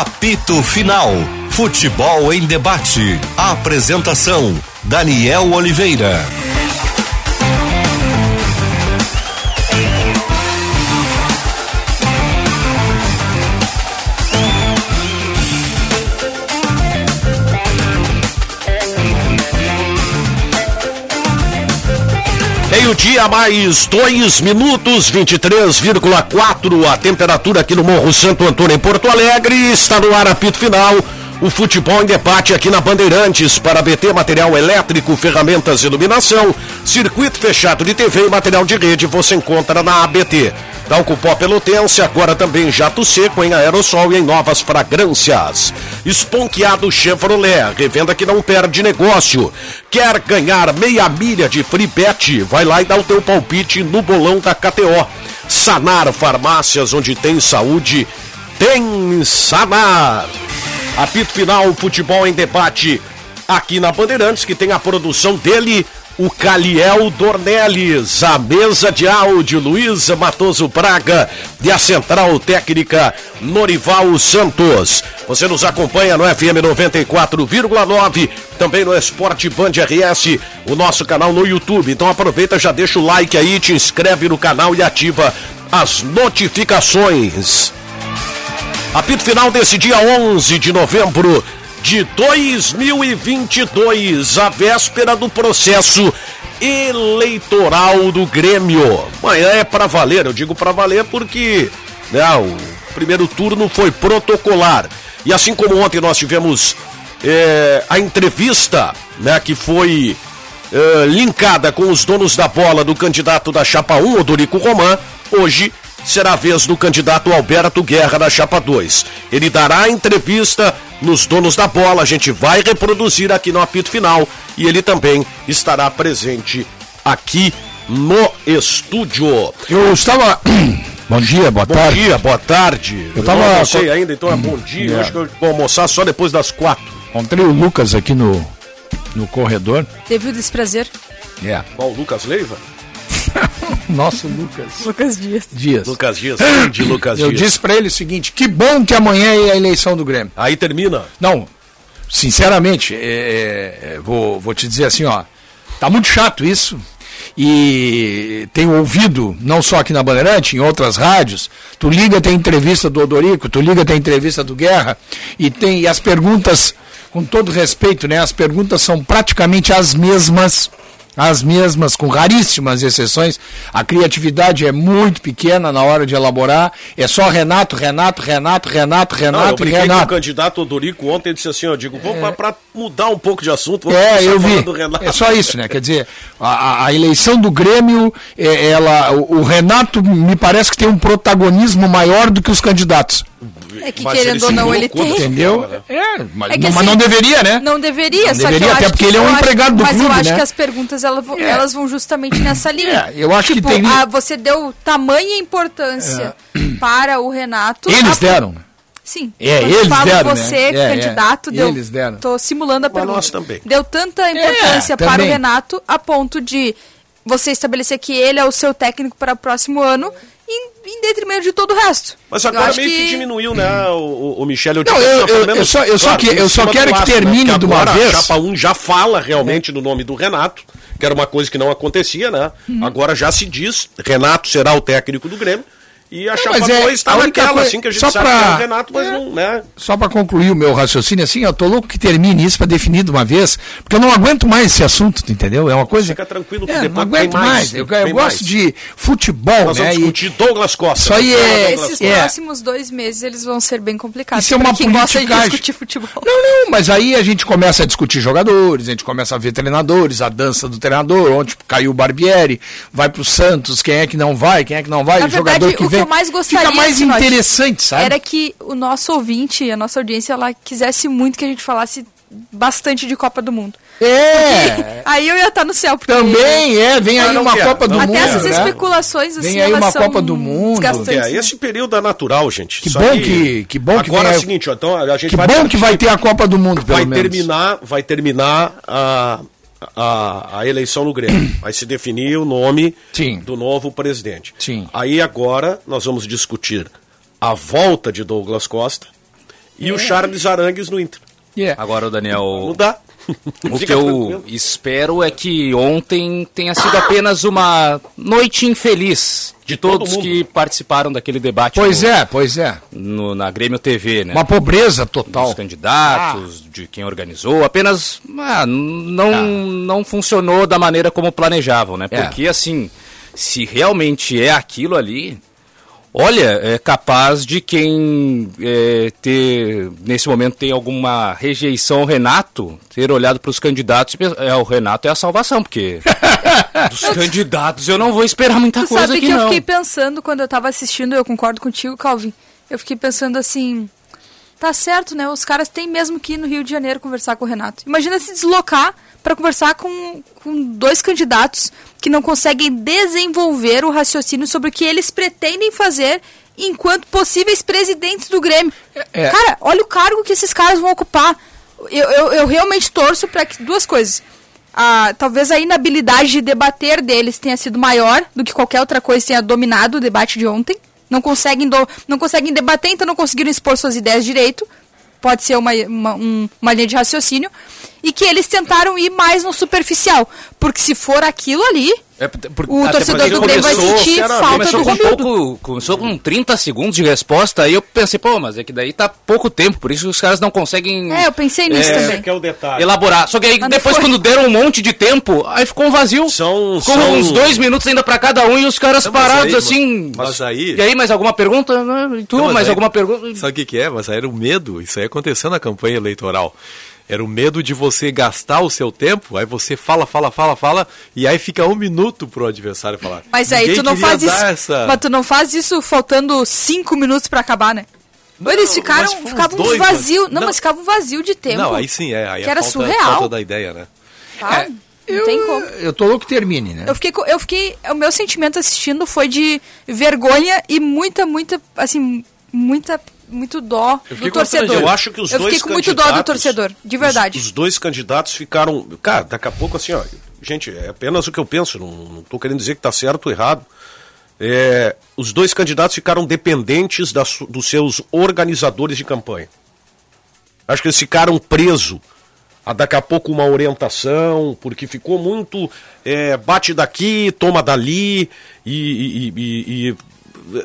Apito Final. Futebol em debate. Apresentação: Daniel Oliveira. Meio-dia mais dois minutos, 23,4 a temperatura aqui no Morro Santo Antônio em Porto Alegre. Está no ar apito final. O futebol em debate aqui na Bandeirantes para BT material elétrico, ferramentas, iluminação, circuito fechado de TV e material de rede você encontra na ABT. Talco pó pelotense, agora também jato seco em aerossol e em novas fragrâncias. Esponqueado Chevrolet, revenda que não perde negócio. Quer ganhar meia milha de free bet? Vai lá e dá o teu palpite no bolão da KTO. Sanar Farmácias, onde tem saúde, tem Sanar. Apito final, futebol em debate aqui na Bandeirantes, que tem a produção dele, o Caliel Dornelles, a mesa de áudio Luísa Matoso Braga e a central técnica Norival Santos. Você nos acompanha no FM 94,9, também no Esporte Band RS, o nosso canal no YouTube. Então aproveita, já deixa o like aí, te inscreve no canal e ativa as notificações. Apito final desse dia 11 de novembro de 2022, a véspera do processo eleitoral do Grêmio. Amanhã é para valer, eu digo para valer porque né, o primeiro turno foi protocolar. E assim como ontem nós tivemos é, a entrevista né, que foi é, linkada com os donos da bola do candidato da Chapa 1, Odorico Roman, hoje será a vez do candidato Alberto Guerra da Chapa 2. Ele dará entrevista nos donos da bola, a gente vai reproduzir aqui no apito final e ele também estará presente aqui no estúdio. Eu estava. Bom dia, boa bom tarde. Bom dia, boa tarde. Eu tava. Não almocei ainda, então é bom dia. É. Acho que eu vou almoçar só depois das quatro. Encontrei o Lucas aqui no, no corredor. Teve o desprazer. É. Qual o Lucas Leiva? Nosso Lucas. Lucas Dias. Dias. Lucas Dias, de Lucas Eu Dias. disse pra ele o seguinte: que bom que amanhã é a eleição do Grêmio. Aí termina. Não, sinceramente, é, é, vou, vou te dizer assim, ó. Tá muito chato isso. E tenho ouvido, não só aqui na Bandeirante, em outras rádios, tu liga, tem entrevista do Odorico, tu liga, tem entrevista do Guerra, e tem e as perguntas, com todo respeito, né? As perguntas são praticamente as mesmas as mesmas, com raríssimas exceções. A criatividade é muito pequena na hora de elaborar. É só Renato, Renato, Renato, Renato, Não, eu Renato com o Renato. candidato Odorico ontem e disse assim, ó, digo, vou pra, pra mudar um pouco de assunto, vamos É, eu vi. Renato. É só isso, né? Quer dizer, a, a- eleição do Grêmio, é, ela, o, o Renato me parece que tem um protagonismo maior do que os candidatos. É que Mas querendo ou não, ele tem. Entendeu? É, mas, É que não, mas assim, não deveria, né? Não deveria, Não só deveria, que eu até acho porque que- ele é um eu acho- empregado do Mas eu clube, acho né? que as perguntas elas, vão- É. elas vão justamente nessa linha. É, eu acho que tipo, tem- ah, você deu tamanha importância para o Renato. Eles a- deram. Sim. É, eles falo deram, você, né? É, candidato, é. deu. Eles deram. Tô simulando a Mas pergunta. nós também. Deu tanta importância para o também. Renato a ponto de você estabelecer que ele é o seu técnico para o próximo ano em, em detrimento de todo o resto. Mas agora meio que... diminuiu, né, o, o, Michel. Eu, Não, eu- pelo eu- menos, eu só- eu só que- eu só quero que aço, termine Porque de uma vez. A Chapa 1 já fala realmente no nome do Renato, que era uma coisa que não acontecia, né? Uhum. Agora já se diz, Renato será o técnico do Grêmio. E a Chapa mas é 2 está naquela, coisa- assim, que a gente só sabe pra- que é o Renato, mas É. não, né? Só para concluir o meu raciocínio, assim, eu tô louco que termine isso para definir de uma vez, porque eu não aguento mais esse assunto, entendeu? É uma coisa. Fica tranquilo que É, depois não tem aguento mais, mais. Eu, eu gosto mais. de futebol, Nós né? vamos E- discutir Douglas Costa. Isso aí é- Esses É. próximos dois meses eles vão ser bem complicados. Isso é uma politicagem. discutir futebol. Não, não, mas aí a gente começa a discutir jogadores, a gente começa a ver treinadores, a dança do treinador, onde caiu o Barbieri, vai pro Santos, quem é que não vai, quem é que não vai, Na o jogador verdade, que o que eu mais gostaria, Fica mais Sinote, interessante, sabe? Era que o nosso ouvinte, a nossa audiência, ela quisesse muito que a gente falasse bastante de Copa do Mundo. É, Aí eu ia estar no céu. Porque também é, vem Ah, aí não uma quero, Copa do não Mundo. Até essas né? especulações, assim, Vem aí uma Copa do Mundo. É, né? esse período é natural, gente. Que Isso bom aí- que- que bom que Agora é a- o seguinte, ó, então a gente Que vai bom que vai ter a Copa do Mundo, pelo vai menos. terminar, vai terminar a, a, a eleição no Grêmio. Vai se definir o nome Sim. do novo presidente. Sim. Aí agora nós vamos discutir a volta de Douglas Costa e o Charles Arangues no Inter. Yeah. Agora, o Daniel, Não dá. o que eu espero é que ontem tenha sido apenas uma noite infeliz de todo todos mundo. que participaram daquele debate Pois no- é, pois é. no- na Grêmio TV, né? Uma pobreza total. dos candidatos, de quem organizou, apenas ah, não, não funcionou da maneira como planejavam, né? É. Porque assim, se realmente é aquilo ali, olha, é capaz de quem é, ter nesse momento tem alguma rejeição ao Renato, ter olhado para os candidatos e é, o Renato é a salvação, porque dos candidatos eu não vou esperar muita Tu coisa sabe aqui que eu não. fiquei pensando quando eu tava assistindo, eu concordo contigo, Calvin. Eu fiquei pensando assim, tá certo, né? Os caras têm mesmo que ir no Rio de Janeiro conversar com o Renato. Imagina se deslocar para conversar com, com dois candidatos que não conseguem desenvolver o raciocínio sobre o que eles pretendem fazer enquanto possíveis presidentes do Grêmio. É. Cara, olha o cargo que esses caras vão ocupar. Eu, eu, eu realmente torço para que duas coisas. Ah, talvez a inabilidade de debater deles tenha sido maior do que qualquer outra coisa tenha dominado o debate de ontem. Não conseguem, do- não conseguem debater, então não conseguiram expor suas ideias direito. Pode ser uma, uma, um- uma linha de raciocínio. E que eles tentaram ir mais no superficial. Porque se for aquilo ali, É, por- O torcedor do Grêmio vai sentir falta começou do com Romildo. pouco, Começou com 30 segundos de resposta, aí eu pensei, pô, mas é que daí tá pouco tempo, por isso os caras não conseguem É, eu pensei nisso também. Esse que é o detalhe. elaborar. Só que aí Mas depois, foi. quando deram um monte de tempo, aí ficou um vazio. São- ficou são- uns dois minutos ainda pra cada um e os caras Não, mas parados aí- assim. mas aí- E aí, mais alguma pergunta? Não, E tu, Não, mas mais aí- alguma pergunta? Sabe o que, que é? Mas aí era o medo. Isso aí aconteceu na campanha eleitoral. Era o medo de você gastar o seu tempo, aí você fala, fala, fala, fala, e aí fica um minuto pro adversário falar. Mas aí tu não faz isso. Essa... Mas tu não faz isso faltando cinco minutos pra acabar, né? Não, Eles ficaram, ficavam dois, vazios. mas- Não, não. mas ficava um vazio de tempo. Não, aí sim, é. Aí que é era falta, surreal. falta da ideia, né? tá? não tem como. Eu tô louco que termine, né? Eu fiquei, eu fiquei. O meu sentimento assistindo foi de vergonha e muita, muita, assim, muita, muito dó do torcedor. Eu acho que os Eu dois fiquei com muito dó do torcedor, de os- verdade. Os, dois candidatos ficaram. Cara, daqui a pouco assim, ó. Gente, é apenas o que eu penso, não, tô querendo dizer que tá certo ou errado. É, os dois candidatos ficaram dependentes da su- dos seus organizadores de campanha. Acho que eles ficaram presos a daqui a pouco uma orientação, porque ficou muito é, bate daqui, toma dali, e, e- e- e-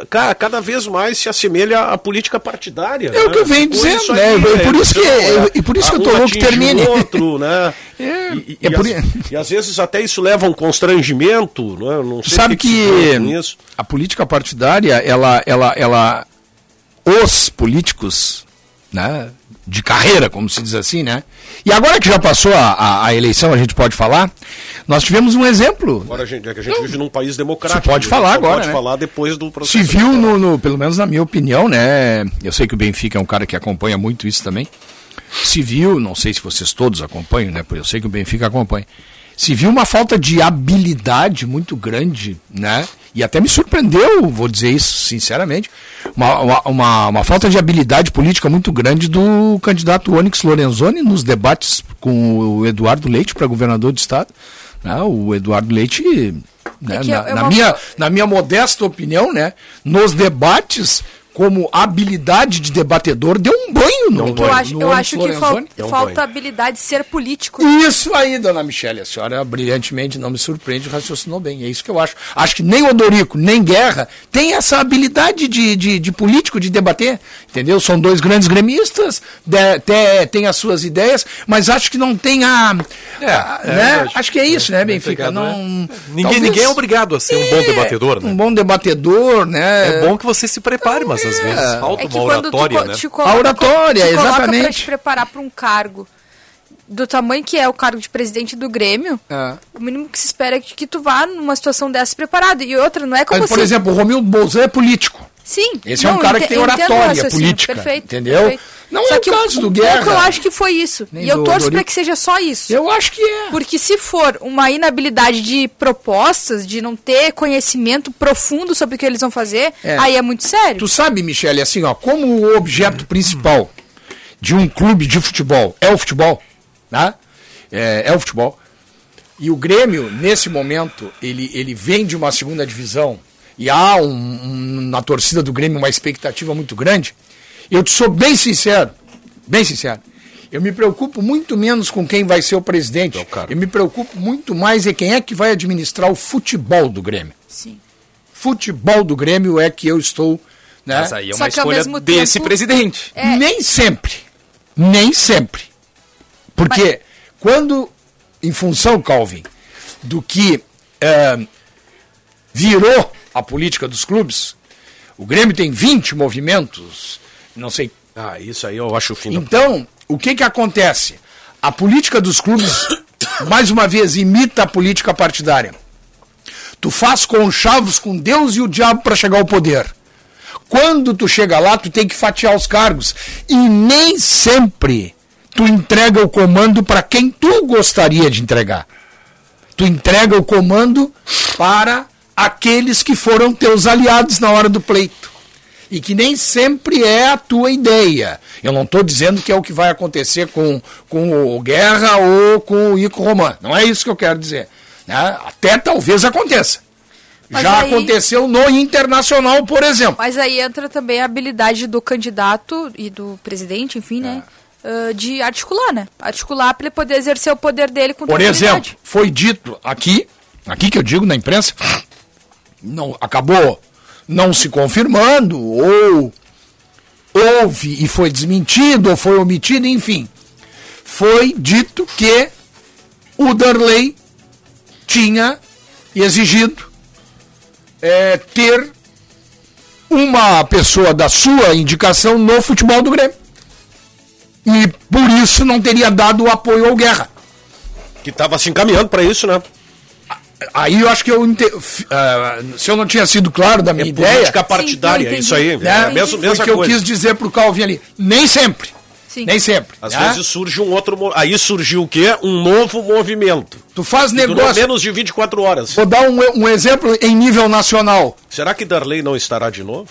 ca- cada vez mais se assemelha à política partidária. É o que eu venho Ficou dizendo, né? aí, E por isso que- então, e por isso que eu tô louco que termine. outro, né? É, e, é e por às- i- e às vezes até isso leva a um constrangimento, né? Não sei sabe que, que, a política partidária, ela, ela, ela, os políticos, né, de carreira, como se diz assim, né? E agora que já passou a, a, a eleição, a gente pode falar. Nós tivemos um exemplo. Agora a gente, é que a gente vive num país democrático. Você pode gente falar só agora, Pode né? falar depois do processo. Se viu, no, no- pelo menos na minha opinião, né? Eu sei que o Benfica é um cara que acompanha muito isso também. Se viu, não sei se vocês todos acompanham, né? porque Eu sei que o Benfica acompanha. Se viu uma falta de habilidade muito grande, né? E até me surpreendeu, vou dizer isso sinceramente, uma, uma, uma, falta de habilidade política muito grande do candidato Onyx Lorenzoni nos debates com o Eduardo Leite para governador do estado. né? O Eduardo Leite né, É na, é na uma- minha, na minha modesta opinião, né, nos debates, como habilidade de debatedor, deu um banho no, Que eu acho, no eu acho que fal-. É falta banho. habilidade de ser político. Isso aí, dona Michele, a senhora brilhantemente não me surpreende, raciocinou bem. É isso que eu acho. Acho que nem Odorico, nem Guerra tem essa habilidade de, de, de político, de debater. Entendeu? São dois grandes gremistas, de- te- têm as suas ideias, mas acho que não tem a. É, a- é né? verdade. Acho que é isso, né, Bem Benfica? pegado, Não, né? Ninguém, talvez- ninguém é obrigado a ser um bom debatedor, né? Um bom debatedor, né? É bom que você se prepare, mas às vezes falta É que uma quando tu, oratória, co- né? te coloca, A oratória, te coloca pra exatamente. te preparar para um cargo do tamanho que é o cargo de presidente do Grêmio, É. o mínimo que se espera é que, que tu vá numa situação dessa preparado. E outra, não é como Mas, por se... exemplo, o Romildo Bolzan é político. Sim. Esse é um cara que tem oratória política, Perfeito. entendeu? perfeito. Não Só é o que caso do um Guerra. eu acho que foi isso. Nem e eu torço para que seja só isso. Eu acho que é. Porque se for uma inabilidade de propostas, de não ter conhecimento profundo sobre o que eles vão fazer, É. aí é muito sério. Tu sabe, Michele, assim, ó, como o objeto principal de um clube de futebol é o futebol, né? É, é o futebol. E o Grêmio, nesse momento, ele, ele vem de uma segunda divisão e há um- um- na torcida do Grêmio uma expectativa muito grande. Eu te sou bem sincero, bem sincero. Eu me preocupo muito menos com quem vai ser o presidente. Cara. Eu me preocupo muito mais em quem é que vai administrar o futebol do Grêmio. Sim. Futebol do Grêmio é que eu estou. Né? Mas aí é Só uma que ao escolha mesmo desse tempo- presidente. É. Nem sempre. Nem sempre. Porque quando, em função, Calvin, do que eh, virou a política dos clubes, o Grêmio tem 20 movimentos, não sei Ah, isso aí eu acho o fim da... então, o que que acontece? A política dos clubes, mais uma vez, imita a política partidária. Tu faz conchavos com Deus e o diabo para chegar ao poder. Quando tu chega lá, tu tem que fatiar os cargos. E nem sempre tu entrega o comando para quem tu gostaria de entregar. Tu entrega o comando para aqueles que foram teus aliados na hora do pleito e que nem sempre é a tua ideia. Eu não estou dizendo que é o que vai acontecer com, com o Guerra ou com o Ico Roman. Não é isso que eu quero dizer. né? Até talvez aconteça. Mas Já aí- aconteceu no Internacional, por exemplo. Mas aí entra também a habilidade do candidato e do presidente, enfim, né? É. ah, de articular, né? Articular para ele poder exercer o poder dele com Por exemplo, foi dito aqui, aqui que eu digo na imprensa, não acabou não se confirmando, ou houve e foi desmentido, ou foi omitido, enfim. Foi dito que o Darley tinha exigido é, ter uma pessoa da sua indicação no futebol do Grêmio. E por isso não teria dado o apoio ao Guerra. Que estava se encaminhando para isso, né? Aí eu acho que eu. ente- f- ah, se eu não tinha sido claro da minha É ideia. política partidária, Sim, isso aí. É, né, a mesma, que eu quis dizer pro Calvin ali. Nem sempre. Sim. Nem sempre. Às né? vezes surge um outro. Aí surgiu o quê? Um novo movimento. Tu faz negócio. menos de 24 horas. Vou dar um, um exemplo em nível nacional. Será que Darley não estará de novo?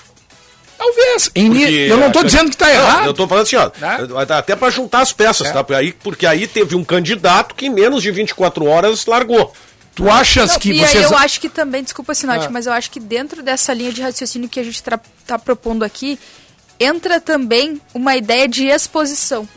Talvez. Em Porque eu não estou dizendo que está Não, errado. Eu estou falando assim, ó. Né? Até para juntar as peças, É. tá? Porque aí, porque aí teve um candidato que em menos de 24 horas largou. Tu achas Não, que e vocês. aí eu acho que também, desculpa, Sinote, Ah. mas eu acho que dentro dessa linha de raciocínio que a gente está propondo aqui, entra também uma ideia de exposição.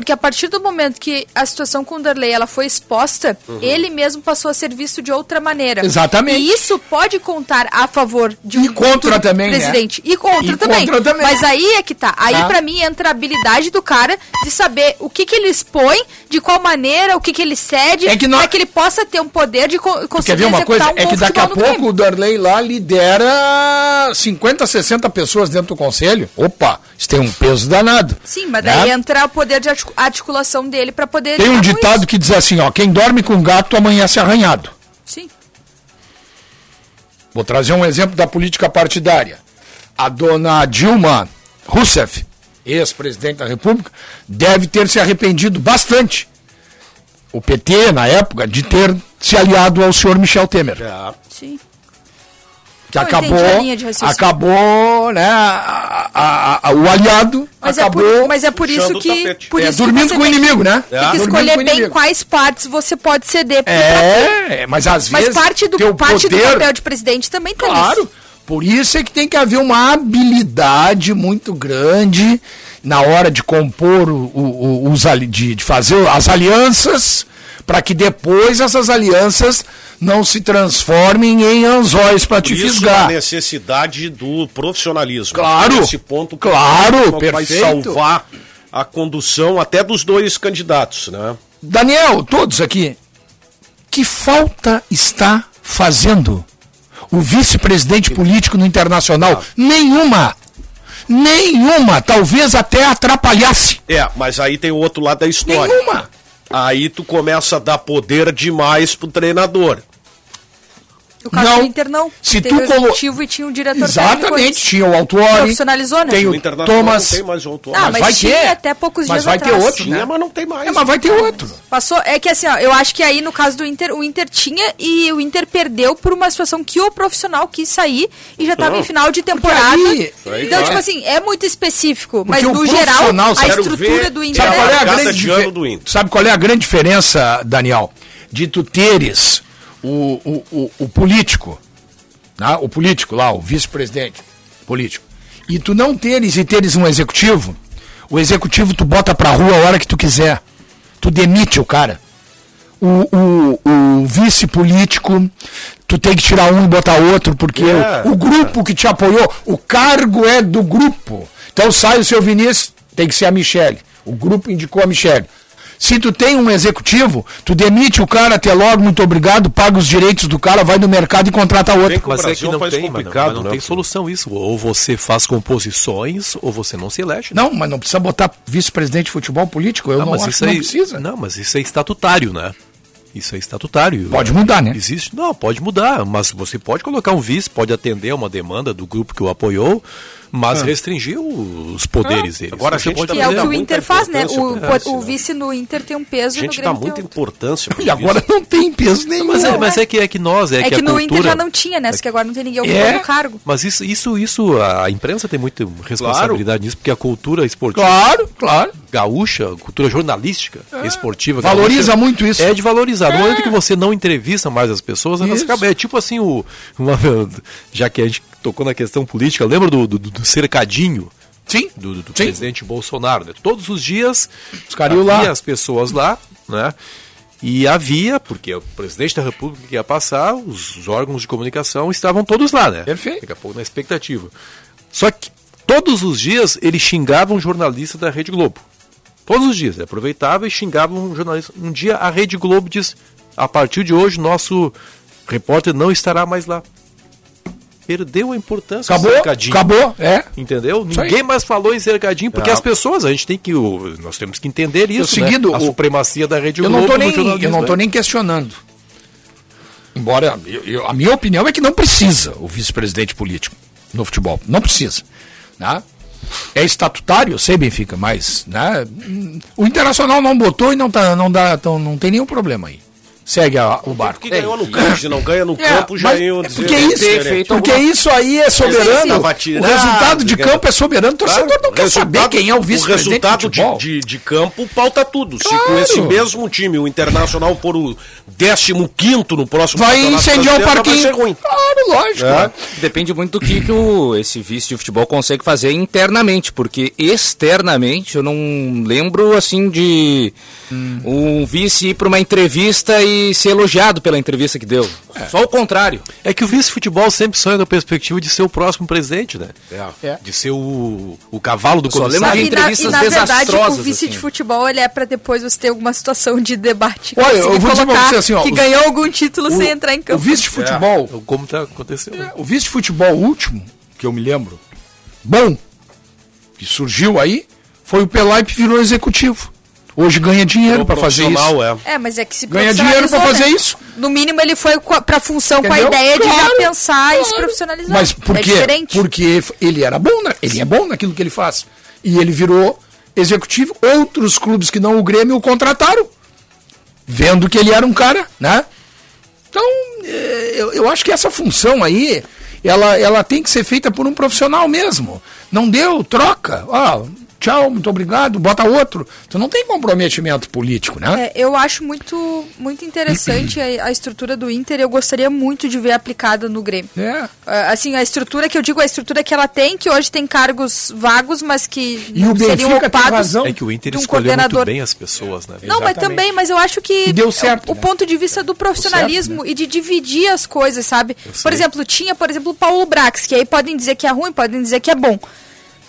Porque a partir do momento que a situação com o Darley ela foi exposta, ele mesmo passou a ser visto de outra maneira. Exatamente. E isso pode contar a favor de um E contra também, né? presidente. E contra E também. contra também. Mas aí é que tá. Aí Tá. pra mim entra a habilidade do cara de saber o que que ele expõe, de qual maneira, o que que ele cede, É que nós- pra que ele possa ter um poder de co- conseguir quer ver uma coisa? um É que daqui a pouco o Darley lá lidera 50, 60 pessoas dentro do conselho. Opa, isso tem um peso danado. Sim, mas né? daí entra o poder de articu- articulação dele pra poder. Tem um ditado isso. que diz assim, ó, quem dorme com gato amanhece arranhado. Sim. Vou trazer um exemplo da política partidária. A dona Dilma Rousseff, ex-presidente da República, deve ter se arrependido bastante. O PT, na época, de ter se aliado ao senhor Michel Temer. Sim. Que Eu acabou, entendi a linha de raciocínio. acabou, né, a- a- a- o aliado Mas é, acabou por, mas é por isso que. Por é, isso que dormindo você com o tem- inimigo, né? Tem que Dormindo escolher bem inimigo. quais partes você pode ceder. É, mas às Mas vezes parte do, teu parte do poder- papel de presidente também tá Claro. nisso. Por isso é que tem que haver uma habilidade muito grande na hora de compor o, o- o- os de, de fazer as alianças para que depois essas alianças não se transformem em anzóis para te isso a fisgar. necessidade do profissionalismo. Claro. Nesse ponto, Claro, vai perfeito. salvar a condução até dos dois candidatos, né? Daniel, todos aqui, que falta está fazendo o vice-presidente político no Internacional? Nenhuma. Nenhuma. Talvez até atrapalhasse. É, mas aí tem o outro lado da história. Nenhuma. Aí tu começa a dar poder demais pro treinador. No caso Não. do Inter, não. Se Teve tu o colo- executivo e tinha um diretor Exatamente. Tinha o Autuori. Profissionalizou, né? Tem O o Thomas. não tem mais outro. Ah, mas vai tinha ter. até poucos Mas dias vai ter outro, Tinha, né? mas não tem mais. É, mas vai ter outro. Passou, é que assim, ó, eu acho que aí no caso do Inter, o Inter tinha e o Inter perdeu por uma situação que o profissional quis sair e já estava Não. em final de temporada. aí- aí então, tá. tipo assim, é muito específico, mas Porque o no geral, a estrutura ver- do Inter Sabe É, qual é a grande de dife- ano do Inter. Sabe qual é a grande diferença, Daniel? De tu teres o, o, o, o político, né? o político lá, o vice-presidente político, e tu não teres e teres um executivo. O executivo tu bota pra rua a hora que tu quiser. Tu demite o cara. O, o, o vice político, tu tem que tirar um e botar outro, porque É. o, o grupo que te apoiou, o cargo é do grupo. Então sai o seu Vinícius, tem que ser a Michele. O grupo indicou a Michele. Se tu tem um executivo, tu demite o cara até logo, muito obrigado, paga os direitos do cara, vai no mercado e contrata outro. Mas é que não faz tem, mas não, complicado, mas não né? tem solução isso. Ou você faz composições, ou você não se elege. Não, mas não precisa botar vice-presidente de futebol político, eu não, mas acho isso que aí, não precisa. Não, mas isso é estatutário, né? Isso é estatutário. Pode mudar, né? Existe? Não, pode mudar, mas você pode colocar um vice, pode atender a uma demanda do grupo que o apoiou, mas restringir os poderes dele. Agora a Você gente pode tá Que é o que o muita Inter faz, né? O, o né? vice no Inter tem um peso A gente dá tem muita outro. importância E agora não tem peso nenhum. Mas é, mas é. é que é que nós, é, É que, que, a no cultura... Inter já não tinha, né? Porque agora não tem ninguém ocupando É. o cargo. Mas isso, isso, isso, a imprensa tem muita responsabilidade nisso, porque a cultura esportiva Claro, claro. gaúcha, cultura jornalística, esportiva. Valoriza gaúcha, muito isso. É de valorizar. No momento que você não entrevista mais as pessoas, elas acabam. É tipo assim, o, uma- já que a gente tocou na questão política, lembra do, do, do cercadinho? Sim. do, do- do Sim. presidente Bolsonaro. né? Todos os dias Os havia lá. as pessoas lá, né? E havia, porque o presidente da República ia passar, os, os órgãos de comunicação estavam todos lá, né? Perfeito. Daqui a pouco na expectativa. Só que todos os dias ele xingava um jornalista da Rede Globo. Todos os dias. Ele aproveitava e xingava um jornalista. Um dia a Rede Globo diz: a partir de hoje, nosso repórter não estará mais lá. Perdeu a importância do Acabou, cercadinho. acabou, é. Entendeu? Isso aí. Ninguém mais falou em cercadinho, porque as pessoas, a gente tem que. Nós temos que entender isso. seguido, né? A o- supremacia da Rede Eu Globo não tô nem, eu jornalismo, não né? nem questionando. Embora eu- eu- a minha opinião é que não precisa o vice-presidente político no futebol. Não precisa. Né? É estatutário, eu sei, Benfica, mas né, hum, o Internacional não botou e não, tá, não, dá, então, não tem nenhum problema aí. Segue a- o barco. Porque ganhou no campo, se não ganha no É, campo, já iam é dizer. porque que isso, diferente. feito porque alguma- isso aí é soberano. O resultado de campo é soberano. O torcedor não quer saber quem é o vice-presidente O resultado de de, de, de campo pauta tudo. Se Claro. com esse mesmo time o Internacional for o 15 no próximo Vai incendiar o parquinho. Vai ser ruim. Claro, lógico. É. Depende muito do que, que o, esse vice de futebol consegue fazer internamente, porque externamente eu não lembro assim de um vice ir para uma entrevista e ser elogiado pela entrevista que deu. Só o contrário. É que o vice-futebol sempre sonha na perspectiva de ser o próximo presidente, né? É. De ser o, o cavalo do Só comissário. lembro de E na, e entrevistas na verdade, o desastrosas, vice assim. de futebol ele é pra depois você ter alguma situação de debate. Olha, eu vou dizer pra você assim, ó, que os- ganhou algum título sem entrar em O campo. vice de futebol, É, Como tá acontecendo. né? o vice de futebol último, que eu me lembro, bom, que surgiu aí, foi o Pelaipe que virou executivo. Hoje ganha dinheiro para fazer isso. É. É, mas é que se Ganha dinheiro pra profissionalizou, fazer né? isso. No mínimo ele foi co- pra função com a Entendeu? ideia de já Claro, pensar e se claro. profissionalizar. Mas por é quê? diferente. Porque ele era bom, na- ele é bom naquilo que ele faz. E ele virou executivo. Outros clubes que não o Grêmio o contrataram, vendo que ele era um cara, né? Então, eu, eu acho que essa função aí, ela, ela tem que ser feita por um profissional mesmo. Não deu, troca. Ó, tchau, muito obrigado, bota outro. Tu não tem comprometimento político, né? É, eu acho muito, muito interessante a, a estrutura do Inter e eu gostaria muito de ver aplicada no Grêmio. É. Ah, Assim, a estrutura que eu digo, a estrutura que ela tem, que hoje tem cargos vagos, mas que E o seriam ocupados. É que o Inter um escolheu muito bem as pessoas, né? Não, mas Exatamente. também, mas eu acho que E deu certo, o, né? ponto de vista do profissionalismo certo, e de dividir as coisas, sabe? Por exemplo, tinha, por exemplo, o Paulo Brax, que aí podem dizer que é ruim, podem dizer que é bom.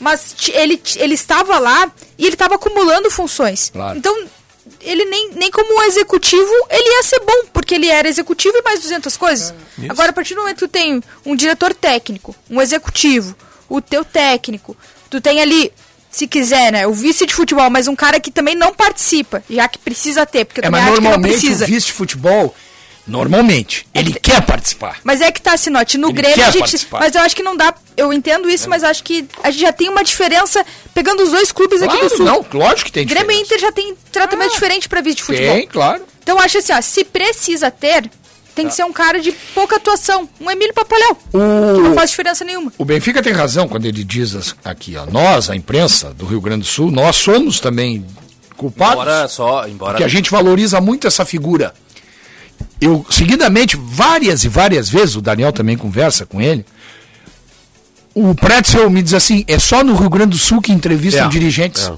Mas ele, ele estava lá e ele estava acumulando funções. Claro. Então, ele nem, nem como um executivo, ele ia ser bom, porque ele era executivo e mais 200 coisas. isso. Agora, a partir do momento que tu tem um diretor técnico, um executivo, o teu técnico, tu tem ali, se quiser, né, o vice de futebol, mas um cara que também não participa, já que precisa ter, porque eu É, também mas acho que não normalmente precisa. o vice de futebol, normalmente, ele quer participar. Mas é que tá, Sinote, no Ele Grêmio quer a gente. participar. Mas eu acho que não dá. Eu entendo isso, mas acho que a gente já tem uma diferença pegando os dois clubes aqui Claro, do Sul. não, lógico que tem Grêmio e diferença. Inter já tem tratamento Ah, diferente pra vice de futebol. Tem, claro. Então eu acho assim, ó, se precisa ter, tem que ser um cara de pouca atuação. Um Emílio Papaléu. Que não O, faz diferença nenhuma. o Benfica tem razão quando ele diz aqui, ó, nós, a imprensa do Rio Grande do Sul, nós somos também culpados, Embora só, embora porque a gente valoriza muito essa figura. Eu, seguidamente, várias e várias vezes, o Daniel também conversa com ele, o Pretzel me diz assim, é só no Rio Grande do Sul que entrevistam É, dirigentes. é.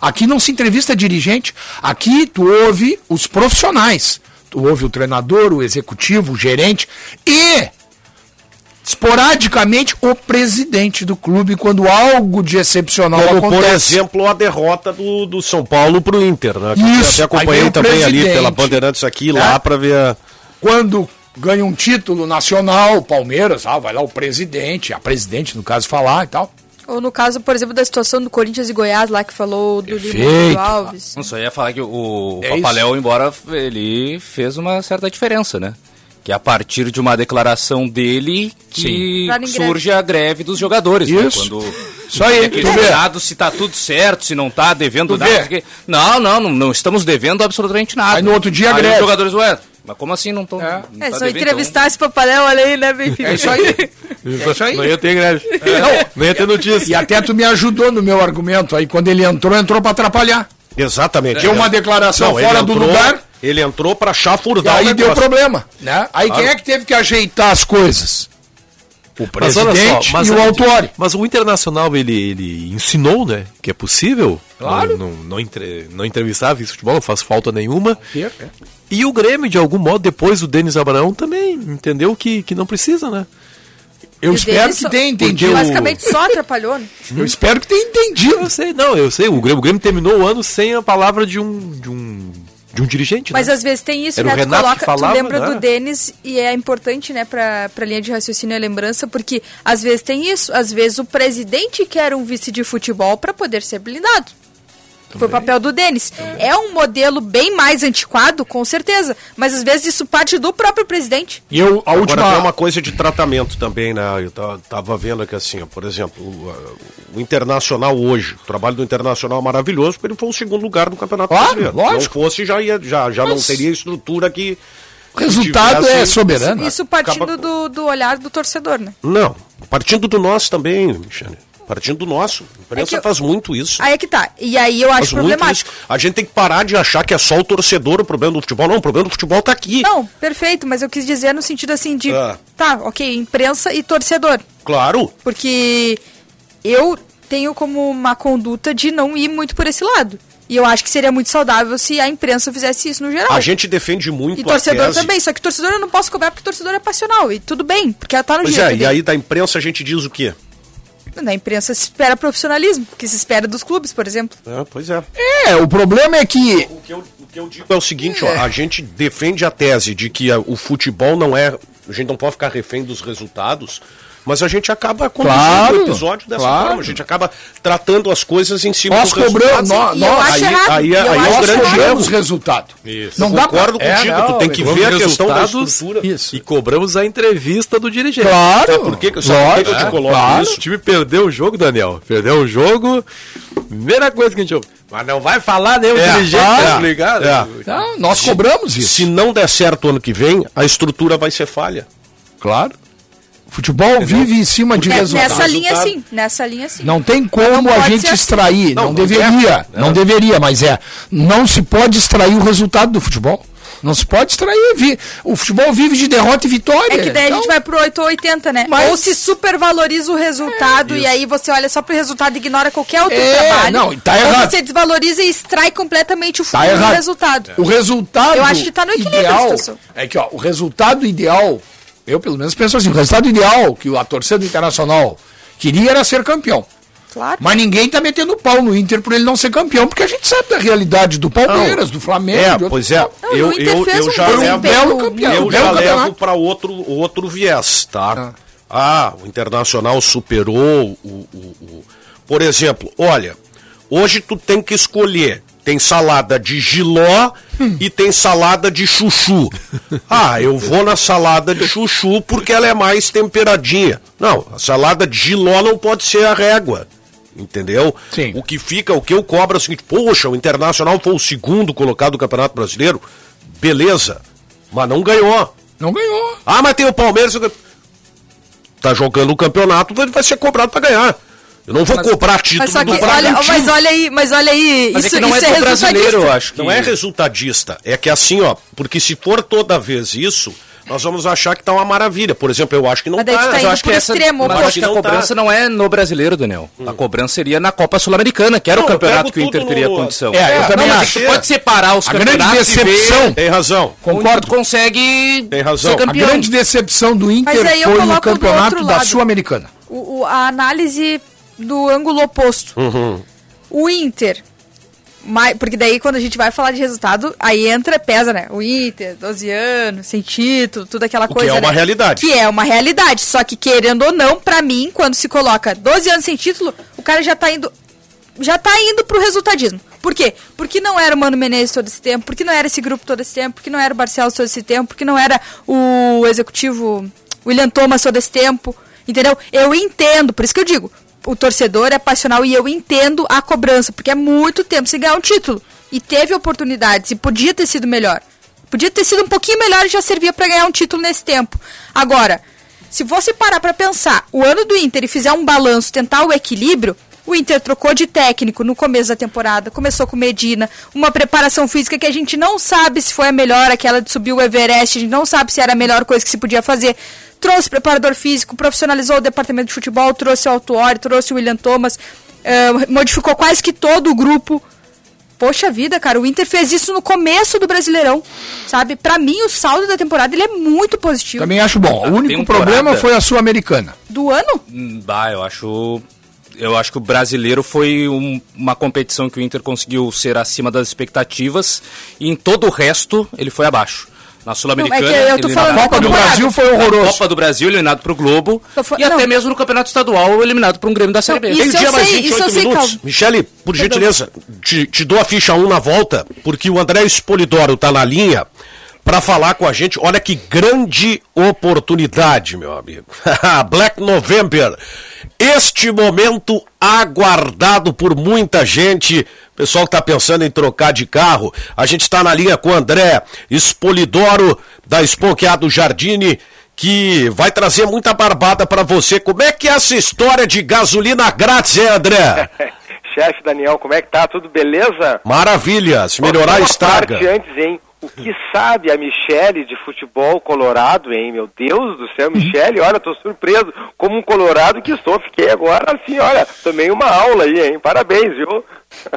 Aqui não se entrevista dirigente, aqui tu ouve os profissionais. Tu ouve o treinador, o executivo, o gerente e esporadicamente o presidente do clube quando algo de excepcional Como, acontece. por exemplo, a derrota do, do São Paulo pro Inter, né? Que Isso, eu até acompanhei o também ali pela Bandeirantes aqui, lá É. pra ver a... quando ganha um título nacional, Palmeiras, ah, vai lá o presidente, a presidente no caso falar e tal. Ou no caso, por exemplo, da situação do Corinthians e Goiás, lá que falou do Perfeito. Lima Alves. Não só ia falar que o É Papaléu, embora ele fez uma certa diferença, né? Que é a partir de uma declaração dele que surge a greve dos jogadores. Isso. Né? Quando Isso aí, é tu vê. questionado se tá tudo certo, se não tá devendo Tu nada. vê. não. Não, não, não, não estamos devendo absolutamente nada. Aí no outro dia a greve. os jogadores, ué, mas como assim não estão? É. É, só entrevistar esse papaléu, olha aí, né, Benfica? É isso aí. É isso aí. Não ia ter greve. Não, Não ia ter notícia. E até tu me ajudou no meu argumento aí, quando ele entrou, entrou pra atrapalhar. Exatamente. Deu uma declaração ele fora do lugar. Ele entrou pra E chafurdar o aí deu problema, né? Aí quem é que teve que ajeitar as coisas? O Mas presidente só, mas, e o a- autor. mas o Internacional ele, ele ensinou, né, que é possível. Claro. Não, não, não, entre, não entrevistar vice futebol, não faz falta nenhuma. É. E o Grêmio, de algum modo, depois o Denis Abraão também entendeu que, que não precisa, né? Eu E espero que tenha entendido. Basicamente só atrapalhou, né? Eu espero que tenha entendido. Eu sei, não, eu sei. O Grêmio, o Grêmio terminou o ano sem a palavra de um, de um, de um dirigente. Mas né? às vezes tem isso, Era né? Tu, Renato coloca, falava, tu lembra né? do Denis e é importante, né, pra, pra linha de raciocínio e lembrança, porque às vezes tem isso, às vezes o presidente quer um vice de futebol pra poder ser blindado. Foi o papel do Denis. É um modelo bem mais antiquado, com certeza, mas às vezes isso parte do próprio presidente. E eu, a Agora última. tem uma coisa de tratamento também, né? Eu ta- tava vendo aqui assim, ó, por exemplo, o, o Internacional hoje, o trabalho do Internacional é maravilhoso, porque ele foi o segundo lugar do Campeonato Claro, Brasileiro. lógico. Se não fosse, já, ia, já, já não Mas- teria estrutura que. O resultado tivesse- é soberano. Isso partindo Acaba- do, do olhar do torcedor, né? Não, partindo do nosso também, Michele. Partindo do nosso. A imprensa É eu- faz muito isso. Aí é que tá. E aí eu acho Faz problemático. A gente tem que parar de achar que é só o torcedor o problema do futebol. Não, o problema do futebol tá aqui. Não, perfeito, mas eu quis dizer no sentido assim de. Ah. Tá, ok, imprensa e torcedor. Claro. Porque eu tenho como uma conduta de não ir muito por esse lado. E eu acho que seria muito saudável se a imprensa fizesse isso no geral. A gente defende muito E torcedor a tese. também, só que torcedor eu não posso cobrar porque torcedor é passional. E tudo bem, porque ela tá no Pois direito é, e aí da imprensa a gente diz o quê? Na imprensa se espera profissionalismo, que se espera dos clubes, por exemplo. É, pois é. É, o problema é que. O que eu, o que eu digo é o seguinte, ó, a gente defende a tese de que a- o futebol não é. A gente não pode ficar refém dos resultados, mas a gente acaba conduzindo Claro, o episódio dessa claro. forma. A gente acaba tratando as coisas em cima Nós dos cobramos. resultados. Nós, nós, aí, errado. aí, aí é acho o nós cobramos resultado. Isso. Não dá concordo pra... contigo, É, tu não, tem que ver a questão da resultados estrutura. Isso. E cobramos a entrevista do dirigente. Claro. Sabe por que- que que eu te coloco claro. isso? O time perdeu o jogo, Daniel. Perdeu o jogo. Primeira coisa que a gente ouve. Mas não vai falar nem o É, dirigente, é, tá ligado? é. Não, nós cobramos isso. Se não der certo ano que vem, a estrutura vai ser falha. Claro. O futebol vive em cima de É, resultados. nessa linha Resultado. sim, nessa linha sim. Não tem como Não a gente assim. extrair, não, Não, deveria, não deveria, mas é, não se pode extrair o resultado do futebol. Não se pode extrair. O futebol vive de derrota e vitória. É que daí a Então, gente vai pro 8 ou 80, né? Mas- Ou se supervaloriza o resultado e aí você olha só pro resultado e ignora qualquer outro É, trabalho. não, tá ou errado. você desvaloriza e extrai completamente o Tá fundo do errado. resultado. O resultado Eu acho que tá no equilíbrio a ideal é que ó, o resultado ideal, eu pelo menos penso assim, o resultado ideal que a torcida do Internacional queria era ser campeão. Claro. Mas ninguém tá metendo pau no Inter por ele não ser campeão, porque a gente sabe da realidade do Palmeiras, do Flamengo. É, pois é. Não, eu, eu, eu um já um levo, belo campeão. eu belo já campeonato. levo para outro, outro viés, tá? Ah, o Internacional superou o, o- o- Por exemplo, olha, hoje tu tem que escolher. Tem salada de giló e tem salada de chuchu. Ah, eu vou na salada de chuchu porque ela é mais temperadinha. Não, a salada de giló não pode ser a régua. Entendeu? Sim. O que fica, o que eu cobro é o seguinte: poxa, o Internacional foi o segundo colocado do Campeonato Brasileiro. Beleza, mas não ganhou. Não ganhou. Ah, mas tem o Palmeiras. Tá jogando o campeonato, ele vai ser cobrado pra ganhar. Eu não vou cobrar título Mas só que, do olha, mas olha aí, mas olha aí, Mas isso, é que não isso é é, do brasileiro, eu acho que... Não é resultadista. É que assim, ó, porque se for toda vez isso, nós vamos achar que tá uma maravilha. Por exemplo, eu acho que não Mas tá. tá Mas eu indo acho que essa- extremo, Mas acho que a não cobrança tá. não é no brasileiro, Daniel. A cobrança seria na Copa Sul-Americana, que era Não, o campeonato que o Inter teria no- condição. É, eu também não, mas acho. pode separar os A grande campeonatos e decepção- ver Tem razão. Concordo. consegue Tem razão. ser A grande decepção do Inter Mas foi no campeonato da. Sul-Americana. O, o- a análise do ângulo oposto. Uhum. O Inter. mai- porque daí quando a gente vai falar de resultado, aí entra, pesa, né? O Inter, 12 anos, sem título, tudo aquela que coisa. é uma né? realidade. Que é uma realidade. Só que querendo ou não, pra mim, quando se coloca 12 anos sem título, o cara já tá indo. Já tá indo pro resultadismo. Por quê? Porque não era o Mano Menezes todo esse tempo, porque não era esse grupo todo esse tempo, porque não era o Barcelos todo esse tempo, porque não era o executivo William Thomas todo esse tempo. Entendeu? Eu entendo, por isso que eu digo, o torcedor é passional e eu entendo a cobrança, porque é muito tempo sem ganhar um título. E teve oportunidades e podia ter sido melhor. Podia ter sido um pouquinho melhor e já servia para ganhar um título nesse tempo. Agora, se você parar para pensar o ano do Inter e fizer um balanço, tentar o equilíbrio, o Inter trocou de técnico no começo da temporada, começou com Medina, uma preparação física que a gente não sabe se foi a melhor, aquela de subir o Everest, a gente não sabe se era a melhor coisa que se podia fazer. Trouxe preparador físico, profissionalizou o departamento de futebol, trouxe o Autuori, trouxe o William Thomas, eh, modificou quase que todo o grupo. Poxa vida, cara, o Inter fez isso no começo do Brasileirão, sabe? Pra mim, o saldo da temporada ele é muito positivo. Também acho bom. O único temporada. problema foi a Sul-Americana. Do ano? Hum, Bah, eu acho. Eu acho que o brasileiro foi um- uma competição que o Inter conseguiu ser acima das expectativas e em todo o resto ele foi abaixo. Na Sul-Americana. É A Copa do. Brasil foi Na horroroso. Copa do Brasil eliminado pro Globo foi- e até não. mesmo no Campeonato Estadual eliminado por um Grêmio da Série B. Tem dia mais sei, 28 isso eu sei, minutos. calma. Michele, por Perdão. gentileza, te, te dou a ficha 1 na volta, porque o André Espolidoro tá na linha para falar com a gente. Olha que grande oportunidade, meu amigo. Black November. Este momento aguardado por muita gente. Pessoal que tá pensando em trocar de carro, a gente está na linha com o André Espolidoro da Esponqueado Jardine que vai trazer muita barbada para você. Como é que é essa história de gasolina grátis, hein, André? Chefe Daniel, como é que tá? Tudo beleza? Maravilha, se melhorar estraga. parte antes, hein? O que sabe a Michele de futebol colorado, hein? Meu Deus do céu, Michele, olha, tô surpreso. Como um colorado que sou, fiquei agora assim, olha, tomei uma aula aí, hein? Parabéns, viu?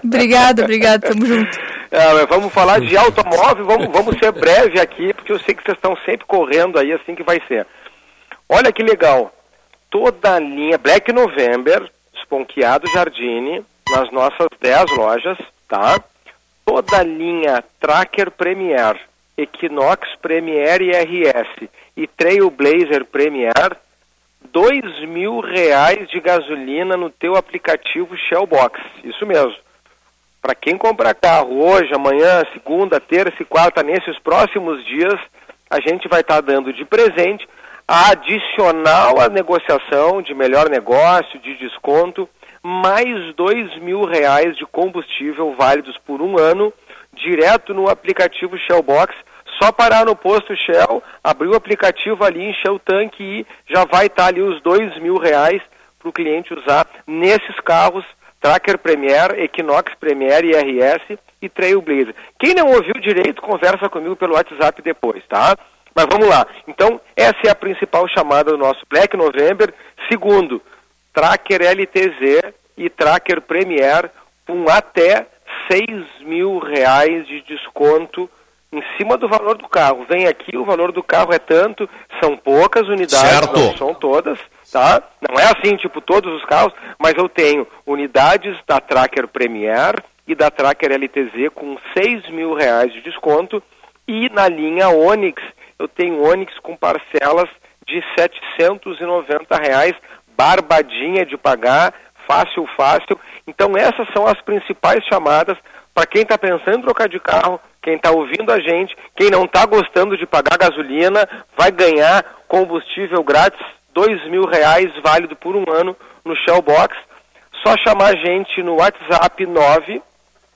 Obrigada, obrigada, tamo junto. É, vamos falar de automóvel, vamos, vamos ser breve aqui, porque eu sei que vocês estão sempre correndo aí, assim que vai ser. Olha que legal, toda a linha Black November, Esponqueado Jardine, nas nossas 10 lojas, tá? Toda a linha Tracker Premier, Equinox Premier e RS e Trailblazer Premier, dois mil reais de gasolina no teu aplicativo Shellbox, isso mesmo. Para quem comprar carro hoje, amanhã, segunda, terça e quarta, nesses próximos dias, a gente vai estar dando de presente adicional à negociação de melhor negócio, de desconto, mais dois mil reais de combustível válidos por um ano, direto no aplicativo Shellbox. Só parar no posto Shell, abrir o aplicativo ali, encher o tanque e já vai estar ali os dois mil reais para o cliente usar nesses carros Tracker Premier, Equinox Premier e RS e Trailblazer. Quem não ouviu direito, conversa comigo pelo WhatsApp depois, tá? Mas vamos lá. Então, essa é a principal chamada do nosso Black November. Segundo, Tracker LTZ e Tracker Premier com até 6 mil reais de desconto em cima do valor do carro. Vem aqui, o valor do carro é tanto, são poucas unidades, Certo. não são todas, tá? Não é assim, tipo, todos os carros, mas eu tenho unidades da Tracker Premier e da Tracker LTZ com 6 mil reais de desconto e na linha Onix eu tenho Onix com parcelas de 790 reais, barbadinha de pagar, fácil, fácil. Então essas são as principais chamadas para quem está pensando em trocar de carro, quem está ouvindo a gente, quem não está gostando de pagar gasolina, vai ganhar combustível grátis, dois mil reais válido por um ano no Shellbox. Só chamar a gente no WhatsApp 9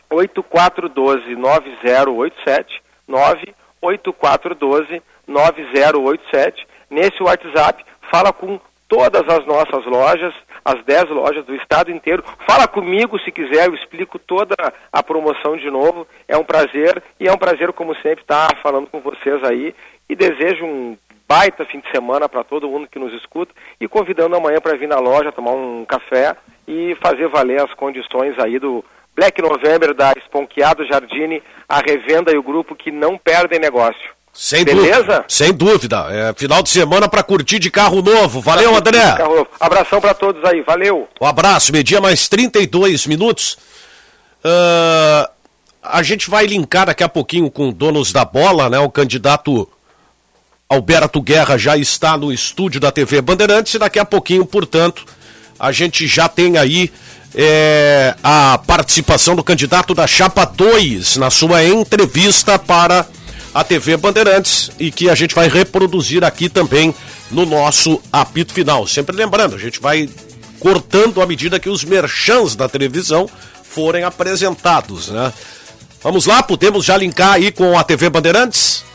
8412 9087 98412 9087. Nesse WhatsApp, fala com todas as nossas lojas, as 10 lojas do estado inteiro. Fala comigo se quiser, eu explico toda a promoção de novo. É um prazer e é um prazer, como sempre, estar falando com vocês aí. E desejo um baita fim de semana para todo mundo que nos escuta e convidando amanhã para vir na loja tomar um café e fazer valer as condições aí do Black November da Esponqueado Jardine, a revenda e o grupo que não perdem negócio. Sem Beleza? dúvida. Sem dúvida. É final de semana para curtir de carro novo. Valeu, André. Carro novo. Abração para todos aí, valeu. Um abraço, media mais 32 minutos. Ah, a gente vai linkar daqui a pouquinho com donos da bola, né? O candidato Alberto Guerra já está no estúdio da TV Bandeirantes e daqui a pouquinho, portanto, a gente já tem aí é, a participação do candidato da Chapa 2 na sua entrevista para a TV Bandeirantes e que a gente vai reproduzir aqui também no nosso apito final. Sempre lembrando, a gente vai cortando à medida que os merchans da televisão forem apresentados, né? Vamos lá, podemos já linkar aí com a TV Bandeirantes?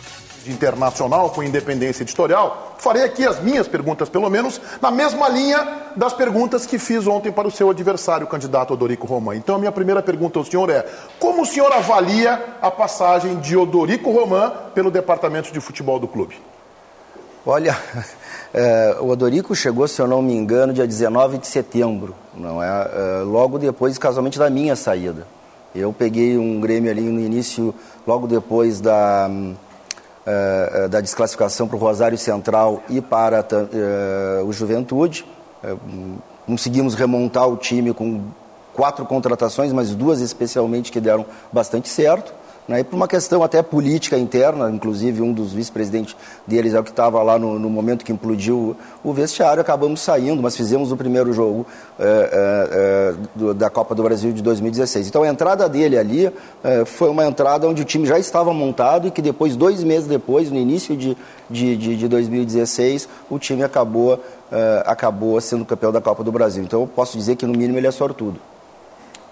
Internacional, com independência editorial, farei aqui as minhas perguntas, pelo menos, na mesma linha das perguntas que fiz ontem para o seu adversário, o candidato Odorico Roman. Então, a minha primeira pergunta ao senhor é: como o senhor avalia a passagem de Odorico Roman pelo departamento de futebol do clube? Olha, é, o Odorico chegou, se eu não me engano, dia 19 de setembro, não é? é? Logo depois, casualmente, da minha saída. Eu peguei um Grêmio ali no início, logo depois da, é, da desclassificação para o Rosário Central e para é, o Juventude. Conseguimos remontar o time com quatro contratações, mas duas especialmente que deram bastante certo. Né, e por uma questão até política interna, inclusive um dos vice-presidentes deles é o que estava lá no, no, momento que implodiu o vestiário, acabamos saindo, mas fizemos o primeiro jogo é, é, do, da Copa do Brasil de 2016. Então a entrada dele ali é, foi uma entrada onde o time já estava montado e que depois, dois meses depois, no início de, de, de, de 2016, o time acabou, acabou sendo campeão da Copa do Brasil. Então eu posso dizer que no mínimo ele é sortudo.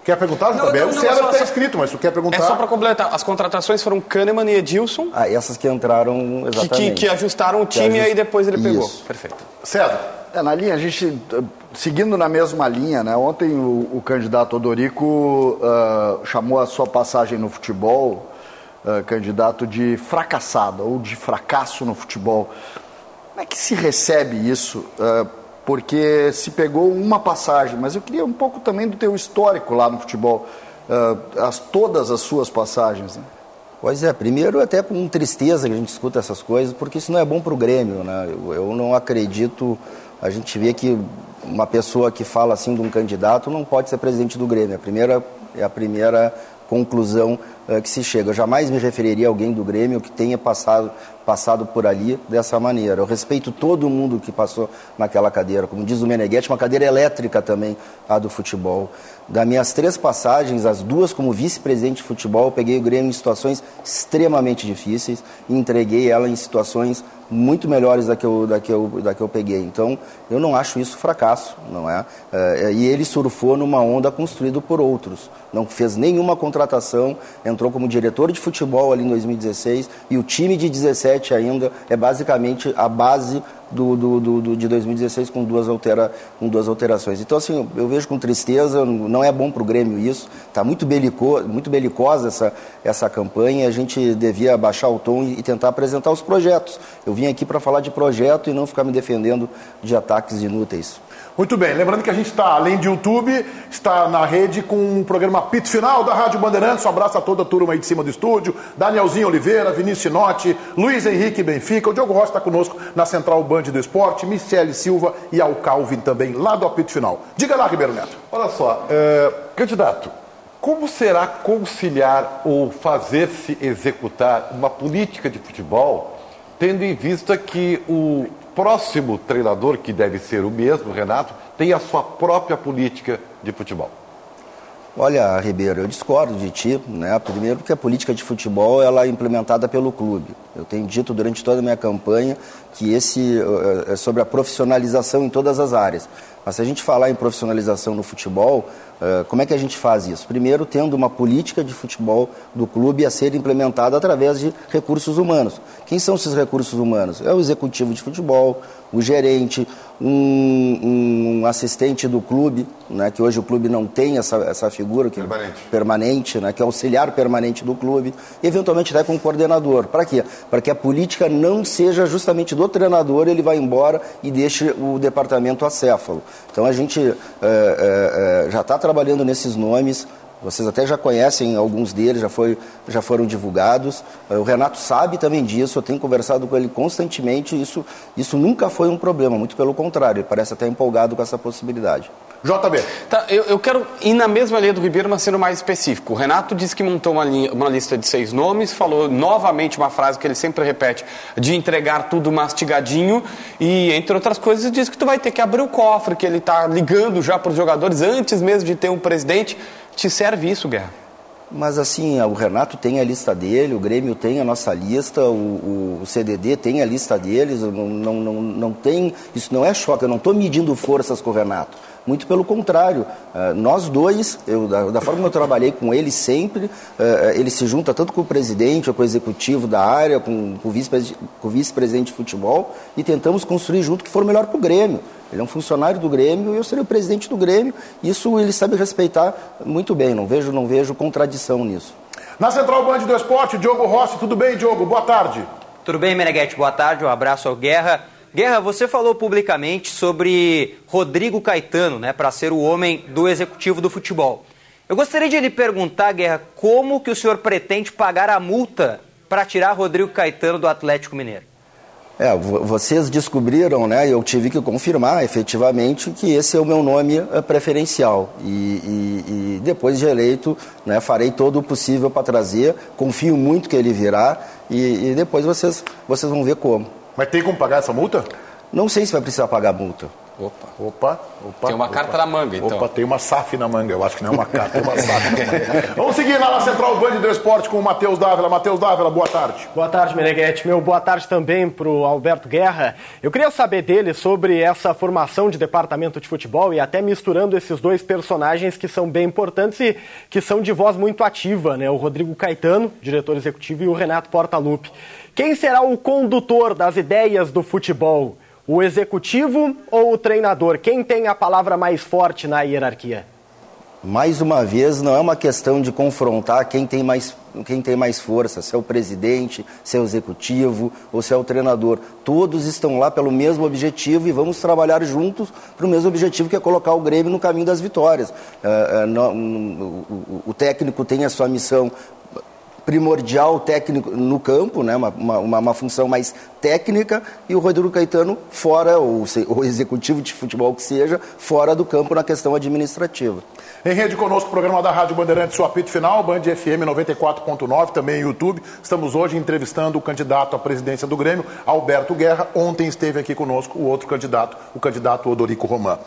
Quer perguntar, JB? O César está escrito, mas tu quer perguntar? É só para completar. As contratações foram Kahneman e Edilson. Ah, essas que entraram exatamente. Que, que, que ajustaram o time e aí depois ele pegou. Isso. Perfeito. César. É, na linha, a gente, seguindo na mesma linha, né? Ontem o, o candidato Odorico uh, chamou a sua passagem no futebol, uh, candidato de fracassada ou de fracasso no futebol. Como é que se recebe isso? Uh, porque se pegou uma passagem, mas eu queria um pouco também do teu histórico lá no futebol, uh, as, todas as suas passagens. Né? Pois é, primeiro até com tristeza que a gente escuta essas coisas, porque isso não é bom para o Grêmio, né? Eu, eu, não acredito, a gente vê que uma pessoa que fala assim de um candidato não pode ser presidente do Grêmio. A primeira, é a primeira conclusão uh, que se chega. Eu jamais me referiria a alguém do Grêmio que tenha passado, passado por ali dessa maneira. Eu respeito todo mundo que passou naquela cadeira. Como diz o Meneghetti, uma cadeira elétrica também, a do futebol. Das minhas três passagens, as duas como vice-presidente de futebol, eu peguei o Grêmio em situações extremamente difíceis e entreguei ela em situações muito melhores da que eu, da que eu, da que eu peguei. Então, eu não acho isso fracasso, não é? é e ele surfou numa onda construída por outros. Não fez nenhuma contratação, entrou como diretor de futebol ali em 2016 e o time de 17 ainda é basicamente a base do, do, do, de 2016 com duas, altera, com duas alterações. Então, assim, eu vejo com tristeza, não é bom para o Grêmio isso, está muito, belico, muito belicosa essa, essa campanha, a gente devia baixar o tom e tentar apresentar os projetos. Eu vim aqui para falar de projeto e não ficar me defendendo de ataques inúteis. Muito bem, lembrando que a gente está, além de YouTube, está na rede com o programa Pito Final da Rádio Bandeirantes. Um abraço a toda a turma aí de cima do estúdio. Danielzinho Oliveira, Vinícius Sinotti, Luiz Henrique Benfica, o Diogo Rocha está conosco na Central Band do Esporte, Michele Silva e ao Calvin também, lá do Apito Final. Diga lá, Ribeiro Neto. Olha só, é, candidato, como será conciliar ou fazer-se executar uma política de futebol, tendo em vista que o próximo treinador, que deve ser o mesmo, Renato, tem a sua própria política de futebol? Olha, Ribeiro, eu discordo de ti, né? Primeiro porque a política de futebol ela é implementada pelo clube. Eu tenho dito durante toda a minha campanha que esse é sobre a profissionalização em todas as áreas. Mas se a gente falar em profissionalização no futebol, uh, como é que a gente faz isso? Primeiro, tendo uma política de futebol do clube a ser implementada através de recursos humanos. Quem são esses recursos humanos? É o executivo de futebol, o gerente, um, um, assistente do clube, né, que hoje o clube não tem essa, essa figura que, permanente, permanente né, que é auxiliar permanente do clube, e eventualmente até com um coordenador. Para quê? Para que a política não seja justamente do treinador, ele vai embora e deixe o departamento acéfalo. Então a gente é, é, é, já está trabalhando nesses nomes, vocês até já conhecem alguns deles, já, foi, já foram divulgados. Eh, o Renato sabe também disso, eu tenho conversado com ele constantemente. Isso, isso nunca foi um problema, muito pelo contrário, ele parece até empolgado com essa possibilidade. JB. Tá, eu, eu, quero ir na mesma linha do Ribeiro, mas sendo mais específico. O Renato disse que montou uma, linha, uma lista de seis nomes, falou novamente uma frase que ele sempre repete, de entregar tudo mastigadinho, e entre outras coisas disse que tu vai ter que abrir o cofre, que ele está ligando já para os jogadores antes mesmo de ter um presidente. Te serve isso, Guerra? Mas assim, o Renato tem a lista dele, o Grêmio tem a nossa lista, o, o CDD tem a lista deles, não, não, não, não tem, isso não é choque, eu não estou medindo forças com o Renato. Muito pelo contrário, uh, nós dois, eu, da, forma que eu trabalhei com ele sempre, uh, ele se junta tanto com o presidente, com o executivo da área, com, o vice-presidente de futebol, e tentamos construir junto o que for melhor para o Grêmio. Ele é um funcionário do Grêmio e eu serei o presidente do Grêmio. Isso ele sabe respeitar muito bem, não vejo, não vejo contradição nisso. Na Central Band do Esporte, Diogo Rossi. Tudo bem, Diogo? Boa tarde. Tudo bem, Meneghete? Boa tarde. Um abraço ao Guerra. Guerra, você falou publicamente sobre Rodrigo Caetano, né, para ser o homem do executivo do futebol. Eu gostaria de lhe perguntar, Guerra, como que o senhor pretende pagar a multa para tirar Rodrigo Caetano do Atlético Mineiro? É, vocês descobriram, né? Eu tive que confirmar efetivamente que esse é o meu nome é, preferencial. E, e, e depois de eleito, né, farei todo o possível para trazer. Confio muito que ele virá e, e depois vocês, vocês vão ver como. Mas tem como pagar essa multa? Não sei se vai precisar pagar multa. Opa, opa, opa. Tem uma opa. carta na manga, então. Opa, tem uma SAF na manga. Eu acho que não é uma carta, tem uma SAF na manga. Vamos seguir lá na Central Band do Esporte com o Matheus Dávila. Matheus Dávila, boa tarde. Boa tarde, Meneghete. Meu boa tarde também para o Alberto Guerra. Eu queria saber dele sobre essa formação de departamento de futebol e até misturando esses dois personagens que são bem importantes e que são de voz muito ativa, né? O Rodrigo Caetano, diretor executivo, e o Renato Portaluppi. Quem será o condutor das ideias do futebol? O executivo ou o treinador? Quem tem a palavra mais forte na hierarquia? Mais uma vez, não é uma questão de confrontar quem tem mais, quem tem mais força, se é o presidente, se é o executivo ou se é o treinador. Todos estão lá pelo mesmo objetivo e vamos trabalhar juntos para o mesmo objetivo que é colocar o Grêmio no caminho das vitórias. No, o, o técnico tem a sua missão primordial técnico no campo, né? Uma, uma, uma, função mais técnica, e o Rodrigo Caetano fora, ou o executivo de futebol que seja, fora do campo na questão administrativa. Em rede conosco, o programa da Rádio Bandeirantes, o apito final, Band FM 94.9, também YouTube. Estamos hoje entrevistando o candidato à presidência do Grêmio, Alberto Guerra. Ontem esteve aqui conosco o outro candidato, o candidato Odorico Roman.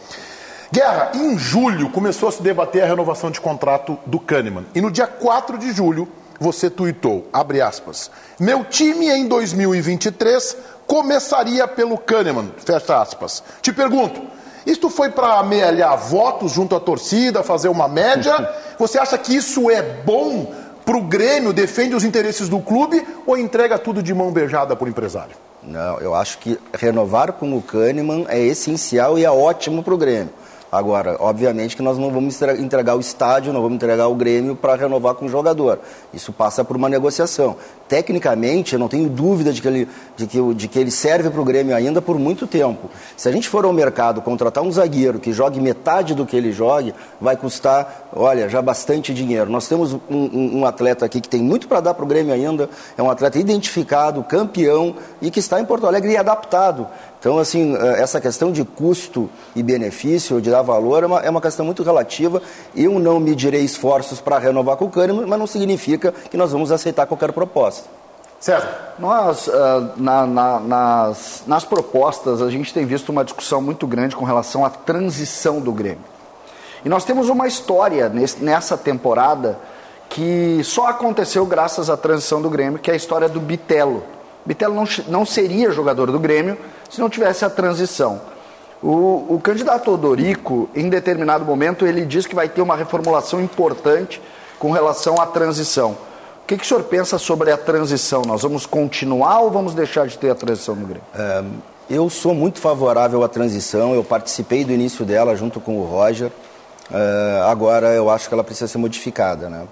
Guerra, em julho começou a se debater a renovação de contrato do Kahneman. E no dia 4 de julho, você tuitou, abre aspas, meu time em 2023 começaria pelo Kahneman, fecha aspas. Te pergunto, isto foi para amealhar votos junto à torcida, fazer uma média? Você acha que isso é bom para o Grêmio, defende os interesses do clube ou entrega tudo de mão beijada para o empresário? Não, eu acho que renovar com o Kahneman é essencial e é ótimo para o Grêmio. Agora, obviamente que nós não vamos entregar o estádio, não vamos entregar o Grêmio para renovar com o jogador. Isso passa por uma negociação. Tecnicamente, eu não tenho dúvida de que ele, de que, de que ele serve para o Grêmio ainda por muito tempo. Se a gente for ao mercado contratar um zagueiro que jogue metade do que ele jogue, vai custar, olha, já bastante dinheiro. Nós temos um, um, um atleta aqui que tem muito para dar para o Grêmio ainda, é um atleta identificado, campeão e que está em Porto Alegre e adaptado. Então, assim, eh, essa questão de custo e benefício, de dar valor, é uma, é uma questão muito relativa. Eu não medirei esforços para renovar com o Kahneman, mas não significa que nós vamos aceitar qualquer proposta. César. Nós, uh, na, na, nas, nas propostas, a gente tem visto uma discussão muito grande com relação à transição do Grêmio. E nós temos uma história nesse, nessa temporada que só aconteceu graças à transição do Grêmio, que é a história do Bitelo. Bitelo não, não seria jogador do Grêmio se não tivesse a transição. O, o candidato Odorico, em determinado momento, ele diz que vai ter uma reformulação importante com relação à transição. O que, que o senhor pensa sobre a transição? Nós vamos continuar ou vamos deixar de ter a transição no Grêmio? É, eu sou muito favorável à transição, eu participei do início dela junto com o Roger. É, agora eu acho que ela precisa ser modificada. Né?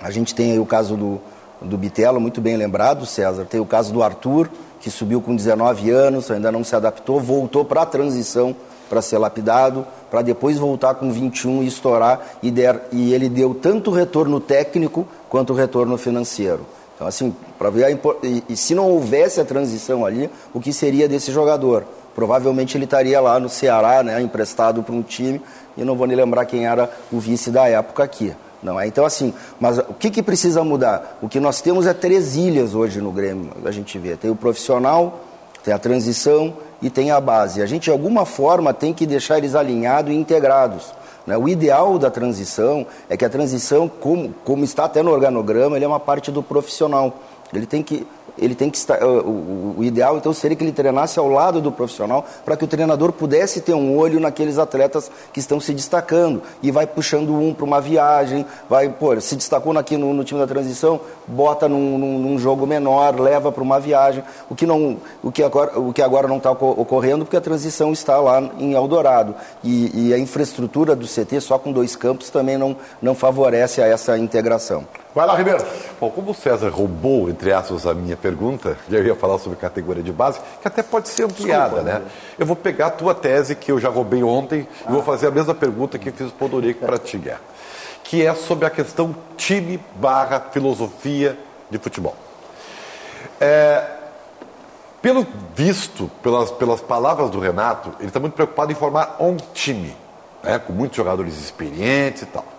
A gente tem aí o caso do, do Bitelo, muito bem lembrado, César. Tem o caso do Arthur, que subiu com 19 anos, ainda não se adaptou, voltou para a transição para ser lapidado, para depois voltar com 21 e estourar, e, der, e ele deu tanto retorno técnico quanto retorno financeiro. Então, assim, para ver a, e, e se não houvesse a transição ali, o que seria desse jogador? Provavelmente ele estaria lá no Ceará, né, emprestado para um time, e não vou nem lembrar quem era o vice da época aqui. Não é? Então, assim, mas o que, que precisa mudar? O que nós temos é três ilhas hoje no Grêmio, a gente vê. Tem o profissional, tem a transição e tem a base. A gente, de alguma forma, tem que deixar eles alinhados e integrados. Né? O ideal da transição é que a transição, como, como está até no organograma, ele é uma parte do profissional. Ele tem que ele tem que estar. Eh, o, o, ideal então seria que ele treinasse ao lado do profissional para que o treinador pudesse ter um olho naqueles atletas que estão se destacando e vai puxando um para uma viagem, vai, pô, se destacou aqui no, no time da transição, bota num, num, num jogo menor, leva para uma viagem. O que, não, o que agora, o que agora não está ocorrendo porque a transição está lá em Eldorado e, e a infraestrutura do CT só com dois campos também não, não favorece a essa integração. Vai lá, Ribeiro. Bom, como o César roubou, entre aspas, a minha pergunta, eu ia falar sobre categoria de base, que até pode ser ampliada, né? Eu vou pegar a tua tese, que eu já roubei ontem, ah. e vou fazer a mesma pergunta que fiz o Podorico para ti, que é sobre a questão time barra filosofia de futebol. É, pelo visto, pelas, pelas palavras do Renato, ele está muito preocupado em formar um time, né, com muitos jogadores experientes e tal.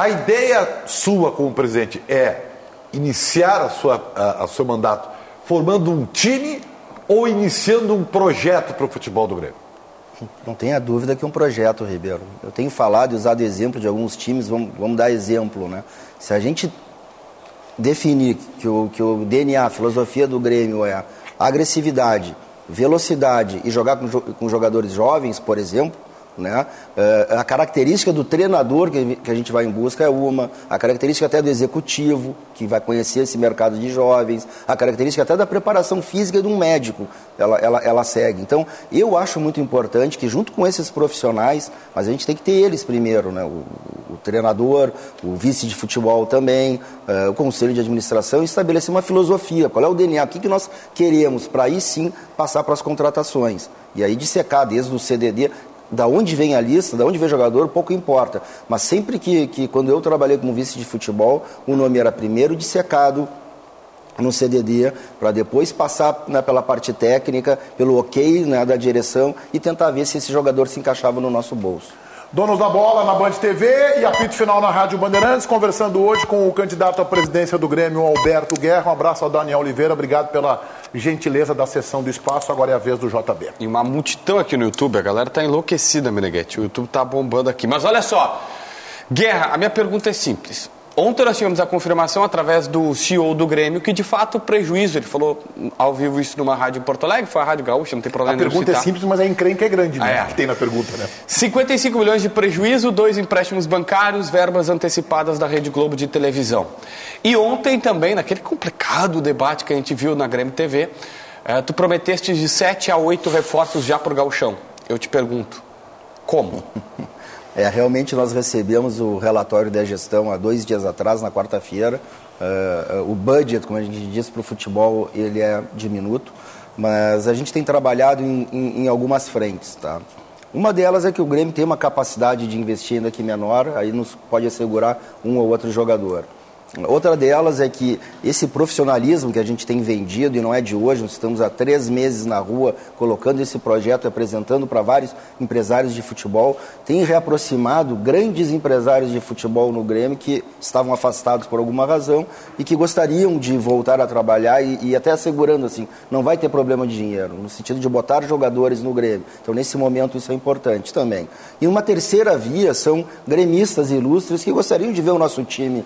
A ideia sua como presidente é iniciar a sua, a, a seu mandato formando um time ou iniciando um projeto para o futebol do Grêmio? Não tenha dúvida que é um projeto, Ribeiro. Eu tenho falado e usado exemplo de alguns times, vamos, vamos dar exemplo. Né? Se a gente definir que o, que o DNA, a filosofia do Grêmio é agressividade, velocidade e jogar com, com jogadores jovens, por exemplo, né? É, a característica do treinador que a gente vai em busca é uma, a característica até do executivo, que vai conhecer esse mercado de jovens, a característica até da preparação física de um médico, ela, ela, ela segue. Então, eu acho muito importante que, junto com esses profissionais, mas a gente tem que ter eles primeiro, né? o, o treinador, o vice de futebol também, uh, o conselho de administração, estabelecer uma filosofia, qual é o DNA, o que, que nós queremos, para aí sim passar para as contratações. E aí dissecar desde o CDD, da onde vem a lista, da onde vem o jogador, pouco importa. Mas sempre que, que quando eu trabalhei como vice de futebol, o nome era primeiro dissecado no CDD, para depois passar né, pela parte técnica, pelo ok né, da direção e tentar ver se esse jogador se encaixava no nosso bolso. Donos da bola na Band TV e apito final na Rádio Bandeirantes, conversando hoje com o candidato à presidência do Grêmio, Alberto Guerra. Um abraço ao Daniel Oliveira, obrigado pela gentileza da sessão do espaço, agora é a vez do JB. E uma multidão aqui no YouTube, a galera tá enlouquecida, Meneghete. O YouTube tá bombando aqui. Mas olha só, Guerra, a minha pergunta é simples. Ontem nós tivemos a confirmação através do CEO do Grêmio que de fato o prejuízo, ele falou ao vivo isso numa rádio em Porto Alegre, foi a Rádio Gaúcha, não tem problema A pergunta é simples, mas a encrenca é grande, né? Ah, é. Que tem na pergunta, né? 55 milhões de prejuízo, dois empréstimos bancários, verbas antecipadas da Rede Globo de televisão. E ontem também, naquele complicado debate que a gente viu na Grêmio TV, eh, tu prometeste de 7 a 8 reforços já para o Gauchão. Eu te pergunto, como? É, realmente nós recebemos o relatório da gestão há dois dias atrás, na quarta-feira. Uh, o budget, como a gente diz para o futebol, ele é diminuto, mas a gente tem trabalhado em, em, em, algumas frentes. Tá? Uma delas é que o Grêmio tem uma capacidade de investir ainda que menor, aí nos pode assegurar um ou outro jogador. Outra delas é que esse profissionalismo que a gente tem vendido, e não é de hoje, nós estamos há três meses na rua colocando esse projeto, apresentando para vários empresários de futebol, tem reaproximado grandes empresários de futebol no Grêmio que estavam afastados por alguma razão e que gostariam de voltar a trabalhar e, e até assegurando assim, não vai ter problema de dinheiro, no sentido de botar jogadores no Grêmio. Então, nesse momento, isso é importante também. E uma terceira via são gremistas ilustres que gostariam de ver o nosso time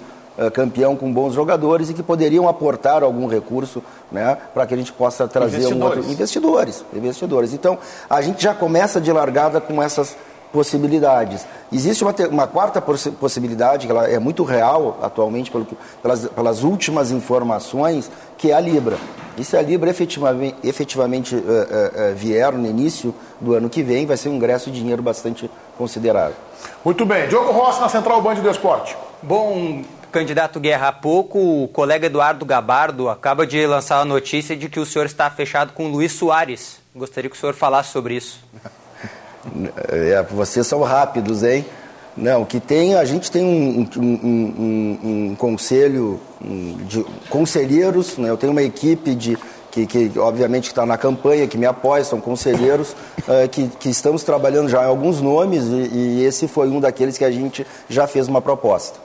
campeão com bons jogadores e que poderiam aportar algum recurso né, para que a gente possa trazer um outro. Investidores. Investidores. Então, a gente já começa de largada com essas possibilidades. Existe uma, uma quarta possi- possibilidade, que ela é muito real atualmente, pelo pelas, pelas últimas informações, que é a Libra. E se a Libra efetivamente, efetivamente eh, eh, eh, vier no início do ano que vem, vai ser um ingresso de dinheiro bastante considerável. Muito bem. Diogo Rossi na Central Band do Esporte. Bom, candidato Guerra, há pouco o colega Eduardo Gabardo acaba de lançar a notícia de que o senhor está fechado com Luiz Soares. Gostaria que o senhor falasse sobre isso. É, vocês são rápidos, hein? Não, que tem, a gente tem um, um- um- um- conselho de conselheiros, né? eu tenho uma equipe de, que, que obviamente está na campanha, que me apoia, são conselheiros, eh, que, que estamos trabalhando já em alguns nomes e, e esse foi um daqueles que a gente já fez uma proposta.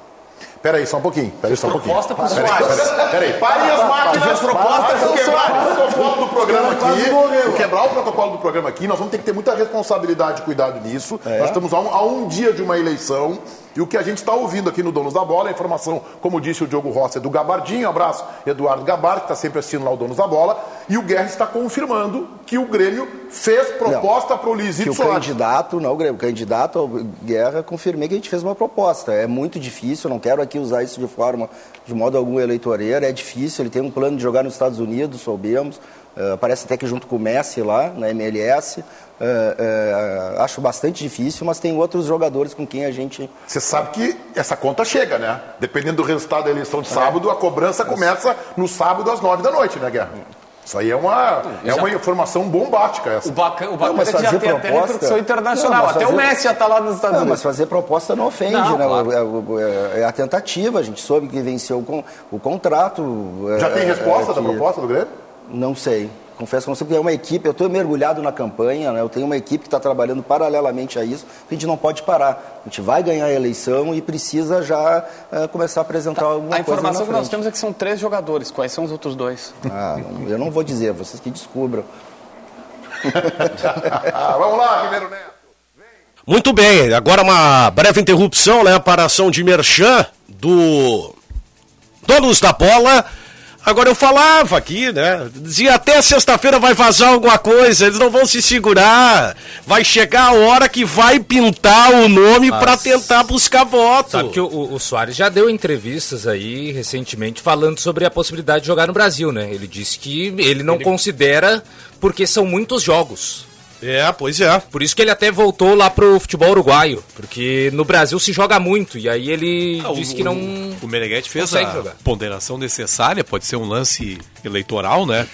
Peraí, só um pouquinho. Peraí, só um pouquinho. Proposta pro Peraí, peraí, Peraí, parem as máquinas, propostas, vou quebrar o protocolo do programa aqui. Vou quebrar o protocolo do programa aqui. Nós vamos ter que ter muita responsabilidade e cuidado nisso. Nós estamos a um, a um dia de uma eleição. E o que a gente está ouvindo aqui no Donos da Bola, a informação, como disse o Diogo Rossi, é do Gabardinho. Um abraço, Eduardo Gabardo, que está sempre assistindo lá o Donos da Bola. E o Guerra está confirmando que o Grêmio fez proposta para o que Luizito o Soares. candidato, não, o candidato ao Guerra, confirmei que a gente fez uma proposta. É muito difícil, não quero aqui usar isso de forma, de modo algum eleitoreiro, é difícil, ele tem um plano de jogar nos Estados Unidos, soubemos, eh, parece até que junto com o Messi lá, na MLS, eh, eh, acho bastante difícil, mas tem outros jogadores com quem a gente... Você sabe que essa conta chega, né? Dependendo do resultado da eleição de sábado, a cobrança começa no sábado às nove da noite, né, Guerra? Isso aí é uma, é uma informação bombástica essa. O bacana, o Não, bacana mas é que já fazer tem até proposta- repercussão internacional. Não, mas até o fazer- Messi já está lá nos Estados Não, Unidos. mas fazer proposta não ofende, Não, né? claro. É, é- é a tentativa, a gente soube que venceu o, con- o contrato. Já é, tem resposta é, da que- proposta do Grêmio? Não sei. Confesso que não sei, porque é uma equipe, eu estou mergulhado na campanha, né? eu tenho uma equipe que está trabalhando paralelamente a isso, a gente não pode parar. A gente vai ganhar a eleição e precisa já eh, começar a apresentar alguma A coisa lá informação na que nós temos é que são três jogadores. Quais são os outros dois? Ah, eu não vou dizer, vocês que descubram. Ah, vamos lá, Ribeiro Neto. Muito bem, agora uma breve interrupção, né, para a ação de merchan do Donos da Bola. Agora eu falava aqui, né? Dizia até sexta-feira vai vazar alguma coisa, eles não vão se segurar. Vai chegar a hora que vai pintar o nome para tentar buscar voto. Sabe que o, o, o Soares já deu entrevistas aí recentemente falando sobre a possibilidade de jogar no Brasil, né? Ele disse que ele não considera porque são muitos jogos. É, pois é. Por isso que ele até voltou lá pro futebol uruguaio, porque no Brasil se joga muito e aí ele Ah, disse o- que não O Meneghetti fez a jogar. ponderação necessária, pode ser um lance eleitoral, né?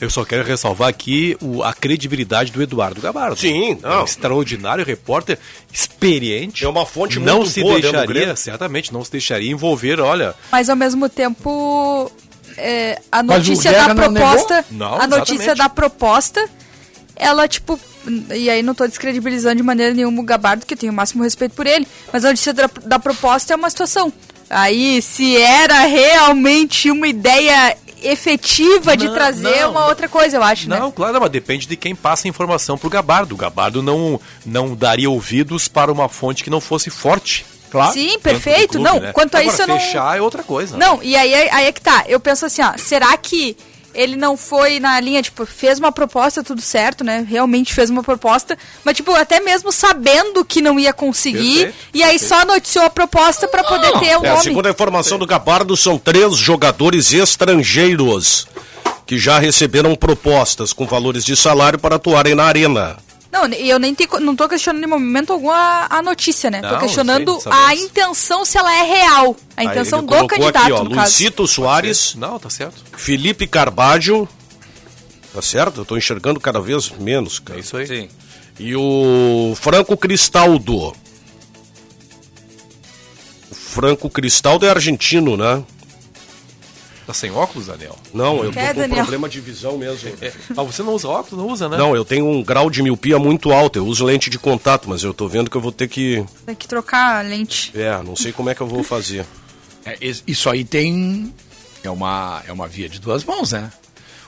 Eu só quero ressalvar aqui o- a credibilidade do Eduardo Gabardo. Sim, É um extraordinário repórter, experiente. É uma fonte não muito se boa deixaria, certamente, não se deixaria envolver, olha, Mas ao mesmo tempo, é, a notícia da não negou? proposta. Não, a notícia exatamente. da proposta, ela, tipo. E aí não tô descredibilizando de maneira nenhuma o Gabardo, que eu tenho o máximo respeito por ele. Mas a notícia da, da proposta é uma situação. Aí, se era realmente uma ideia efetiva de Não, trazer é não, uma outra coisa, eu acho, né? Não, claro, mas depende de quem passa a informação pro Gabardo. O Gabardo não, não daria ouvidos para uma fonte que não fosse forte. Claro. Sim, perfeito. clube, não, né? quanto a Agora, isso eu não. fechar é outra coisa. Não, e aí, aí é que tá. Eu penso assim, ó, será que ele não foi na linha, tipo, fez uma proposta, tudo certo, né? Realmente fez uma proposta, mas, tipo, até mesmo sabendo que não ia conseguir, Perfeito, e aí só noticiou a proposta pra poder ter o É, nome. segundo a informação do Gabardo, são três jogadores estrangeiros que já receberam propostas com valores de salário para atuarem na arena. Não, e eu nem te, não tô questionando em momento algum a, a notícia, né? tô Não, questionando sei, sabemos. a intenção, se ela é real. A intenção do candidato, aqui, ó, no caso. Luizito Soares. Não, tá certo. Felipe Carbaggio. Tá certo? Eu tô enxergando cada vez menos, cara. É isso aí. Sim. E o Franco Cristaldo. O Franco Cristaldo é argentino, né? Tá sem óculos, Daniel? Não, eu Quer, tô com Daniel? problema de visão mesmo. Ah, você não usa óculos? Não usa, né? Não, eu tenho um grau de miopia muito alto. Eu uso lente de contato, mas eu tô vendo que eu vou ter que. Tem que trocar a lente. É, não sei como é que eu vou fazer. É, is- isso aí tem. É uma, é uma via de duas mãos, né?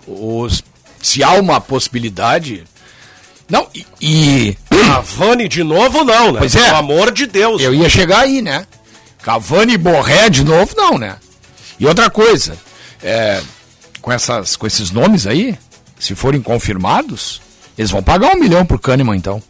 Os, se há uma possibilidade. Não, e. e A Vani de novo, não, né? Pois é. Pelo amor de Deus. eu ia chegar aí, né? Cavani e Borré de novo, não, né? E outra coisa, é, com, essas, com esses nomes aí, se forem confirmados, eles vão pagar um milhão pro Kahneman, então.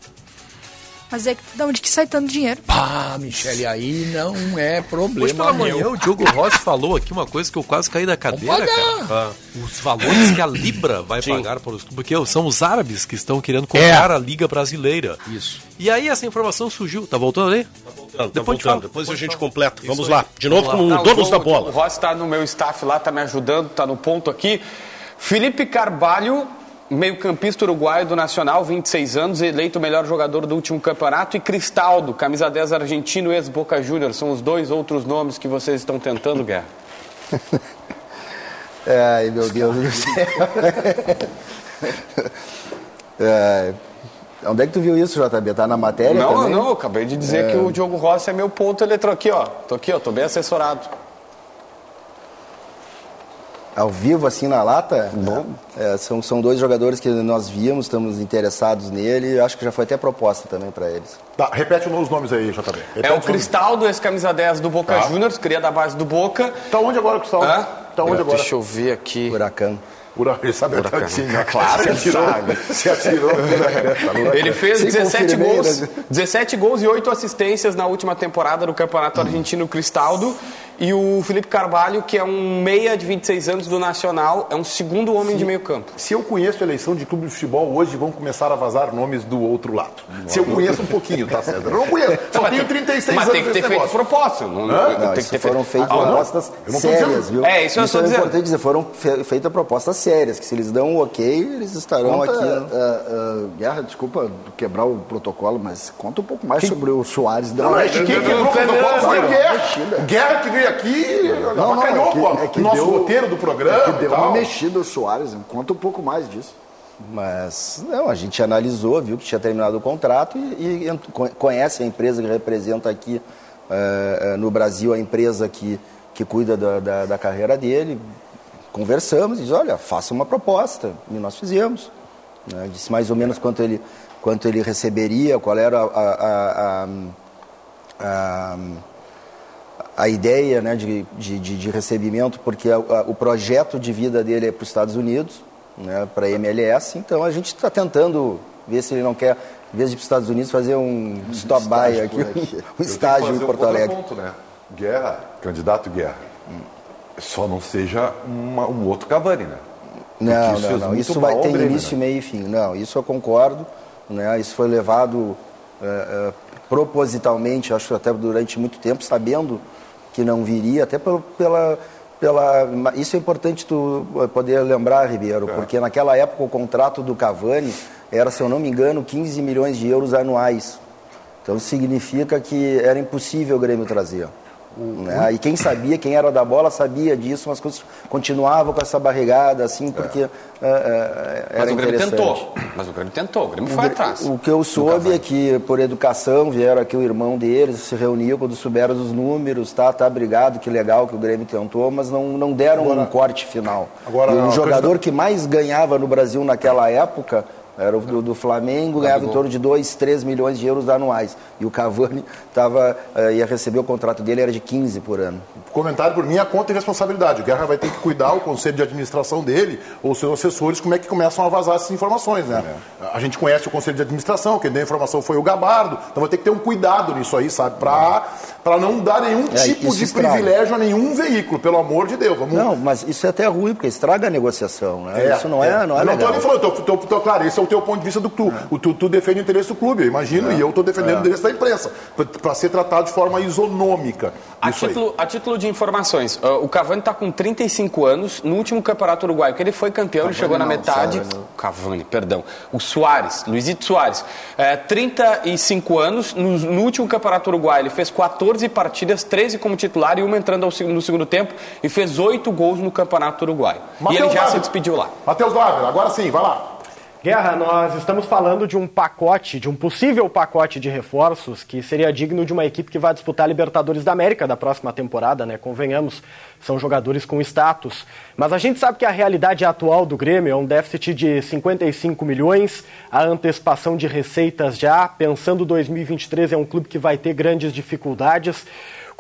Mas é que de onde que sai tanto dinheiro? Ah, Michele, aí não é problema. Hoje pela manhã meu. o Diogo Rossi falou aqui uma coisa que eu quase caí da cadeira, cara. Os valores que a Libra vai pagar para os porque são os árabes que estão querendo comprar É. a Liga Brasileira. Isso. E aí essa informação surgiu. Tá voltando aí? Tá Depois voltando, te falo. depois a gente completa. Vamos Isso lá. De novo com Tá, o donos Diogo- da O bola. Rossi está no meu staff lá, está me ajudando, está no ponto aqui. Felipe Carvalho, meio-campista uruguaio do Nacional, 26 anos, eleito o melhor jogador do último campeonato. E Cristaldo, camisa 10 argentino, ex-Boca Júnior. São os dois outros nomes que vocês estão tentando, Guerra. Ai, meu Deus do céu. É, onde é que tu viu isso, JB? Tá na matéria Não, também? não, acabei de dizer É. que o Diogo Rossi é meu ponto eletrônico. Aqui, ó. Tô aqui, ó, tô bem assessorado. Ao vivo, assim, na lata? Bom. são, são dois jogadores que nós víamos, estamos interessados nele. Acho que já foi até proposta também para eles. Tá, repete os nomes aí, JB. Repete É o. Cristaldo, esse camisa 10 do Boca Tá. Juniors, cria da base do Boca. Tá onde agora o Cristaldo? Hã? Tá onde agora? Deixa eu ver aqui. Huracão. Huracão, ele sabe Huracão. até sim, né? Claro se que atirou, sabe. Se atirou. Ele fez Sim, 17 confirmei, gols, né? 17 gols e 8 assistências na última temporada do Campeonato Argentino Cristaldo. E o Felipe Carvalho, que é um meia de 26 anos do Nacional, é um segundo homem de meio campo. Se eu conheço a eleição de clube de futebol, hoje vão começar a vazar nomes do outro lado. Se eu conheço um pouquinho, tá, César? Eu não conheço. Só Mas tenho tem- 36 mas anos tem que ter nesse feito negócio. proposta. Não, Não, que isso ter foram feito... feitas Ah, não? propostas Eu não tô sérias, viu? É, isso eu estou é dizendo. importante dizer, foram fe feitas propostas sérias, que se eles dão um ok, eles estarão Conta, aqui. ah, ah, Guerra, desculpa quebrar o protocolo, mas conta um pouco mais sobre o Soares. Não, é que quem quebrou o protocolo foi o Guerra. Guerra que veio aqui, Não, não, avacalhou é que, é que o nosso deu, roteiro do programa. É que e deu tal. uma mexida o Soares. Conta um pouco mais disso. Mas, não, a gente analisou, viu que tinha terminado o contrato e, e conhece a empresa que representa aqui eh, no Brasil, a empresa que, que cuida da, da, da carreira dele. Conversamos e disse, olha, faça uma proposta. E nós fizemos. né? Disse mais ou menos quanto ele, quanto ele receberia, qual era a, a- a- a- a ideia né, de, de, de- recebimento, porque a- a- o projeto de vida dele é para os Estados Unidos, né, para a MLS, então a gente está tentando ver se ele não quer, em vez de ir para os Estados Unidos, fazer um stop-by aqui, um, estágio em Porto Alegre. Ponto, né? Guerra, candidato Guerra. Só não seja uma- um outro Cavani, né? Não, isso não, não. Isso vai ter início, né? meio e fim. Não, isso eu concordo. Né? Isso foi levado eh, eh, propositalmente, acho que até durante muito tempo, sabendo que não viria, até pelo, pela, pela. Isso é importante tu poder lembrar, Ribeiro, porque naquela época o contrato do Cavani era, se eu não me engano, 15 milhões de euros anuais. Então significa que era impossível o Grêmio trazer. Né? E quem sabia, quem era da bola, sabia disso, mas continuava com essa barrigada, assim, porque eh, eh, era Mas o Grêmio interessante. tentou. Mas o Grêmio tentou. O Grêmio foi atrás. O que eu soube é que, por educação, vieram aqui o irmão deles, se reuniu quando souberam dos números, tá, tá, obrigado, que legal que o Grêmio tentou, mas não, não deram um corte final. agora, e o a jogador questão- que mais ganhava no Brasil naquela época era o do, do Flamengo, ganhava em torno de 2, 3 milhões de euros anuais. E o Cavani tava, eh, ia receber o contrato dele, era de 15 por ano. Comentário por minha conta e responsabilidade. O Guerra vai ter que cuidar, o conselho de administração dele, ou seus assessores, como é que começam a vazar essas informações, né? É. A gente conhece o conselho de administração, quem deu a informação foi o Gabardo, então vai ter que ter um cuidado nisso aí, sabe? Pra, pra não dar nenhum É, tipo de estraga. privilégio a nenhum veículo, pelo amor de Deus. Vamos... Não, mas isso é até ruim, porque estraga a negociação, né? isso não é, não é eu não legal. tô nem falando, tô, tô, tô- claro, esse é o teu ponto de vista do clube. O tu, tu defende o interesse do clube, eu imagino, e eu estou defendendo o interesse da imprensa, para ser tratado de forma isonômica. A título, a título de informações, uh, o Cavani está com 35 anos. No último campeonato uruguaio, que ele foi campeão, ele chegou na não, metade. Cavani. Cavani, perdão. O Soares, Luizito Soares, é, 35 anos. No, no último campeonato uruguaio, ele fez 14 partidas, 13 como titular e uma entrando no segundo tempo e fez 8 gols no campeonato uruguaio. e Matheus ele já se Dávila. despediu lá. Matheus Dávila, agora sim, vai lá. Guerra, nós estamos falando de um pacote, de um possível pacote de reforços que seria digno de uma equipe que vai disputar a Libertadores da América da próxima temporada, né? Convenhamos, são jogadores com status. Mas a gente sabe que a realidade atual do Grêmio é um déficit de 55 milhões, a antecipação de receitas já, pensando 2023 é um clube que vai ter grandes dificuldades.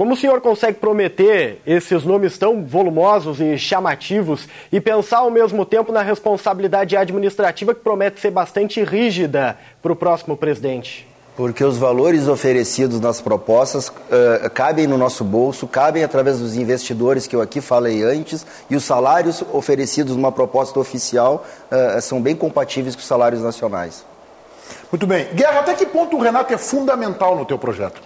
Como o senhor consegue prometer esses nomes tão volumosos e chamativos e pensar ao mesmo tempo na responsabilidade administrativa que promete ser bastante rígida para o próximo presidente? Porque os valores oferecidos nas propostas uh, cabem no nosso bolso, cabem através dos investidores que eu aqui falei antes, e os salários oferecidos numa proposta oficial uh, são bem compatíveis com os salários nacionais. Muito bem. Guerra, até que ponto o Renato é fundamental no teu projeto?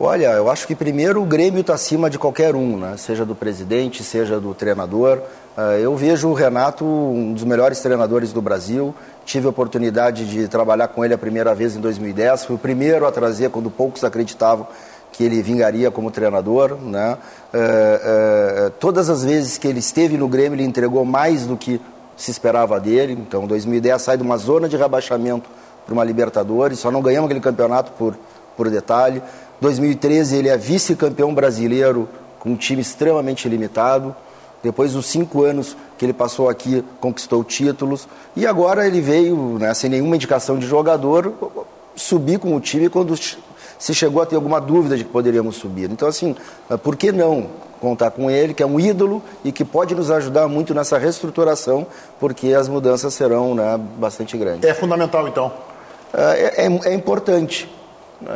Olha, eu acho que primeiro o Grêmio está acima de qualquer um, né? seja do presidente, seja do treinador. Uh, eu vejo o Renato um dos melhores treinadores do Brasil. Tive a oportunidade de trabalhar com ele a primeira vez em 2010. Fui o primeiro a trazer quando poucos acreditavam que ele vingaria como treinador. Né? Uh, uh, todas as vezes que ele esteve no Grêmio, ele entregou mais do que se esperava dele. Então, 2010 sai de uma zona de rebaixamento para uma Libertadores. Só não ganhamos aquele campeonato por, por detalhe. 2013 ele é vice-campeão brasileiro com um time extremamente limitado. Depois dos cinco anos que ele passou aqui, conquistou títulos. E agora ele veio, né, sem nenhuma indicação de jogador, subir com o time quando se chegou a ter alguma dúvida de que poderíamos subir. Então, assim, por que não contar com ele, que é um ídolo e que pode nos ajudar muito nessa reestruturação, porque as mudanças serão né, bastante grandes. É fundamental, então? É, é, é importante.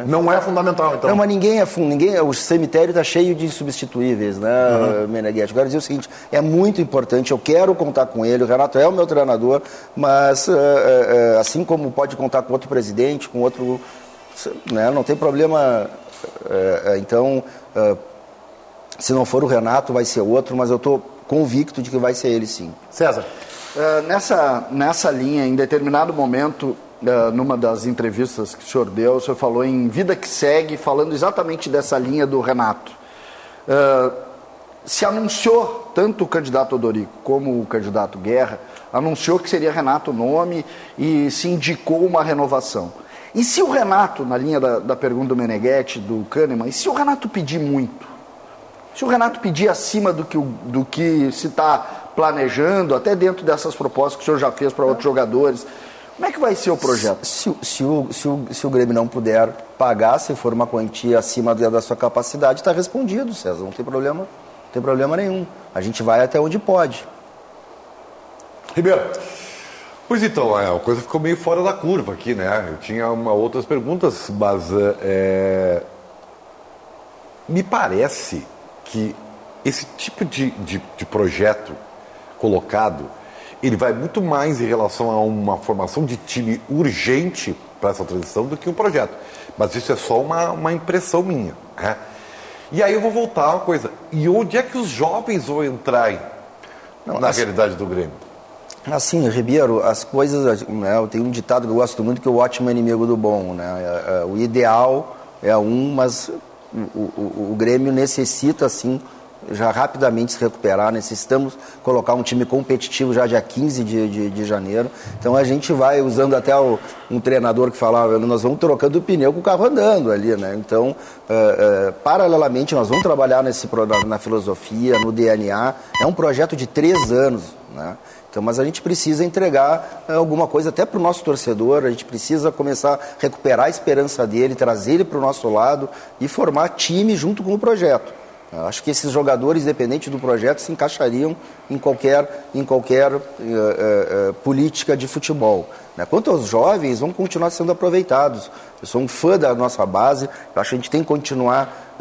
Não é fundamental, então. Não, mas ninguém é ninguém O cemitério está cheio de insubstituíveis, né, uhum. Meneghetti? Agora dizer o seguinte: é muito importante, eu quero contar com ele. O Renato é o meu treinador, mas uh, uh, assim como pode contar com outro presidente, com outro. Né, não tem problema. Uh, então, se não for o Renato, vai ser outro, mas eu estou convicto de que vai ser ele sim. César. nessa, nessa linha, em determinado momento, numa das entrevistas que o senhor deu, o senhor falou em Vida que Segue, falando exatamente dessa linha do Renato. Uh, se anunciou, tanto o candidato Odorico como o candidato Guerra, anunciou que seria Renato o nome e se indicou uma renovação. E se o Renato, na linha da, da pergunta do Meneghetti, do Kahneman, e se o Renato pedir muito? Se o Renato pedir acima do que, do que se está planejando, até dentro dessas propostas que o senhor já fez para outros jogadores, como é que vai ser o projeto? Se, se, o, se, o, se o Grêmio não puder pagar, se for uma quantia acima da sua capacidade, está respondido, César. Não tem problema, não tem problema nenhum. A gente vai até onde pode. Ribeiro. Pois então, é, a coisa ficou meio fora da curva aqui, né? Eu tinha uma, outras perguntas, mas é, me parece que esse tipo de, de, de projeto colocado ele vai muito mais em relação a uma formação de time urgente para essa transição do que um projeto. Mas isso é só uma, uma impressão minha. Né? E aí eu vou voltar a uma coisa. E onde é que os jovens vão entrar Não, na assim, realidade do Grêmio? Assim, Ribeiro, as coisas. Né, eu tenho um ditado que eu gosto muito que o ótimo é inimigo do bom. Né? É, é, o ideal é um, mas o, o, o Grêmio necessita, assim, já rapidamente se recuperar. Necessitamos colocar um time competitivo já dia 15 de, de, de janeiro. Então a gente vai usando até o, um treinador que falava, nós vamos trocando o pneu com o carro andando ali, né? Então, uh, uh, paralelamente, nós vamos trabalhar nesse, na, na filosofia, no DNA. É um projeto de três anos, né? Então, mas a gente precisa entregar uh, alguma coisa até para o nosso torcedor, a gente precisa começar a recuperar a esperança dele, trazer ele para o nosso lado e formar time junto com o projeto. Eu acho que esses jogadores, independente do projeto, se encaixariam em qualquer, em qualquer uh, uh, uh, política de futebol. Né? Quanto aos jovens, vão continuar sendo aproveitados. Eu sou um fã da nossa base, eu acho que a gente tem que continuar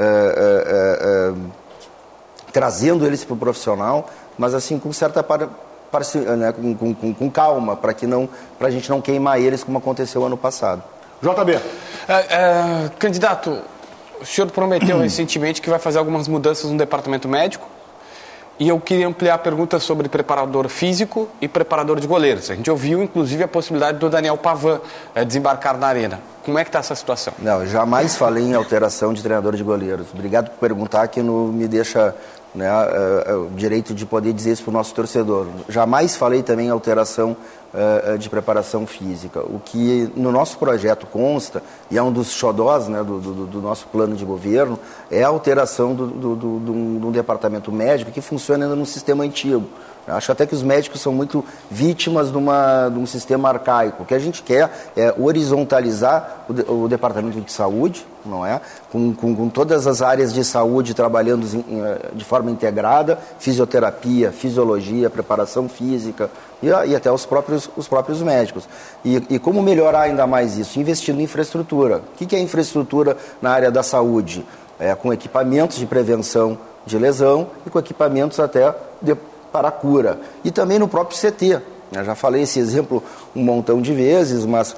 trazendo eles para o profissional, mas assim, com certa para, para, né? com, com, com, calma, para que não, para a gente não queimar eles como aconteceu ano passado. JB. É, é, candidato, o senhor prometeu recentemente que vai fazer algumas mudanças no departamento médico. E eu queria ampliar a pergunta sobre preparador físico e preparador de goleiros. A gente ouviu, inclusive, a possibilidade do Daniel Pavan é, desembarcar na arena. Como é que está essa situação? Não, eu jamais falei em alteração de treinador de goleiros. Obrigado por perguntar, que não me deixa né, uh, uh, o direito de poder dizer isso para o nosso torcedor. Jamais falei também em alteração uh, de preparação física. O que no nosso projeto consta, e é um dos xodós né, do, do, do nosso plano de governo, é a alteração do, do, do, do departamento médico que funciona ainda num sistema antigo. Acho até que os médicos são muito vítimas de, uma, de um sistema arcaico. O que a gente quer é horizontalizar o, de, o departamento de saúde, não é? Com, com, com, todas as áreas de saúde trabalhando eh, de forma integrada, fisioterapia, fisiologia, preparação física e, e até os próprios, os próprios médicos. E, e, como melhorar ainda mais isso? Investindo em infraestrutura. O que, que é infraestrutura na área da saúde? É, com equipamentos de prevenção de lesão e com equipamentos até de, para cura. E também no próprio CT. Eu já falei esse exemplo um montão de vezes, mas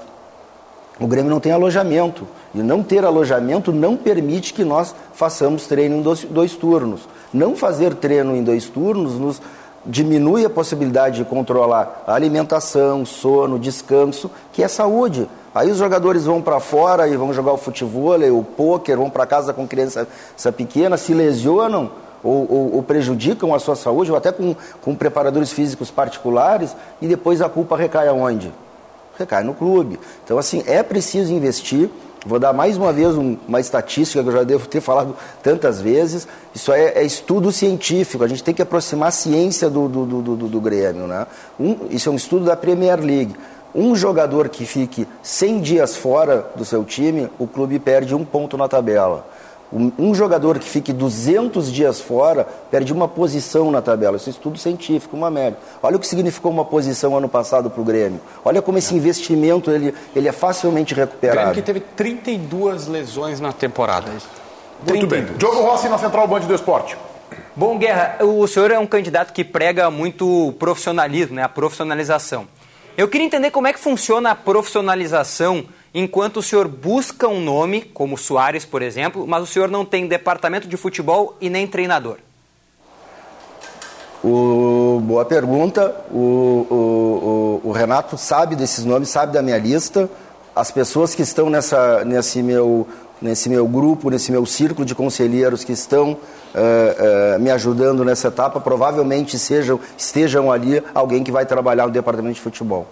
o Grêmio não tem alojamento. E não ter alojamento não permite que nós façamos treino em dois, dois turnos. Não fazer treino em dois turnos nos diminui a possibilidade de controlar a alimentação, sono, descanso, que é saúde. Aí os jogadores vão para fora e vão jogar o futebol, o pôquer, vão para casa com criança pequena, se lesionam ou, ou, ou, prejudicam a sua saúde, ou até com, com preparadores físicos particulares, e depois a culpa recai aonde? recai no clube. Então, assim, é preciso investir. Vou dar mais uma vez um, uma estatística que eu já devo ter falado tantas vezes. Isso é, é estudo científico. A gente tem que aproximar a ciência do, do, do, do, do Grêmio. Né? Um, isso é um estudo da Premier League. Um jogador que fique 100 dias fora do seu time, o clube perde um ponto na tabela. Um, jogador que fique 200 dias fora perde uma posição na tabela. Isso é estudo científico, uma média. Olha o que significou uma posição ano passado para o Grêmio. Olha como esse investimento ele, ele é facilmente recuperado. O Grêmio que teve 32 lesões na temporada. Muito bem. Diogo Rossi na Central Band do Esporte. Bom, Guerra, o senhor é um candidato que prega muito profissionalismo, né? a profissionalização. Eu queria entender como é que funciona a profissionalização enquanto o senhor busca um nome, como Soares, por exemplo, mas o senhor não tem departamento de futebol e nem treinador? O, boa pergunta. O, o, o, Renato sabe desses nomes, sabe da minha lista. As pessoas que estão nessa, nesse, meu, nesse meu grupo, nesse meu círculo de conselheiros que estão uh, uh, me ajudando nessa etapa, provavelmente sejam, estejam ali alguém que vai trabalhar no departamento de futebol.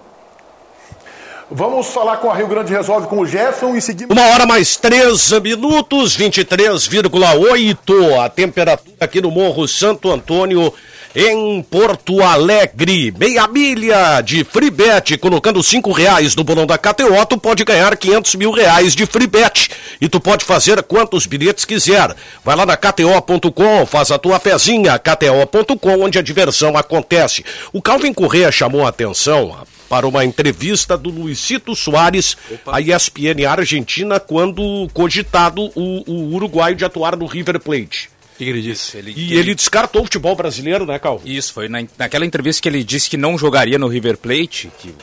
Vamos falar com a Rio Grande Resolve com o Gerson e seguimos. Uma hora mais três minutos, 23,8 a temperatura aqui no Morro Santo Antônio, em Porto Alegre. Meia milha de free bet, colocando cinco reais no bolão da KTO, tu pode ganhar 500 mil reais de free bet. E tu pode fazer quantos bilhetes quiser. Vai lá na KTO.com, faz a tua fezinha, KTO.com, onde a diversão acontece. O Calvin Correa chamou a atenção, para uma entrevista do Luizito Soares à ESPN Argentina quando cogitado o, o uruguaio de atuar no River Plate. O que, ele disse? Ele, e ele... ele... descartou o futebol brasileiro, né, Cal? Isso, foi na, naquela entrevista que ele disse que não jogaria no River Plate, que,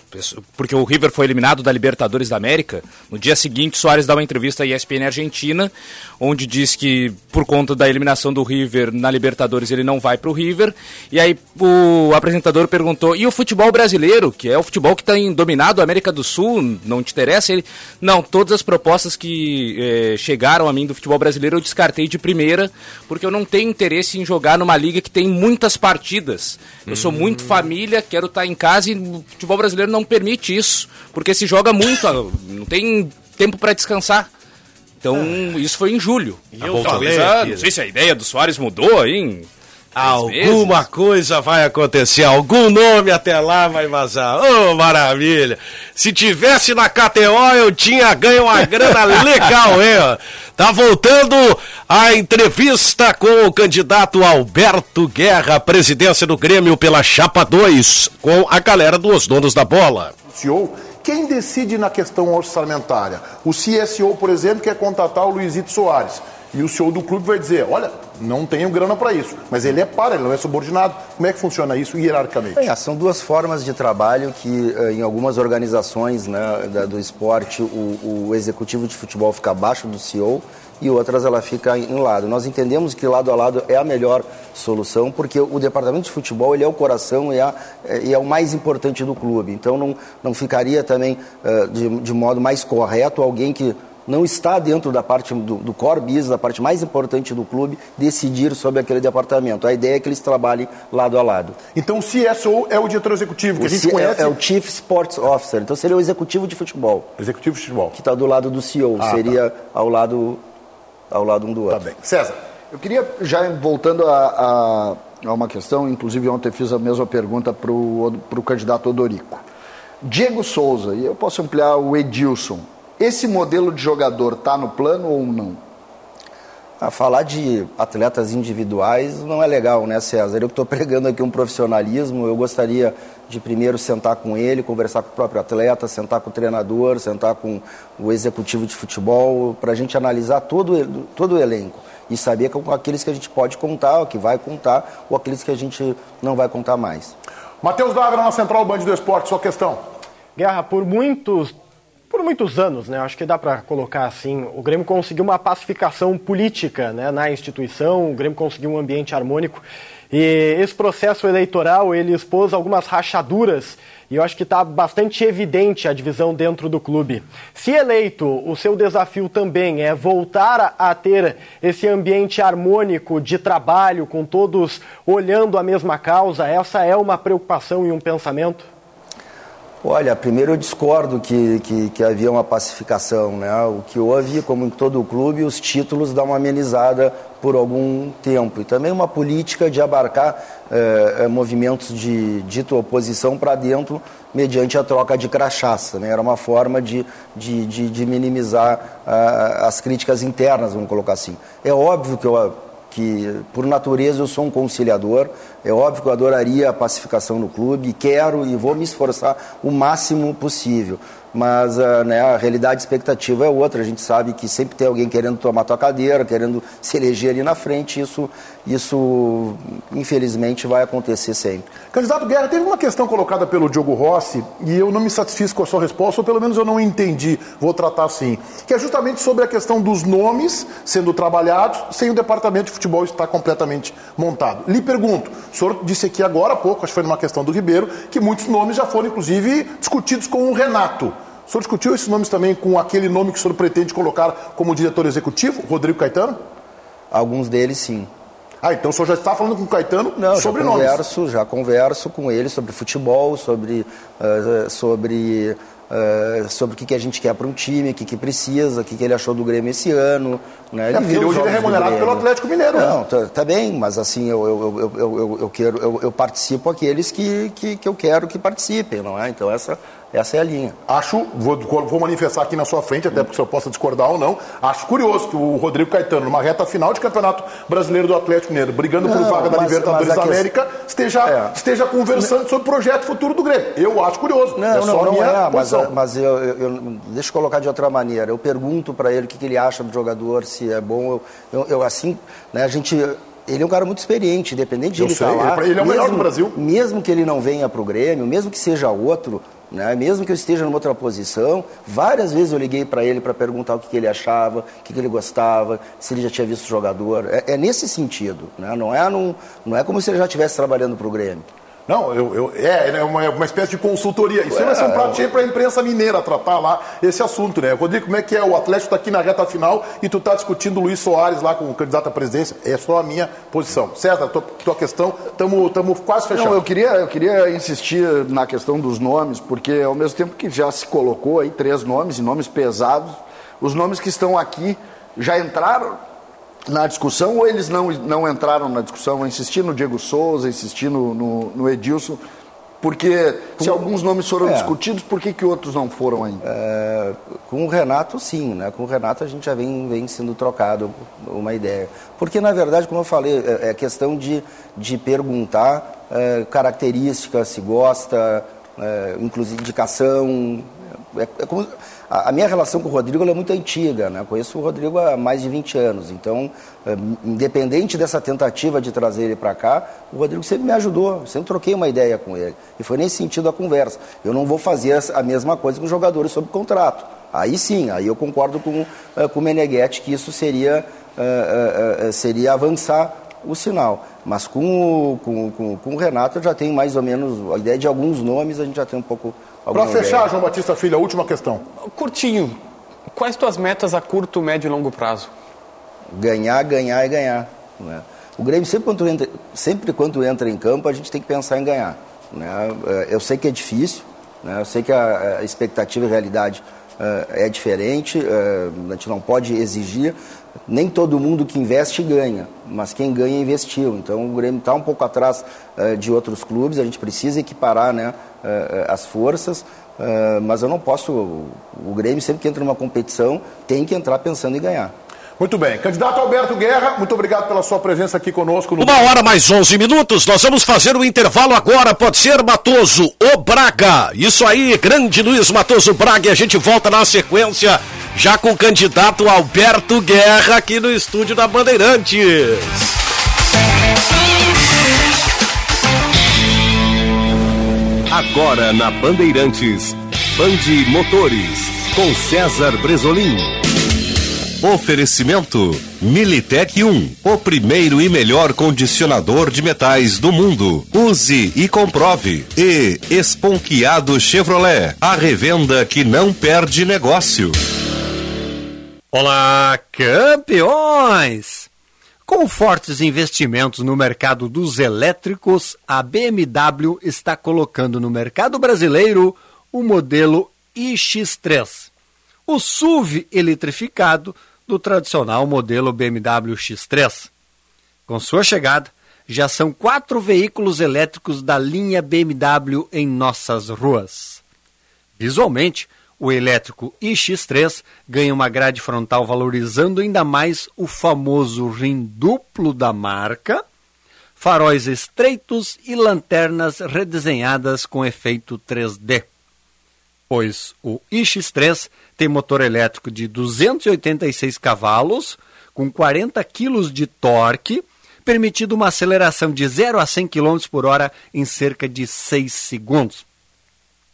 porque o River foi eliminado da Libertadores da América. No dia seguinte, Soares dá uma entrevista à ESPN Argentina, onde diz que por conta da eliminação do River na Libertadores ele não vai para o River. E aí o apresentador perguntou: e o futebol brasileiro, que é o futebol que está dominado a América do Sul, não te interessa? Ele, não, todas as propostas que eh, chegaram a mim do futebol brasileiro eu descartei de primeira, porque eu não tenho interesse em jogar numa liga que tem muitas partidas. Eu sou muito hum. família, quero estar tá em casa e o futebol brasileiro não permite isso, porque se joga muito, não tem tempo para descansar. Então, ah. isso foi em julho. E eu talvez, a, não sei se a ideia do Soares mudou aí em Alguma coisa vai acontecer, algum nome até lá vai vazar. Oh, maravilha! Se tivesse na KTO, eu tinha ganho uma grana legal, hein? Tá voltando a entrevista com o candidato Alberto Guerra, presidência do Grêmio pela Chapa 2, com a galera dos donos da bola. Quem decide na questão orçamentária? O CSO, por exemplo, quer contratar o Luizito Soares. E o CEO do clube vai dizer: olha, não tenho grana para isso. Mas ele é para, ele não é subordinado. Como é que funciona isso hierarquicamente? É, são duas formas de trabalho que, eh, em algumas organizações né, do esporte, o, o executivo de futebol fica abaixo do CEO e outras ela fica em lado. Nós entendemos que lado a lado é a melhor solução, porque o departamento de futebol ele é o coração e é, e é o mais importante do clube. Então não, não ficaria também uh, de, de modo mais correto alguém que não está dentro da parte do, do, core business, da parte mais importante do clube, decidir sobre aquele departamento. A ideia é que eles trabalhem lado a lado. Então o CSO é o diretor executivo, que o a gente conhece? É, é, o Chief Sports Officer, então seria o executivo de futebol. Executivo de futebol. Que está do lado do CEO, ah, seria tá. ao lado ao lado um do outro. Tá bem. César. Eu queria, já voltando a, a, a uma questão, inclusive ontem fiz a mesma pergunta para o candidato Odorico. Diego Souza, e eu posso ampliar o Edilson, Esse modelo de jogador está no plano ou não? A falar de atletas individuais não é legal, né, César? Eu estou pregando aqui um profissionalismo, eu gostaria de primeiro sentar com ele, conversar com o próprio atleta, sentar com o treinador, sentar com o executivo de futebol, para a gente analisar todo, todo o elenco e saber com aqueles que a gente pode contar, o que vai contar, ou aqueles que a gente não vai contar mais. Matheus Dávila na Central Band do Esporte, sua questão. Guerra, por muitos muitos anos, né, acho que dá para colocar assim, o Grêmio conseguiu uma pacificação política né, na instituição, o Grêmio conseguiu um ambiente harmônico e esse processo eleitoral ele expôs algumas rachaduras e eu acho que está bastante evidente a divisão dentro do clube. Se eleito, o seu desafio também é voltar a ter esse ambiente harmônico de trabalho, com todos olhando a mesma causa, essa é uma preocupação e um pensamento? Olha, primeiro eu discordo que, que, que, havia uma pacificação. Né? O que houve, como em todo o clube, os títulos dão uma amenizada por algum tempo. E também uma política de abarcar eh, movimentos de dito oposição para dentro mediante a troca de crachaça. Né? Era uma forma de, de, de, de minimizar ah, as críticas internas, vamos colocar assim. É óbvio que eu que por natureza eu sou um conciliador. É óbvio que eu adoraria a pacificação no clube, quero e vou me esforçar o máximo possível mas uh, né, a realidade expectativa é outra. A gente sabe que sempre tem alguém querendo tomar tua cadeira, querendo se eleger ali na frente. Isso, isso infelizmente, vai acontecer sempre. Candidato Guerra, teve uma questão colocada pelo Diogo Rossi e eu não me satisfiz com a sua resposta, ou pelo menos eu não entendi, vou tratar assim, que é justamente sobre a questão dos nomes sendo trabalhados sem o departamento de futebol estar completamente montado. Lhe pergunto, o senhor disse aqui agora há pouco, acho que foi numa questão do Ribeiro, que muitos nomes já foram, inclusive, discutidos com o Renato. O senhor discutiu esses nomes também com aquele nome que o senhor pretende colocar como diretor executivo, Rodrigo Caetano? Alguns deles, sim. Ah, então o senhor já está falando com o Caetano Não, sobre já converso, nomes? Já converso com ele sobre futebol, sobre, uh, sobre, uh, sobre o que, que a gente quer para um time, o que, que precisa, o que, que ele achou do Grêmio esse ano. Né? Ele é, filho, hoje ele é remunerado pelo Atlético Mineiro. Não, né? tá, tá, bem, mas assim, eu, eu, eu, eu, eu, quero, eu, eu participo aqueles que, que, que eu quero que participem, não é? Então essa essa é a linha. Acho, vou, vou manifestar aqui na sua frente, até porque o senhor possa discordar ou não, acho curioso que o Rodrigo Caetano, numa reta final de Campeonato Brasileiro do Atlético Mineiro, brigando não, por vaga da Libertadores da América, esteja, é. esteja conversando sobre o projeto futuro do Grêmio. Eu acho curioso. Não, é não, só não, minha é, mas, mas eu, eu, eu, deixa eu colocar de outra maneira. Eu pergunto para ele o que, que, ele acha do jogador, se é bom. Eu, eu assim, né, a gente ele é um cara muito experiente, independente de eu ele estar tá lá. Ele é o melhor do Brasil. Mesmo que ele não venha para o Grêmio, mesmo que seja outro, né? mesmo que eu esteja numa outra posição, várias vezes eu liguei para ele para perguntar o que, que, ele achava, o que, que, ele gostava, se ele já tinha visto o jogador. É, é nesse sentido, né? não, é num, não é como se ele já estivesse trabalhando para o Grêmio. Não, eu, eu, é, é uma, uma espécie de consultoria. Isso é, vai ser um prato cheio para a imprensa mineira tratar lá esse assunto, né? Rodrigo, como é que é? O Atlético está aqui na reta final e tu está discutindo o Luiz Soares lá com o candidato à presidência. É só a minha posição. César, tua, tua questão, estamos quase fechando. Não, eu queria, eu queria insistir na questão dos nomes, porque ao mesmo tempo que já se colocou aí três nomes, e nomes pesados, os nomes que estão aqui já entraram na discussão ou eles não, não entraram na discussão? Insistir no Diego Souza, insistir no, no, no Edilson, porque se alguns nomes foram é. discutidos, por que, que outros não foram ainda? É, com o Renato, sim. Né? Com o Renato a gente já vem, vem sendo trocado uma ideia. Porque, na verdade, como eu falei, é, é questão de, de perguntar é, características, se gosta, é, inclusive indicação. É, é como, a, a minha relação com o Rodrigo é muito antiga, né? conheço o Rodrigo há mais de 20 anos, então, é, independente dessa tentativa de trazer ele para cá, o Rodrigo sempre me ajudou, sempre troquei uma ideia com ele. E foi nesse sentido a conversa. Eu não vou fazer a mesma coisa com jogadores sob contrato. Aí sim, aí eu concordo com, é, com o Meneghetti que isso seria, é, seria avançar o sinal. Mas com o, com, com, com o Renato eu já tenho mais ou menos a ideia de alguns nomes, a gente já tem um pouco para fechar, ideia. João Batista Filho, a última questão. Curtinho, quais tuas metas a curto, médio e longo prazo? Ganhar, ganhar e ganhar. Né? O Grêmio, sempre quando, entra, sempre quando entra em campo, a gente tem que pensar em ganhar. Né? É, eu sei que é difícil, né? eu sei que a, a expectativa e a realidade uh, é diferente, uh, a gente não pode exigir. Nem todo mundo que investe ganha, mas quem ganha investiu. Então o Grêmio está um pouco atrás uh, de outros clubes, a gente precisa equiparar né, as forças, Uh, mas eu não posso. O Grêmio, sempre que entra numa competição, tem que entrar pensando em ganhar. Muito bem. Candidato Alberto Guerra, muito obrigado pela sua presença aqui conosco. No... Uma hora mais 11 minutos, nós vamos fazer o um intervalo agora, pode ser Matoso, o Braga. Isso aí, grande Luiz Matoso Braga, e a gente volta na sequência, já com o candidato Alberto Guerra aqui no estúdio da Bandeirantes. Agora na Bandeirantes, Bande Motores, com César Bresolim. Oferecimento Militec 1, o primeiro e melhor condicionador de metais do mundo. Use e comprove. E Esponquiado Chevrolet, a revenda que não perde negócio. Olá, campeões! Com fortes investimentos no mercado dos elétricos, a BMW está colocando no mercado brasileiro o modelo iX3, o SUV eletrificado do tradicional modelo BMW X3. Com sua chegada, já são quatro veículos elétricos da linha BMW em nossas ruas. Visualmente, o elétrico iX3 ganha uma grade frontal valorizando ainda mais o famoso rim duplo da marca, faróis estreitos e lanternas redesenhadas com efeito 3D. Pois o iX3 tem motor elétrico de 286 cavalos, com 40 kg de torque, permitindo uma aceleração de 0 a 100 km por hora em cerca de 6 segundos.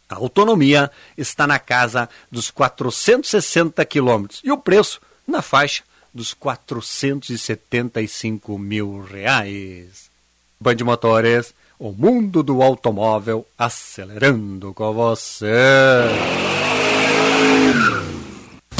A autonomia está na casa dos 460 km e o preço na faixa dos 475 mil reais. Band Motores, o mundo do automóvel acelerando com você.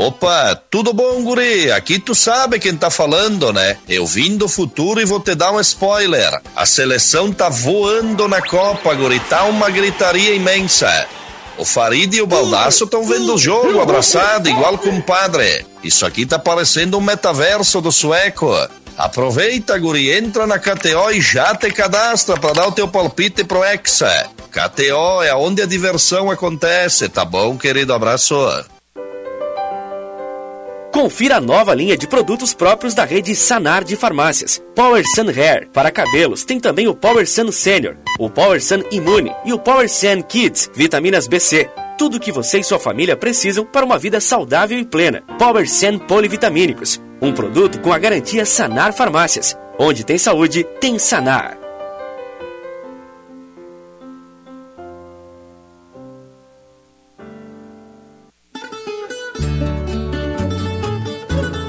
Opa, tudo bom, guri? Aqui tu sabe quem tá falando, né? Eu vim do futuro e vou te dar um spoiler. A seleção tá voando na Copa, guri. Tá uma gritaria imensa. O Farid e o Baldaço estão vendo o jogo abraçado, igual com o padre. Isso aqui tá parecendo um metaverso do sueco. Aproveita, guri, entra na KTO e já te cadastra para dar o teu palpite pro Hexa. KTO é onde a diversão acontece, tá bom, querido? Abraço. Confira a nova linha de produtos próprios da rede Sanar de farmácias. Power Sun Hair para cabelos. Tem também o Power Sun Senior, o Power Sun Immune e o Power Sun Kids, vitaminas BC. Tudo o que você e sua família precisam para uma vida saudável e plena. Power Sun Polivitamínicos, um produto com a garantia Sanar Farmácias. Onde tem saúde, tem Sanar.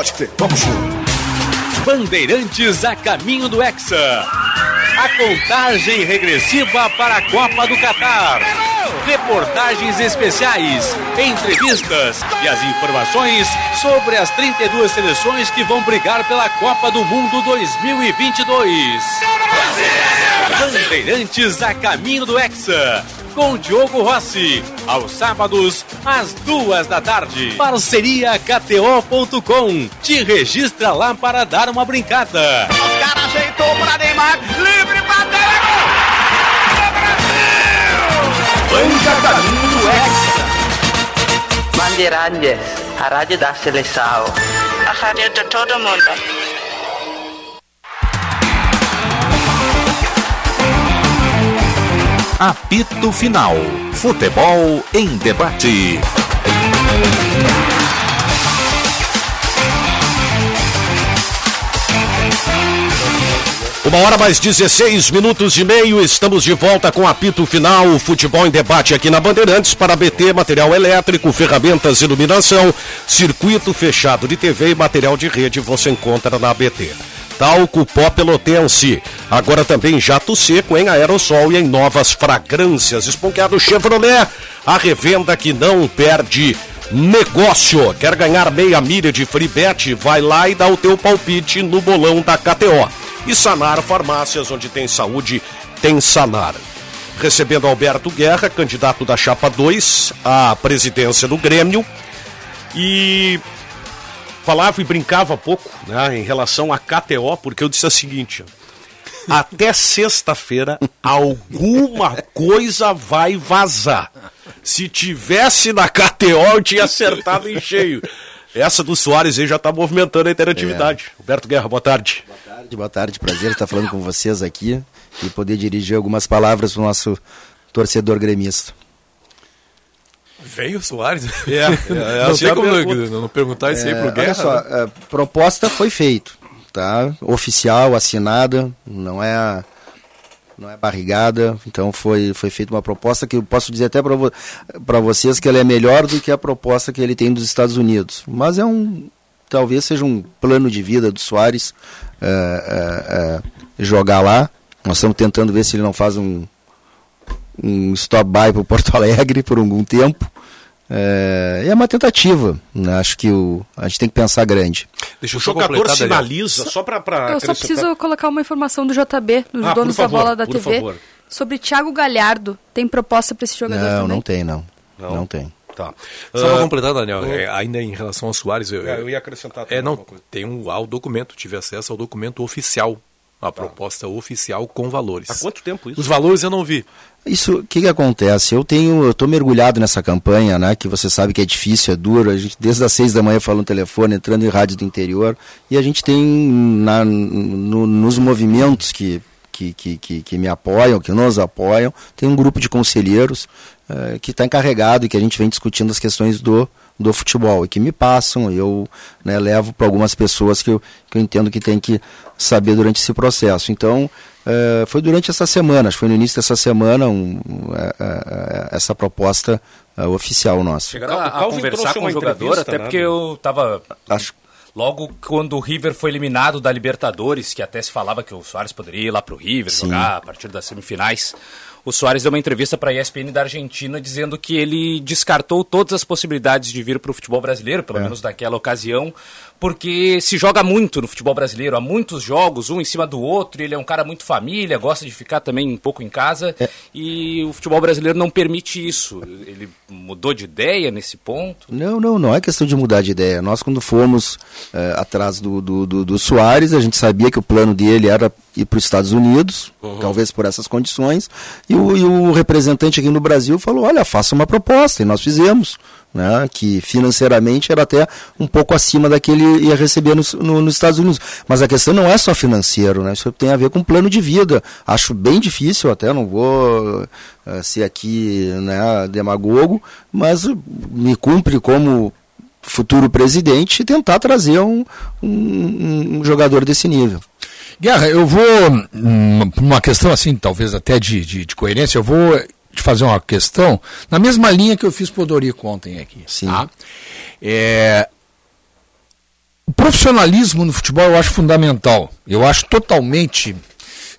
Pode crer, vamos junto. Bandeirantes a caminho do Hexa. A contagem regressiva para a Copa do Catar. reportagens especiais, entrevistas e as informações sobre as 32 seleções que vão brigar pela Copa do Mundo 2022. Bandeirantes a caminho do Hexa com Diogo Rossi, aos sábados, às duas da tarde. Parceria KTO.com. Te registra lá para dar uma brincada. Os caras ajeitou para Neymar, livre para Brasil! Banca Caminho Hexa. Bandeirantes, a rádio da seleção. A rádio de todo mundo. Apito Final. Futebol em debate. Uma hora mais 16 minutos e meio, estamos de volta com apito final, futebol em debate aqui na Bandeirantes para BT, material elétrico, ferramentas, iluminação, circuito fechado de TV e material de rede você encontra na BT. Talco Pó Pelotense, agora também jato seco em aerossol e em novas fragrâncias. Esponqueado Chevrolet, a revenda que não perde negócio. Quer ganhar meia milha de free bet? Vai lá e dá o teu palpite no bolão da KTO. E Sanar Farmácias, onde tem saúde, tem Sanar. Recebendo Alberto Guerra, candidato da Chapa 2 à presidência do Grêmio. E falava e brincava pouco né, em relação a KTO, porque eu disse o seguinte: até sexta-feira alguma coisa vai vazar. Se tivesse na KTO, eu tinha acertado em cheio. Essa do Soares aí já está movimentando a interatividade. É. Roberto Guerra, boa tarde. Boa tarde, boa tarde. Prazer estar falando com vocês aqui e poder dirigir algumas palavras para o nosso torcedor gremista. Veio o Soares? É, é, é não tem como não, não perguntar isso aí pro Guerra. Olha só, né? a proposta foi feita, tá? Oficial, assinada, não é não é barrigada, então foi, foi feita uma proposta que eu posso dizer até para vo vocês que ela é melhor do que a proposta que ele tem dos Estados Unidos. Mas é um, talvez seja um plano de vida do Soares uh, uh, uh, jogar lá. Nós estamos tentando ver se ele não faz um, um stop-by para Porto Alegre por algum tempo. É, é uma tentativa. Né? Acho que o, a gente tem que pensar grande. Deixa o jogador sinaliza, só para. Eu só preciso colocar uma informação do JB, dos ah, donos favor, da bola da por TV, favor. sobre Thiago Galhardo. Tem proposta para esse jogador não, também? não tem, não. Não, não tem. Tá. Só para Ah, completar, Daniel, eu- é, ainda em relação ao Soares, eu, É, eu ia acrescentar É, não, tem um lá o documento, tive acesso ao documento oficial, a proposta oficial com valores. Há quanto tempo isso? Os valores eu não vi. Isso, o que, que acontece? Eu tenho, eu estou mergulhado nessa campanha, né? Que você sabe que é difícil, é duro. A gente desde as seis da manhã falando no telefone, entrando em rádio do interior, e a gente tem na, no- nos movimentos que, que, que, que, que me apoiam, que nos apoiam, tem um grupo de conselheiros eh, que está encarregado e que a gente vem discutindo as questões do do futebol e que me passam, eu né, levo para algumas pessoas que eu, que eu entendo que tem que saber durante esse processo. Então, eh, foi durante essa semana, acho que foi no início dessa semana, um, eh, eh, essa proposta eh, oficial nossa. Chegaram a, a conversar com o jogador, até né, porque eu tava. Acho- Logo quando o River foi eliminado da Libertadores, que até se falava que o Soares poderia ir lá pro River Sim. jogar a partir das semifinais. O Soares deu uma entrevista para a ESPN da Argentina dizendo que ele descartou todas as possibilidades de vir para o futebol brasileiro, pelo É. menos naquela ocasião, porque se joga muito no futebol brasileiro, há muitos jogos, um em cima do outro, ele é um cara muito família, gosta de ficar também um pouco em casa, É. e o futebol brasileiro não permite isso. Ele mudou de ideia nesse ponto? Não, não, não é questão de mudar de ideia. Nós, quando fomos eh, atrás do, do, do, do Soares, a gente sabia que o plano dele era ir para os Estados Unidos, talvez por essas condições, e o, e o representante aqui no Brasil falou: olha, faça uma proposta, e nós fizemos. Né, que financeiramente era até um pouco acima daquele ia receber nos, no- nos Estados Unidos. Mas a questão não é só financeiro, né, isso tem a ver com plano de vida. Acho bem difícil, até não vou eh, ser aqui né, demagogo, mas me cumpre como futuro presidente tentar trazer um, um, um jogador desse nível. Guerra, eu vou, por uma questão assim, talvez até de, de, de coerência, eu vou te fazer uma questão na mesma linha que eu fiz para o Dorico ontem aqui. Sim. tá? É, o profissionalismo no futebol eu acho fundamental. Eu acho totalmente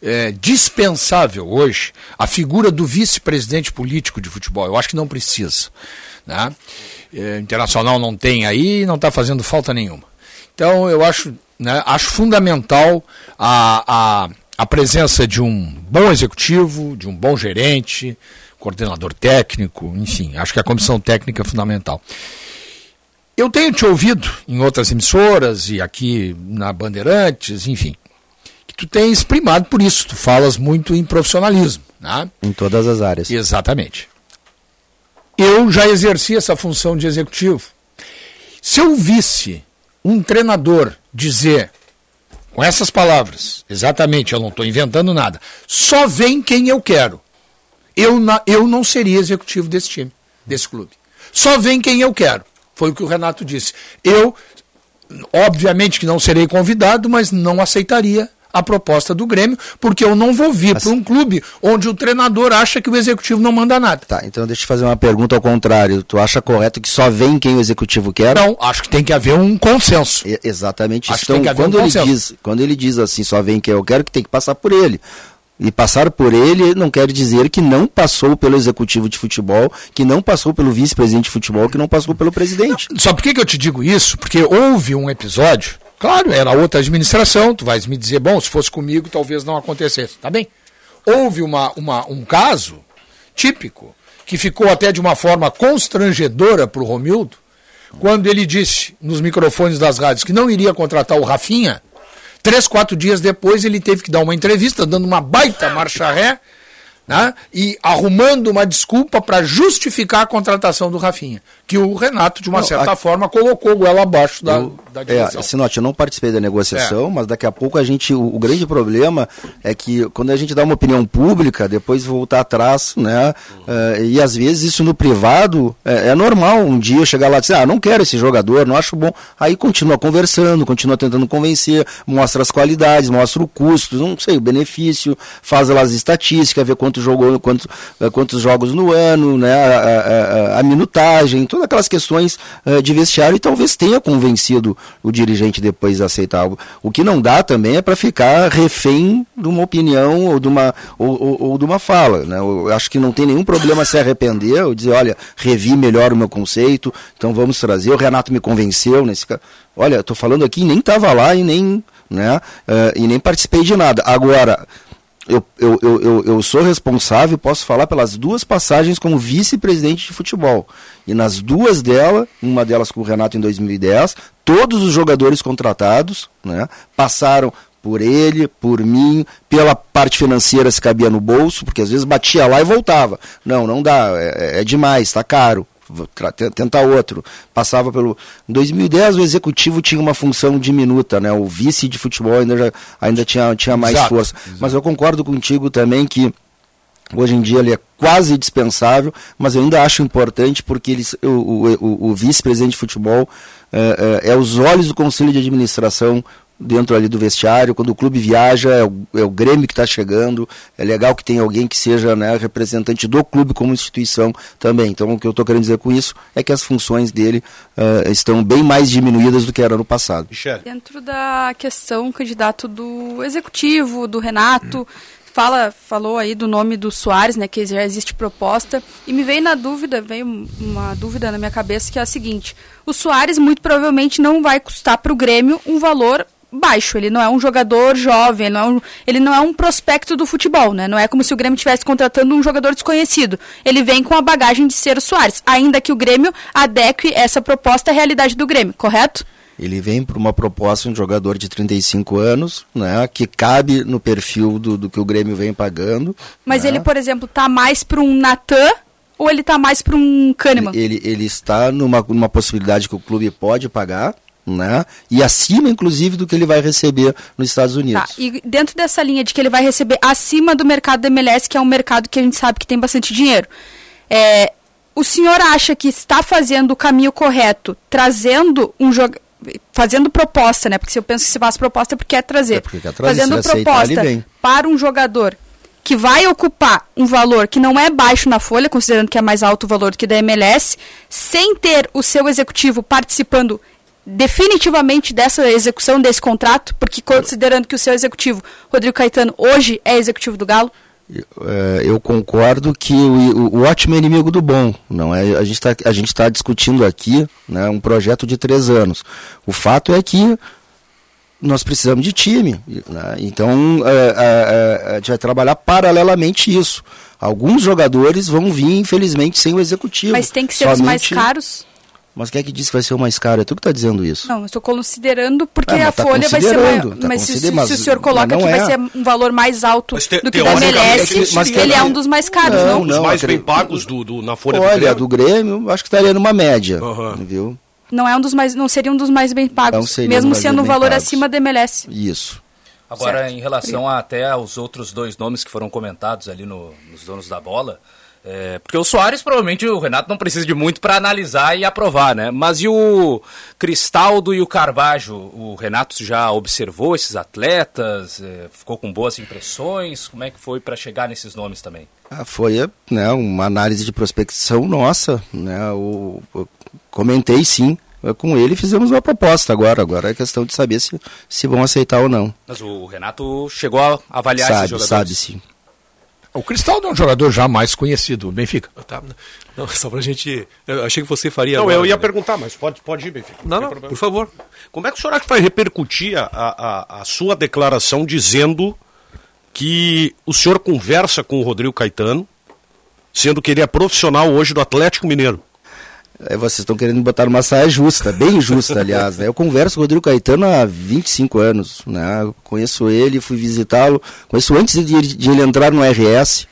é, dispensável hoje a figura do vice-presidente político de futebol. Eu acho que não precisa. Né? É, internacional não tem aí, não está fazendo falta nenhuma. Então eu acho, né, acho fundamental a, a, a presença de um bom executivo, de um bom gerente, coordenador técnico, enfim, acho que a comissão técnica é fundamental. Eu tenho te ouvido em outras emissoras e aqui na Bandeirantes, enfim, que tu tens primado por isso, tu falas muito em profissionalismo. Né? Em todas as áreas. Exatamente. Eu já exerci essa função de executivo. Se eu visse um treinador dizer, com essas palavras, exatamente, eu não estou inventando nada, só vem quem eu quero, eu, na, eu não seria executivo desse time, desse clube. Só vem quem eu quero. Foi o que o Renato disse. Eu, obviamente que não serei convidado, mas não aceitaria a proposta do Grêmio, porque eu não vou vir para um clube onde o treinador acha que o executivo não manda nada. Tá, então deixa eu fazer uma pergunta ao contrário. Tu acha correto que só vem quem o executivo quer? Não, acho que tem que haver um consenso. E, exatamente acho isso. Então, quando, um ele diz, quando ele diz assim, só vem quem eu quero, que tem que passar por ele e passar por ele não quer dizer que não passou pelo executivo de futebol, que não passou pelo vice-presidente de futebol, que não passou pelo presidente. Não, só por que, que eu te digo isso? Porque houve um episódio, claro, era outra administração, tu vais me dizer, bom, se fosse comigo talvez não acontecesse, tá bem? Houve uma, uma, um caso típico, que ficou até de uma forma constrangedora para o Romildo, quando ele disse nos microfones das rádios que não iria contratar o Rafinha, Três, quatro dias depois, ele teve que dar uma entrevista, dando uma baita marcha ré, né? e arrumando uma desculpa para justificar a contratação do Rafinha, que o Renato, de uma não, certa a... forma, colocou ela abaixo da, eu, da direção. É, Sinote, eu não participei da negociação, é. mas daqui a pouco a gente. O, o, grande problema é que quando a gente dá uma opinião pública, depois voltar atrás, né? Uh, e às vezes isso no privado é, é, normal. Um dia chegar lá e dizer, ah, não quero esse jogador, não acho bom. Aí continua conversando, continua tentando convencer, mostra as qualidades, mostra o custo, não sei, o benefício, faz lá as estatísticas, vê quanto jogou, quanto, eh, quantos jogos no ano, né, a, a, a minutagem, todas aquelas questões uh, de vestiário e talvez tenha convencido o dirigente depois a aceitar algo. O que não dá também é para ficar refém de uma opinião ou de uma, ou, ou, ou, de uma fala. Né? Eu acho que não tem nenhum problema se arrepender ou dizer, olha, revi melhor o meu conceito, então vamos trazer. O Renato me convenceu nesse caso. Olha, estou falando aqui, nem estava lá e nem, né, uh, e nem participei de nada. Agora, eu, eu, eu, eu, sou responsável, posso falar pelas duas passagens como vice-presidente de futebol. E nas duas delas, uma delas com o Renato em 2010, todos os jogadores contratados né, passaram por ele, por mim, pela parte financeira se cabia no bolso, porque às vezes batia lá e voltava. Não, não dá, é, é demais, está caro tentar outro. Passava pelo. Em 2010 o executivo tinha uma função diminuta, né? O vice de futebol ainda, já, ainda tinha, tinha mais exato, força. Exato. Mas eu concordo contigo também que hoje em dia ele é quase dispensável, mas eu ainda acho importante porque ele, o, o, o, o vice-presidente de futebol é, é, é, os olhos do conselho de administração dentro ali do vestiário, quando o clube viaja, é o, é o Grêmio que está chegando, é legal que tenha alguém que seja né, representante do clube como instituição também. Então o que eu estou querendo dizer com isso é que as funções dele uh, estão bem mais diminuídas do que era no passado. Dentro da questão, candidato do executivo, do Renato, hum. fala, falou aí do nome do Soares, né, que já existe proposta, e me veio na dúvida, veio uma dúvida na minha cabeça que é a seguinte: o Soares muito provavelmente não vai custar para o Grêmio um valor baixo. Ele não é um jogador jovem, ele não, é um, ele não é um prospecto do futebol, né? Não é como se o Grêmio estivesse contratando um jogador desconhecido. Ele vem com a bagagem de ser o Soares, ainda que o Grêmio adeque essa proposta à realidade do Grêmio, correto? Ele vem para uma proposta de um jogador de 35 anos, né, que cabe no perfil do, do que o Grêmio vem pagando. Mas né? ele, por exemplo, tá mais para um Natan ou ele tá mais para um Kahneman? Ele, ele está numa, numa possibilidade que o clube pode pagar, né? E acima, inclusive, do que ele vai receber nos Estados Unidos. Tá. E dentro dessa linha de que ele vai receber acima do mercado da MLS, que é um mercado que a gente sabe que tem bastante dinheiro, é, o senhor acha que está fazendo o caminho correto, trazendo um jogador fazendo proposta, né? Porque se eu penso que se faz proposta é porque quer trazer. É porque quer trazer fazendo proposta para um jogador que vai ocupar um valor que não é baixo na folha, considerando que é mais alto o valor do que da MLS, sem ter o seu executivo participando definitivamente dessa execução desse contrato? Porque considerando que o seu executivo, Rodrigo Caetano, hoje é executivo do Galo? É, eu concordo que o, o, ótimo é inimigo do bom. Não é? A gente está tá discutindo aqui né, um projeto de três anos. O fato é que nós precisamos de time. Né? Então, é, é, é, a gente vai trabalhar paralelamente isso. Alguns jogadores vão vir, infelizmente, sem o executivo. Mas tem que ser Somente... os mais caros? Mas quem é que disse que vai ser o mais caro? É tu que está dizendo isso. Não, eu estou considerando porque ah, a tá folha vai ser maior. Tá mas, se, se, se, o senhor coloca que é. vai ser um valor mais alto te, do que da MLS, mas ele é um dos mais caros, não? não? Os mais bem pagos do, do, na folha Olha, do Grêmio. do Grêmio, acho que estaria numa média, uhum. viu? Não é um dos mais, não seria um dos mais bem pagos, mesmo sendo um valor pagos. acima da MLS. Isso. Agora, certo. em relação a, até aos outros dois nomes que foram comentados ali no, nos donos da bola, é, porque o Soares, provavelmente, o Renato não precisa de muito para analisar e aprovar, né? Mas e o Cristaldo e o Carvalho? O Renato já observou esses atletas? É, ficou com boas impressões? Como é que foi para chegar nesses nomes também? Ah, foi né, uma análise de prospecção nossa. Né, o, o, comentei sim com ele fizemos uma proposta agora. Agora é questão de saber se, se vão aceitar ou não. Mas o Renato chegou a avaliar sabe, esses jogadores? Sabe, sim. O Cristaldo é um jogador já mais conhecido, Benfica. Tá, não, só pra gente. Eu achei que você faria. Não, agora, eu ia né? perguntar, mas pode, pode ir, Benfica. Não, não, não por favor. Como é que o senhor acha que vai repercutir a, a, a sua declaração dizendo que o senhor conversa com o Rodrigo Caetano, sendo que ele é profissional hoje do Atlético Mineiro? É, vocês estão querendo botar uma saia justa, bem justa, aliás. Né? Eu converso com o Rodrigo Caetano há 25 anos. Né? Conheço ele, fui visitá-lo. Conheço antes de, de, ele entrar no RS.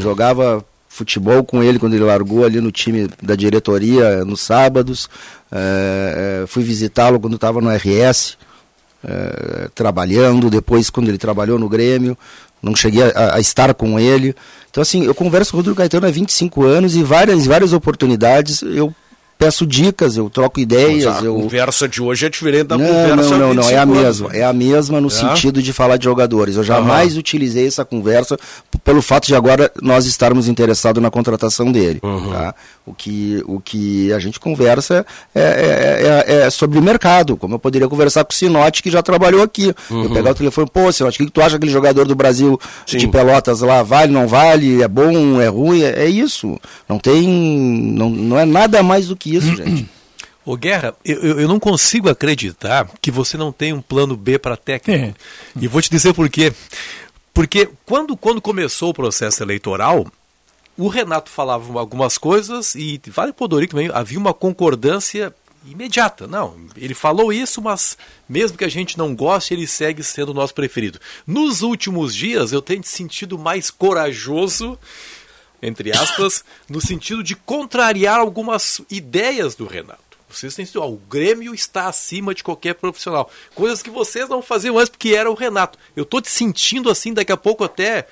Jogava futebol com ele quando ele largou ali no time da diretoria nos sábados. É, é, fui visitá-lo quando estava no RS, é, trabalhando. Depois, quando ele trabalhou no Grêmio, não cheguei a, a, estar com ele. Então, assim, eu converso com o Rodrigo Caetano há 25 anos e várias, várias oportunidades eu peço dicas, eu troco ideias. Mas a eu... conversa de hoje é diferente da não, conversa Não, não, não, é a mesma. É a mesma no é? sentido de falar de jogadores. Eu jamais uhum. utilizei essa conversa pelo fato de agora nós estarmos interessados na contratação dele. Uhum. Tá? O, que, o que a gente conversa é, é, é, é, sobre mercado, como eu poderia conversar com o Sinote, que já trabalhou aqui. Uhum. Eu pegar o telefone, pô, Sinote, o que tu acha aquele jogador do Brasil Sim. de Pelotas lá? Vale, não vale? É bom, é ruim? É, é isso. Não tem. Não, não é nada mais do que que isso, gente. Ô Guerra, eu, eu não consigo acreditar que você não tem um plano B para técnico. É. E vou te dizer por quê. Porque quando, quando começou o processo eleitoral, o Renato falava algumas coisas e vale Podorico também, havia uma concordância imediata. Não, ele falou isso, mas mesmo que a gente não goste, ele segue sendo o nosso preferido. Nos últimos dias, eu tenho sentido mais corajoso entre aspas, no sentido de contrariar algumas ideias do Renato. Vocês têm ó, o Grêmio está acima de qualquer profissional. Coisas que vocês não faziam antes porque era o Renato. Eu estou te sentindo assim, daqui a pouco até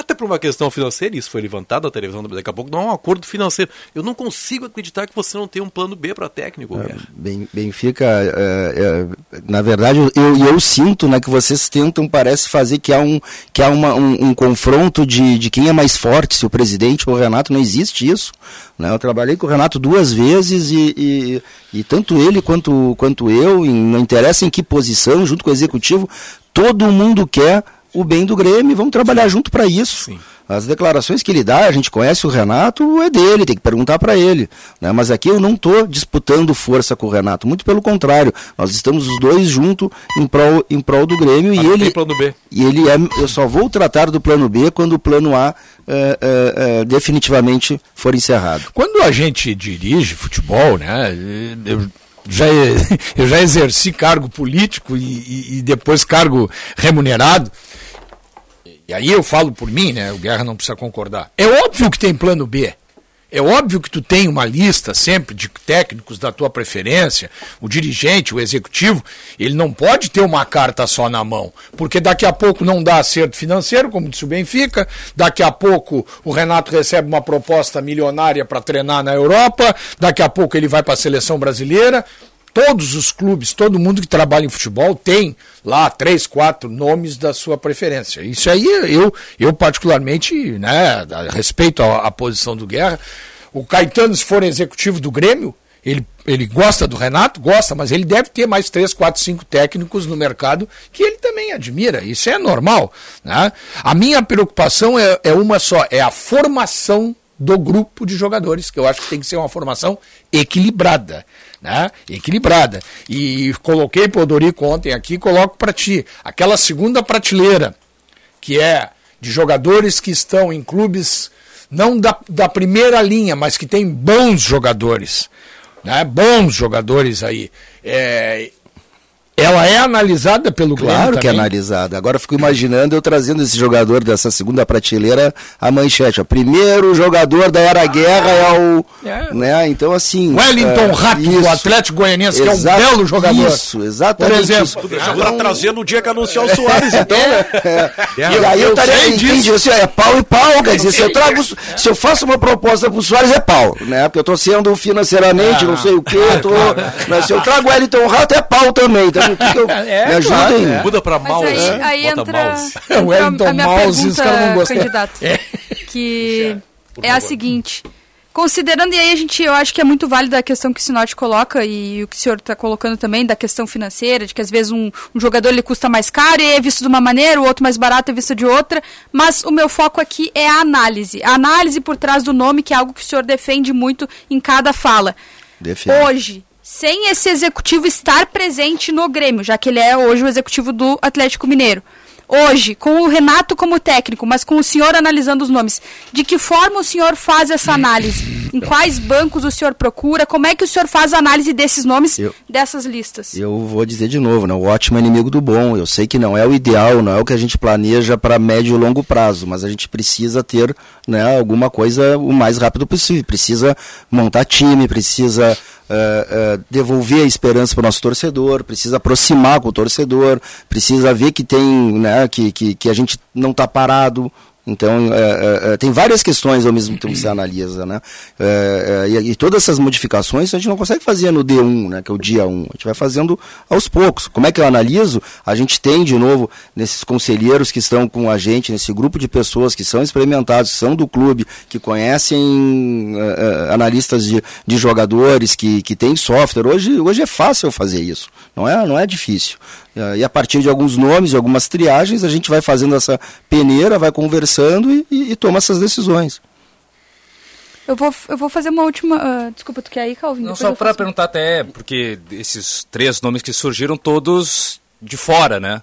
até por uma questão financeira, isso foi levantado na televisão, daqui a pouco não é um acordo financeiro. Eu não consigo acreditar que você não tem um plano B para técnico. É, bem, Benfica, é, é, na verdade, eu, eu sinto né, que vocês tentam, parece fazer que há um, que há uma, um, um confronto de, de quem é mais forte, se o presidente ou o Renato, não existe isso. Né? Eu trabalhei com o Renato duas vezes e, e, e tanto ele quanto, quanto eu, em, não interessa em que posição, junto com o executivo, todo mundo quer o bem do Grêmio, vamos trabalhar junto para isso. Sim. As declarações que ele dá, a gente conhece o Renato, é dele, tem que perguntar para ele. Né? Mas aqui eu não estou disputando força com o Renato, muito pelo contrário. Nós estamos os dois juntos em prol, em prol do Grêmio e ele. plano B. E ele é. Eu só vou tratar do plano B quando o plano A é, é, definitivamente for encerrado. Quando a gente dirige futebol, né? Eu já, eu já exerci cargo político e, e, e depois cargo remunerado. E aí eu falo por mim, né? O Guerra não precisa concordar. É óbvio que tem plano B. É óbvio que tu tem uma lista sempre de técnicos da tua preferência, o dirigente, o executivo, ele não pode ter uma carta só na mão, porque daqui a pouco não dá acerto financeiro, como disse o Benfica, daqui a pouco o Renato recebe uma proposta milionária para treinar na Europa, daqui a pouco ele vai para a seleção brasileira todos os clubes, todo mundo que trabalha em futebol tem lá três, quatro nomes da sua preferência. Isso aí eu, eu particularmente, né, respeito à, posição do Guerra. O Caetano, se for executivo do Grêmio, Ele, ele gosta do Renato? Gosta, mas ele deve ter mais três, quatro, cinco técnicos no mercado que ele também admira. Isso é normal. Né? A minha preocupação é, é uma só: é a formação do grupo de jogadores, que eu acho que tem que ser uma formação equilibrada. Né? Equilibrada. E coloquei para o Dorico ontem aqui, coloco para ti. Aquela segunda prateleira, que é de jogadores que estão em clubes não da, da primeira linha, mas que tem bons jogadores. Né? Bons jogadores aí. É, ela é analisada pelo Claro que é analisada. Agora eu fico imaginando eu trazendo esse jogador dessa segunda prateleira a manchete. O primeiro jogador da era guerra é o. É. Né? Então, assim. Wellington é, Rato, do Atlético Goianiense, que é um belo jogador. Isso, exatamente. Por exemplo. Ah, pra trazer no dia que anunciar o Soares, então. É, é. E aí eu estaria entendi, assim, é pau e pau, quer dizer, se eu trago. Se eu faço uma proposta pro Soares, é pau, né? Porque eu tô sendo financeiramente, ah, não sei o quê. Tô, mas se eu trago Wellington Rato, é pau também. Então, eu, é, me ajudem. É. Muda pra mouse. Aí, é. aí entra, mouse. entra o Wellington a minha mouse, pergunta, os caras não gostam. candidato. É. Que é a seguinte. Considerando, e aí a gente, eu acho que é muito válida a questão que o Sinote coloca e o que o senhor está colocando também da questão financeira, de que às vezes um, um, jogador ele custa mais caro e é visto de uma maneira, o outro mais barato é visto de outra, mas o meu foco aqui é a análise. A análise por trás do nome, que é algo que o senhor defende muito em cada fala. Defende. Hoje, sem esse executivo estar presente no Grêmio, já que ele é hoje o executivo do Atlético Mineiro. Hoje, com o Renato como técnico, mas com o senhor analisando os nomes, de que forma o senhor faz essa análise? Em quais bancos o senhor procura? Como é que o senhor faz a análise desses nomes, eu, dessas listas? Eu vou dizer de novo, né? o ótimo é inimigo do bom. Eu sei que não é o ideal, não é o que a gente planeja para médio e longo prazo, mas a gente precisa ter né, alguma coisa o mais rápido possível. Precisa montar time, precisa uh, uh, devolver a esperança para o nosso torcedor, precisa aproximar com o torcedor, precisa ver que tem, né, que, que, que a gente não está parado, então, é, é, tem várias questões ao mesmo tempo que você analisa, né? É, e, e, todas essas modificações a gente não consegue fazer no D1, né? Que é o dia 1. A gente vai fazendo aos poucos. Como é que eu analiso? A gente tem, de novo, nesses conselheiros que estão com a gente, nesse grupo de pessoas que são experimentados, são do clube, que conhecem analistas de, de jogadores, que, que têm software. Hoje, hoje é fácil fazer isso. Não é, não é difícil. E a partir de alguns nomes, de algumas triagens, a gente vai fazendo essa peneira, vai conversando e, e, e toma essas decisões. Eu vou, eu vou fazer uma última. Uh, desculpa, tu quer ir, Calvin? Não, só para perguntar até, porque esses três nomes que surgiram todos de fora, né?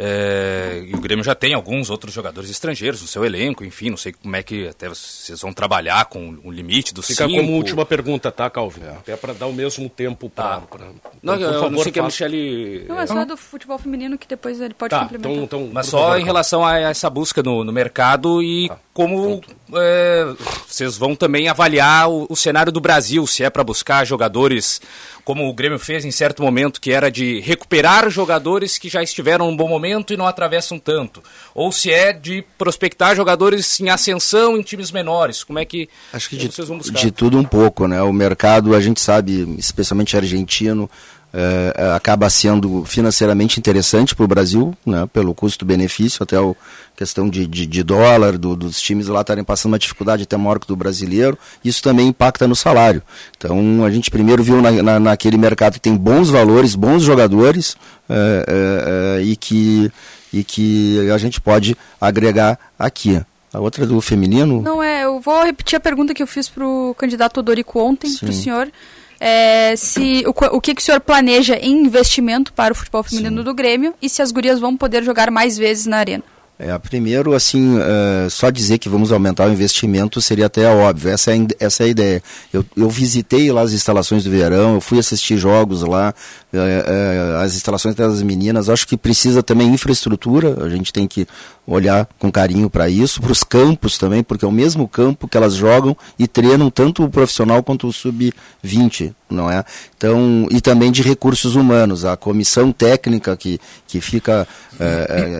É, e o Grêmio já tem alguns outros jogadores estrangeiros no seu elenco, enfim, não sei como é que até vocês vão trabalhar com o limite do Fica cinco. como última pergunta, tá, Calvin? É. Até para dar o mesmo tempo para... Tá. Não, então, eu, favor, não sei que a Michele... Não, é só do futebol feminino que depois ele pode tá, complementar. Então, então, Mas só favor, em relação a essa busca no, no mercado e tá. como é, vocês vão também avaliar o, o cenário do Brasil, se é para buscar jogadores como o Grêmio fez em certo momento, que era de recuperar jogadores que já estiveram num bom momento e não atravessam tanto. Ou se é de prospectar jogadores em ascensão em times menores. Como é que, Acho que de, vocês vão buscar? De tudo um pouco, né? O mercado, a gente sabe, especialmente argentino, é, acaba sendo financeiramente interessante para o Brasil, né, pelo custo-benefício, até a questão de, de, de dólar, do, dos times lá estarem passando uma dificuldade até maior que do brasileiro, isso também impacta no salário. Então a gente primeiro viu na, na, naquele mercado que tem bons valores, bons jogadores é, é, e, que, e que a gente pode agregar aqui. A outra do feminino? Não, é, eu vou repetir a pergunta que eu fiz para o candidato Odorico ontem, para o senhor é, se o, o que, que o senhor planeja em investimento para o futebol feminino Sim. do Grêmio e se as gurias vão poder jogar mais vezes na arena. É, primeiro, assim, uh, só dizer que vamos aumentar o investimento seria até óbvio, essa é, essa é a ideia. Eu, eu visitei lá as instalações do verão, eu fui assistir jogos lá, uh, uh, as instalações das meninas, acho que precisa também infraestrutura, a gente tem que olhar com carinho para isso, para os campos também, porque é o mesmo campo que elas jogam e treinam tanto o profissional quanto o sub-20, não é? Então, e também de recursos humanos, a comissão técnica que, que fica,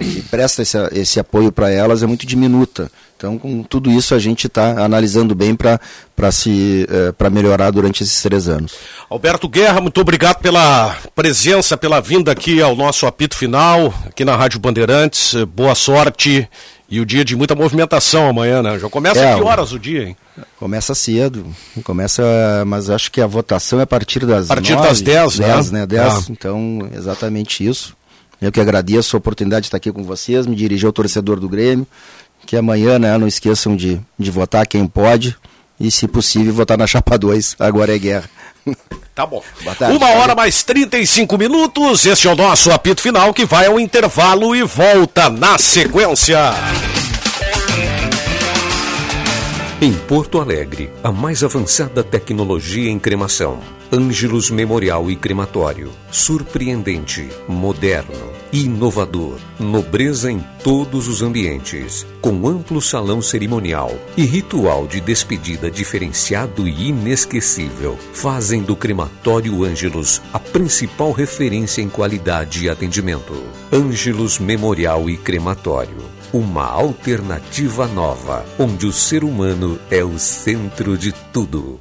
que presta esse, esse esse apoio para elas é muito diminuta. Então, com tudo isso, a gente está analisando bem para eh, melhorar durante esses três anos. Alberto Guerra, muito obrigado pela presença, pela vinda aqui ao nosso apito final, aqui na Rádio Bandeirantes. Boa sorte E o dia de muita movimentação amanhã, né? Já começa É, que horas o dia, hein? Começa cedo, começa, mas acho que a votação é a partir das A partir nove, das 10, né? 10, né? 10, Ah. então exatamente isso. Eu que agradeço a oportunidade de estar aqui com vocês, me dirigir ao torcedor do Grêmio, que amanhã, né, não esqueçam de, de votar quem pode e, se possível, votar na chapa 2, agora é guerra. Tá bom. Boa tarde. Uma hora mais 35 minutos. Este é o nosso apito final que vai ao intervalo e volta na sequência. Em Porto Alegre, a mais avançada tecnologia em cremação. Ângelos Memorial e Crematório. Surpreendente, moderno, inovador. Nobreza em todos os ambientes. Com amplo salão cerimonial e ritual de despedida diferenciado e inesquecível. Fazem do Crematório Ângelos a principal referência em qualidade e atendimento. Ângelos Memorial e Crematório. Uma alternativa nova, onde o ser humano é o centro de tudo.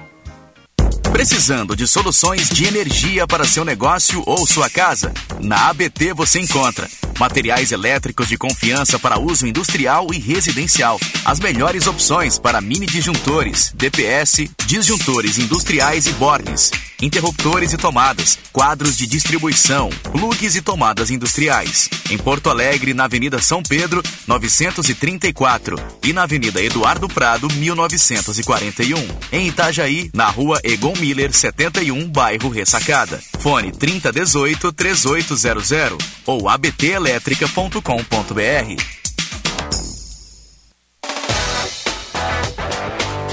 Precisando de soluções de energia para seu negócio ou sua casa? Na ABT você encontra materiais elétricos de confiança para uso industrial e residencial. As melhores opções para mini disjuntores, DPS, disjuntores industriais e bornes, interruptores e tomadas, quadros de distribuição, plugs e tomadas industriais. Em Porto Alegre, na Avenida São Pedro, 934 e na Avenida Eduardo Prado, 1941. Em Itajaí, na Rua Egon Miller, 71, bairro Ressacada. Fone 3018 3800 ou abtelétrica.com.br.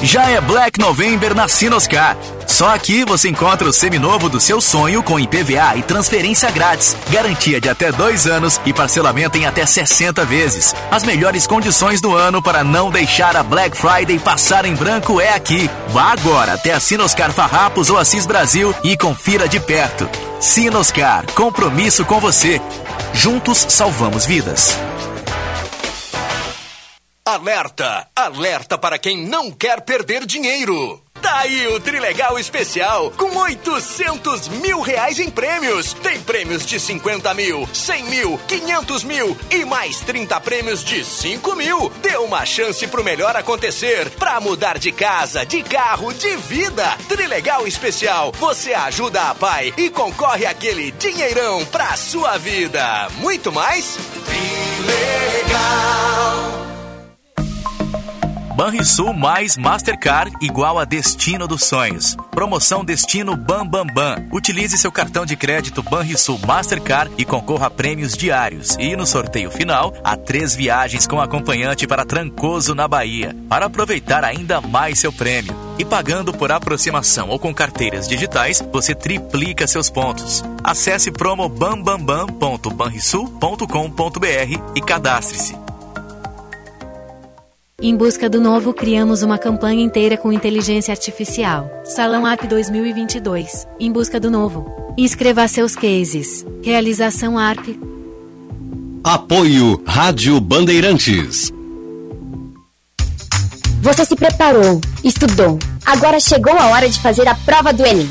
Já é Black November na Sinoscar. Só aqui você encontra o seminovo do seu sonho com IPVA e transferência grátis. Garantia de até dois anos e parcelamento em até 60 vezes. As melhores condições do ano para não deixar a Black Friday passar em branco é aqui. Vá agora até a Sinoscar Farrapos ou Assis Brasil e confira de perto. Sinoscar, compromisso com você. Juntos salvamos vidas. Alerta! Alerta para quem não quer perder dinheiro! Tá aí o Trilegal Especial, com 800 mil reais em prêmios. Tem prêmios de 50 mil, 100 mil, 500 mil e mais 30 prêmios de 5 mil. Dê uma chance pro melhor acontecer, pra mudar de casa, de carro, de vida. Trilegal Especial, você ajuda a pai e concorre àquele dinheirão pra sua vida. Muito mais? Trilegal! Banrisul mais Mastercard igual a Destino dos Sonhos. Promoção Destino Bam Bam Bam. Utilize seu cartão de crédito Banrisul Mastercard e concorra a prêmios diários. E no sorteio final, há três viagens com acompanhante para Trancoso, na Bahia, para aproveitar ainda mais seu prêmio. E pagando por aproximação ou com carteiras digitais, você triplica seus pontos. Acesse promo bambambam.banrisul.com.br e cadastre-se. Em busca do novo, criamos uma campanha inteira com inteligência artificial. Salão App 2022. Em busca do novo. Inscreva seus cases. Realização ARP. Apoio Rádio Bandeirantes. Você se preparou, estudou. Agora chegou a hora de fazer a prova do Enem.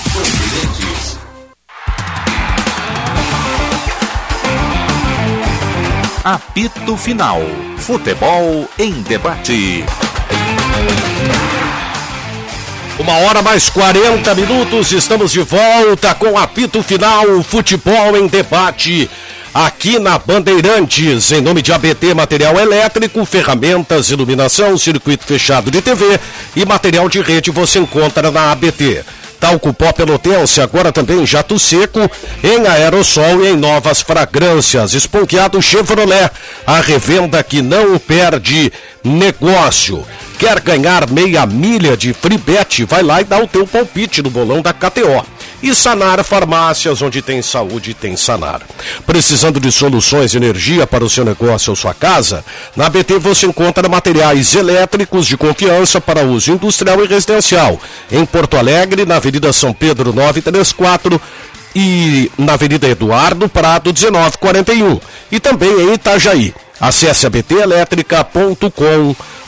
Apito Final. Futebol em debate. Uma hora mais 40 minutos, estamos de volta com apito final, futebol em debate. Aqui na Bandeirantes, em nome de ABT Material Elétrico, ferramentas, iluminação, circuito fechado de TV e material de rede você encontra na ABT. Talco Pó Pelotense, agora também jato seco, em aerossol e em novas fragrâncias. Esponqueado Chevrolet, a revenda que não perde negócio. Quer ganhar meia milha de free bet? Vai lá e dá o teu palpite no bolão da KTO. E Sanar Farmácias, onde tem saúde, tem Sanar. Precisando de soluções de energia para o seu negócio ou sua casa? Na BT você encontra materiais elétricos de confiança para uso industrial e residencial. Em Porto Alegre, na Avenida São Pedro 934 e na Avenida Eduardo Prado 1941. E também em Itajaí. Acesse abtelétrica.com.br.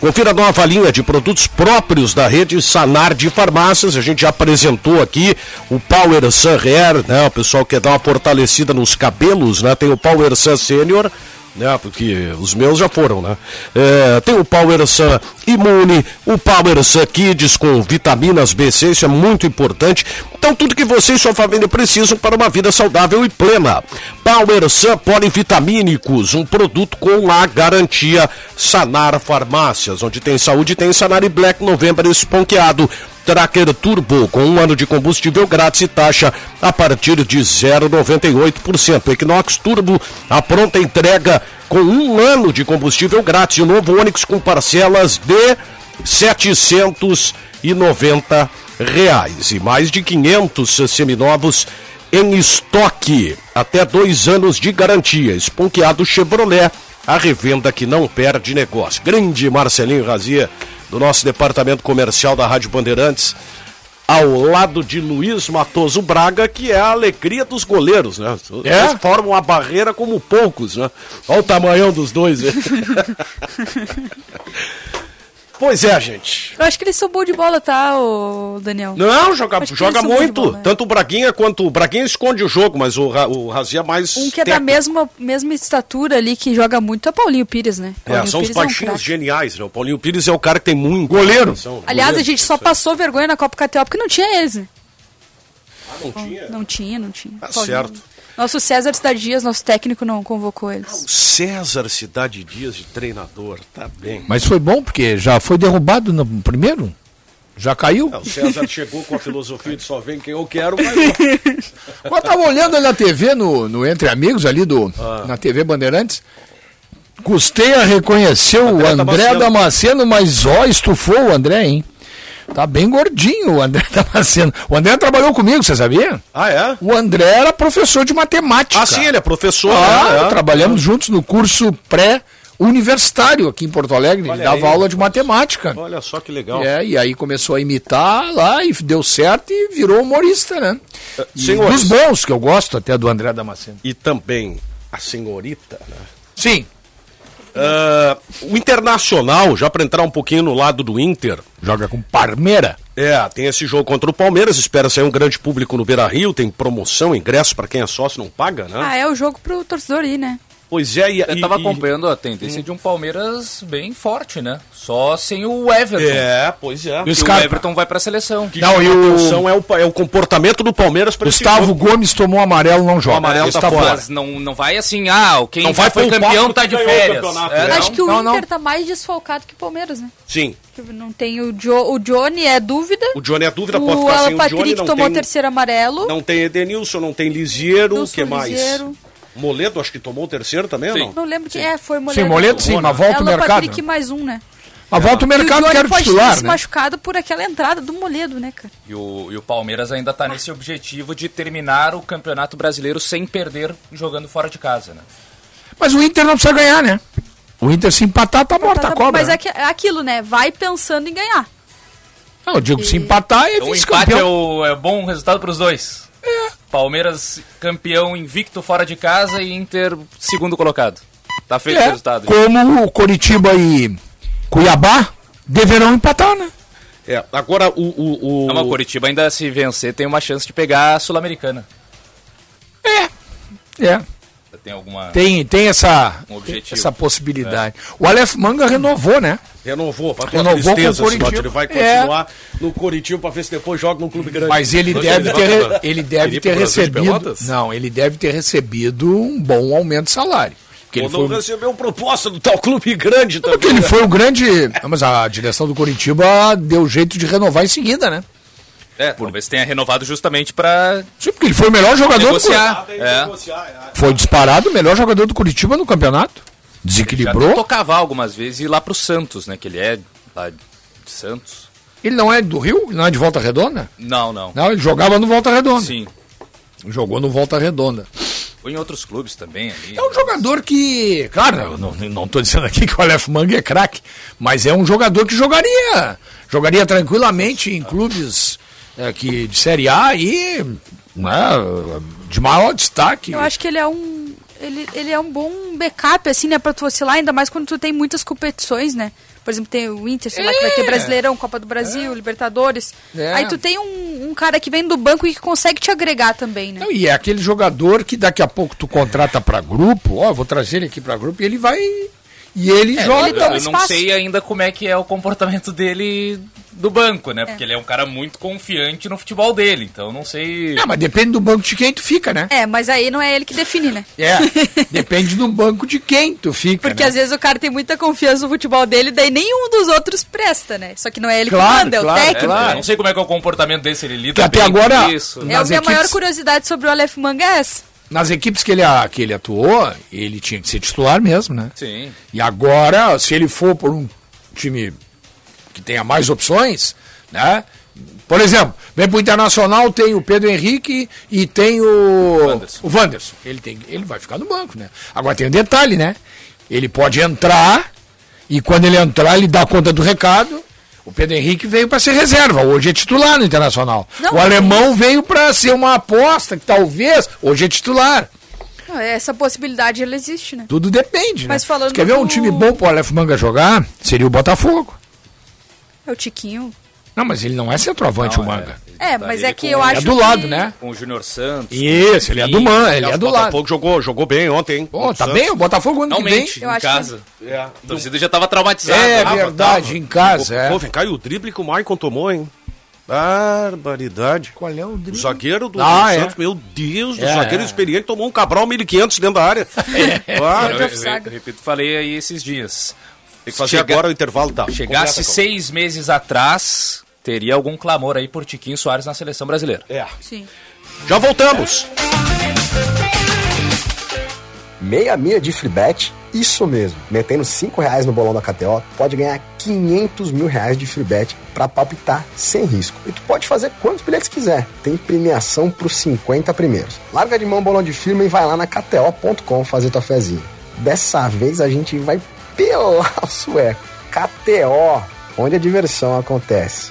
Confira a nova linha de produtos próprios da rede Sanar de farmácias. A gente já apresentou aqui o Power Sun Hair, né? O pessoal quer dar uma fortalecida nos cabelos, né? Tem o Power Sun Senior né? Porque os meus já foram, né? É, tem o Power Sun Imune, o Power Sun Kids com vitaminas B6, isso é muito importante. Então, tudo que você e sua família precisam para uma vida saudável e plena. Power Sun Polivitamínicos, um produto com a garantia Sanar Farmácias, onde tem saúde, tem Sanar e Black November esponqueado. Tracker Turbo com um ano de combustível grátis e taxa a partir de 0,98%. Equinox Turbo, a pronta entrega com um ano de combustível grátis. E o novo Onix com parcelas de 790 reais. E mais de 500 seminovos em estoque. Até dois anos de garantia. Esponqueado Chevrolet, a revenda que não perde negócio. Grande Marcelinho Razia do nosso departamento comercial da Rádio Bandeirantes, ao lado de Luiz Matoso Braga, que é a alegria dos goleiros, né? É? Eles formam a barreira como poucos, né? Olha o tamanhão dos dois. né? pois é, gente. Eu acho que eles são bons de bola, tá, ô Daniel? Não, joga, joga muito. bola, né? Tanto o Braguinha quanto o Braguinha esconde o jogo, mas o, o Razia é mais. Um que é da mesma, mesma estatura ali, que joga muito, é Paulinho Pires, né? É, Paulinho são os Pires é um baixinhos geniais, né? O Paulinho Pires é o cara que tem muito. Goleiro. Aliás, a gente só passou vergonha na Copa KTO porque não tinha eles, né? Ah, não tinha? Não tinha, não tinha. Tá Paulinho. certo. Nosso César Cidade Dias, nosso técnico, não convocou eles. César Cidade Dias de treinador, tá bem. Mas foi bom, porque já foi derrubado no primeiro. Já caiu. É, o César chegou com a filosofia de só vem quem eu quero, mas. Eu tava olhando ali na TV, no, no Entre Amigos, ali do, Ah. na TV Bandeirantes. Custei a reconhecer o André André Damasceno. Damasceno, mas ó, estufou o André, hein? Tá bem gordinho o André Damasceno. O André trabalhou comigo, você sabia? Ah, é? O André era professor de matemática. Ah, sim, ele é professor. Ah, né? É. trabalhamos juntos no curso pré-universitário aqui em Porto Alegre. Olha Ele dava aí. aula de matemática. Olha só que legal. É, e aí começou a imitar lá e deu certo e virou humorista, né? Senhores. Dos bons, que eu gosto até do André Damasceno. E também a senhorita, né? Sim. Ah, o Internacional, já para entrar um pouquinho no lado do Inter. Joga com Parmeira. É, tem esse jogo contra o Palmeiras, espera sair um grande público no Beira Rio, tem promoção, ingresso para quem é sócio não paga, né? Ah, é o jogo pro torcedor ir, né? Pois é, e, Eu e- tava e- acompanhando a tendência de um Palmeiras bem forte, né? Só sem o Everton. É, pois é. E o. Everton vai pra seleção. que Não, e o- é o, é o comportamento do Palmeiras para esse Gustavo jogo. Gomes tomou amarelo, não joga. O amarelo Está tá fora. Mas não, não vai assim, ah, quem Não vai foi campeão tá de o férias. É, né? Acho não, que o não, Inter não. tá mais desfalcado que o Palmeiras, né? Sim, Não tem o, jo, o Johnny, é dúvida. o Johnny é dúvida, O pode ficar sem o Johnny, Patrick não tomou tem, terceiro amarelo. não tem Edenilson, não tem Lisieiro, o que mais? Lisieiro. Moledo, acho que tomou o terceiro também, ou não? Não lembro quem é, foi Moledo. Sim, Moledo sim, mas volta o Alan mercado. Patrick mais um, né? Mas volta o E o mercado, quero pode ter titular, se né? machucado por aquela entrada do Moledo, né, cara? E o, e o Palmeiras ainda tá nesse objetivo de terminar o Campeonato Brasileiro sem perder jogando fora de casa, né? Mas o Inter não precisa ganhar, né? O Inter se empatar, tá morta a cobra. Mas né? é, que- é aquilo, né? Vai pensando em ganhar. Não, eu digo, se empatar é Então o empate é, vice-campeão. o, é bom resultado pros dois. Palmeiras campeão invicto fora de casa e Inter segundo colocado. Tá feito o É, resultado. como o Coritiba e Cuiabá deverão empatar, né? É, agora o. o, o... Não, mas o Coritiba ainda se vencer tem uma chance de pegar a Sul-Americana. É. Tem alguma. Tem, tem essa, Um objetivo. essa possibilidade. O Aleph Manga renovou, né? Renovou, para tua Renovou com tristeza, o Coritiba. Ele vai É. continuar no Coritiba para ver se depois joga num clube grande. Mas ele deve ter, ele deve ter de recebido. Pelotas? Não, ele deve ter recebido um bom aumento de salário. Ele Ou não foi... recebeu proposta do tal clube grande também. Porque ele né? foi o grande. Mas a direção do Curitiba deu jeito de renovar em seguida, né? É, talvez tenha renovado justamente para Sim, porque ele foi o melhor jogador negociar. do É. Foi disparado o melhor jogador do Curitiba no campeonato. Desequilibrou. tentou cavar algumas vezes e ir lá pro Santos, né? Que ele é lá de Santos. Ele não é do Rio? Não é de Volta Redonda? Não, não. Não, ele jogava no Volta Redonda. Sim. Jogou no Volta Redonda. Ou em outros clubes também ali. É um jogador que, claro, eu não, não tô dizendo aqui que o Aleph Manga é craque, mas é um jogador que jogaria, jogaria tranquilamente em clubes é, que de Série A e né, de maior destaque. Eu acho que ele é um. Ele, ele é um bom backup, assim, né, pra tu oscilar, ainda mais quando tu tem muitas competições, né? Por exemplo, tem o Inter, sei lá, que vai ter Brasileirão, Copa do Brasil, Libertadores. É. Aí tu tem um, um cara que vem do banco e que consegue te agregar também, né? Não, e é aquele jogador que daqui a pouco tu contrata para grupo, ó, vou trazer ele aqui para grupo e ele vai e ele É, joga. eu, eu não sei ainda como é que é o comportamento dele do banco, né? Porque ele é um cara muito confiante no futebol dele, então eu não sei. Ah, mas depende do banco de quem tu fica, né? É, mas aí não é ele que define, né? É, depende do banco de quem tu fica. Porque né? às vezes o cara tem muita confiança no futebol dele, daí nenhum dos outros presta, né? Só que não é ele Claro, que manda, é o claro, técnico. Eu não sei como é que é o comportamento dele, se ele lida Que até bem agora- com isso. É a minha equipes- maior curiosidade sobre o Aleph Manga é essa. Nas equipes que ele, que ele atuou, ele tinha que ser titular mesmo, né? Sim. E agora, se ele for por um time que tenha mais opções, né? Por exemplo, vem pro Internacional, tem o Pedro Henrique e tem o Wanderson. o Wanderson. Ele, tem, ele vai ficar no banco, né? Agora tem um detalhe, né? Ele pode entrar e quando ele entrar, ele dá conta do recado. O Pedro Henrique veio para ser reserva, hoje é titular no Internacional. Não, o alemão veio para ser uma aposta que talvez hoje é titular. Ah, Essa possibilidade ela existe, né? Tudo depende, Mas né? falando Você quer ver um do- time bom pro Aleph Manga jogar? Seria o Botafogo. É o Tiquinho. Não, mas ele não é centroavante, Não, o Manga. É, mas Ele é que com- eu Ele acho é do que... lado, né? Com o Júnior Santos. Isso, ele é do Man, ele é do o lado. Botafogo jogou, jogou bem ontem, hein? Pô, tá bem, o Botafogo ano que vem. Em acho casa. É. A torcida já tava traumatizada. É Tava, verdade, em casa, é. Pô, vem cá, e o drible que o Maicon tomou, hein? Barbaridade. Qual é o O drible? zagueiro do Ah, é. Santos, meu Deus, o É, zagueiro é. experiente tomou um Cabral 1500 dentro da área. Ah, Eu, eu- eu repito, falei aí esses dias. Tem que fazer Chega- agora o intervalo, tá? Chegasse Completa, seis meses atrás, teria algum clamor aí por Tiquinho Soares na seleção brasileira. É. Sim. Já voltamos. Meia milha de free bet, isso mesmo. Metendo 5 reais no bolão da KTO, pode ganhar 500 mil reais de free bet pra palpitar sem risco. E tu pode fazer quantos bilhetes quiser. Tem premiação pros 50 primeiros. Larga de mão bolão de firma e vai lá na KTO.com fazer tua fezinha. Dessa vez a gente vai pelar o sueco. KTO, onde a diversão acontece.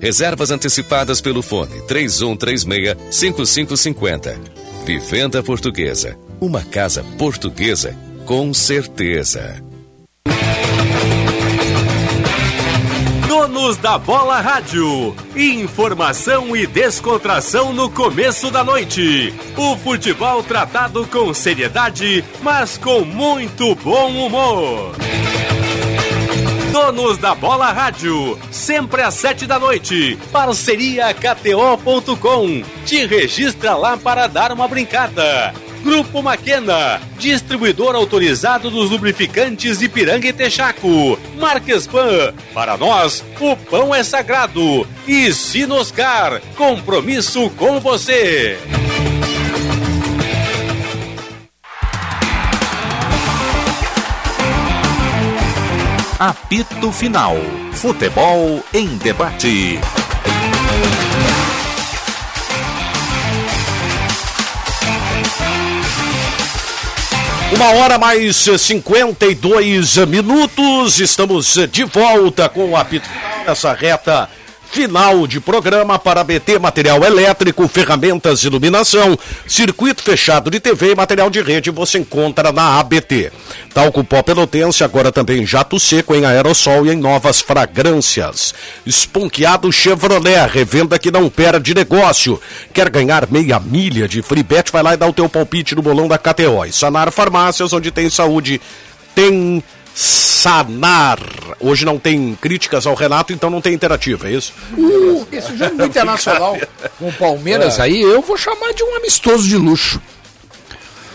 Reservas antecipadas pelo fone 3136-5550. Vivenda Portuguesa. Uma casa portuguesa com certeza. Donos da Bola Rádio. Informação e descontração no começo da noite. O futebol tratado com seriedade, mas com muito bom humor. Donos da Bola Rádio, sempre às sete da noite. Parceria KTO.com. Te registra lá para dar uma brincada. Grupo Maquena, distribuidor autorizado dos lubrificantes Ipiranga e Texaco. Marquespan, para nós, o pão é sagrado. E Sinoscar, compromisso com você. Apito Final. Futebol em debate. Uma hora mais 52 minutos, estamos de volta com o apito final nessa reta final de programa para BT Material Elétrico, ferramentas de iluminação, circuito fechado de TV e material de rede você encontra na ABT. Talco pó pelotense, agora também jato seco em aerossol e em novas fragrâncias. Esponqueado Chevrolet, revenda que não perde negócio. Quer ganhar meia milha de free bet? Vai lá e dá o teu palpite no bolão da KTO. E Sanar Farmácias, onde tem saúde, tem Sanar. Hoje não tem críticas ao Renato, então não tem interativa, é isso? Uh, esse jogo do Internacional com o Palmeiras É. aí, eu vou chamar de um amistoso de luxo.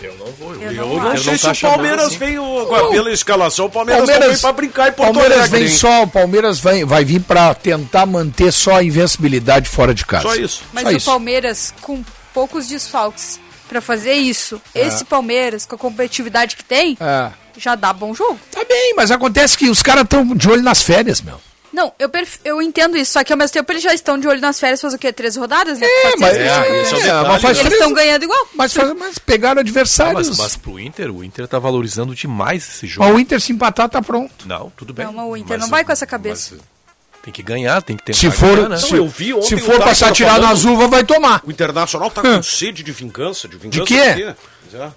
Eu não vou. Eu Eu não sei se tá o Palmeiras chamando veio com- pela escalação. O Palmeiras, Palmeiras- não veio pra brincar em Porto Palmeiras Alegre. vem só, o Palmeiras vai, vai vir pra tentar manter só a invencibilidade fora de casa. Só isso. Mas Só o isso. Palmeiras, com poucos desfalques, pra fazer isso, É. esse Palmeiras, com a competitividade que tem, É. já dá bom jogo. Tá bem, mas acontece que os caras estão de olho nas férias, meu. Não, eu, perf- eu entendo isso, só que ao mesmo tempo eles já estão de olho nas férias, faz o quê? 13 rodadas? Né? Faz mas- três é, é o detalhe. mas faz E eles três- estão ganhando igual. Mas, faz- mas pegaram Ah, adversários. mas, mas pro Inter, o Inter tá valorizando demais esse jogo. Mas o Inter se empatar tá pronto. Não, tudo bem. Não, mas o Inter Mas não vai com essa cabeça. Tem que ganhar, tem que tentar Se for- ganhar, né? se- eu vi ontem se for atirar falando- nas uvas, vai tomar. O Internacional tá com sede de vingança. De vingança quê? do quê? É.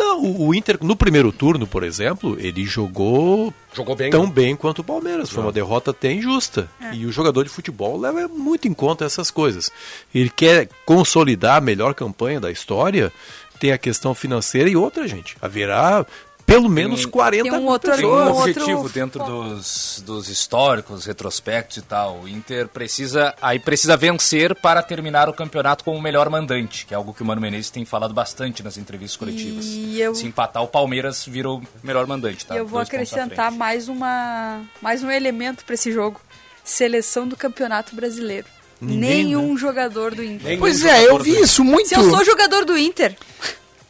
Não, o, Inter, no primeiro turno, por exemplo, ele jogou, Jogou bem, tão né? bem quanto o Palmeiras. Foi Não. uma derrota até injusta. É. E o jogador de futebol leva muito em conta essas coisas. Ele quer consolidar a melhor campanha da história, tem a questão financeira e outra, gente. Haverá pelo menos 40 tem um outro- Tem um objetivo dentro dos, dos históricos, retrospectos e tal. O Inter precisa, aí precisa vencer para terminar o campeonato como o melhor mandante, que é algo que o Mano Menezes tem falado bastante nas entrevistas coletivas. E eu- Se empatar, o Palmeiras vira o melhor mandante, tá? E eu vou Dois acrescentar mais, uma, mais um elemento pra esse jogo. Seleção do Campeonato Brasileiro. Ninguém, Nenhum jogador do Inter. Pois é, eu vi isso muito. Se eu sou jogador do Inter,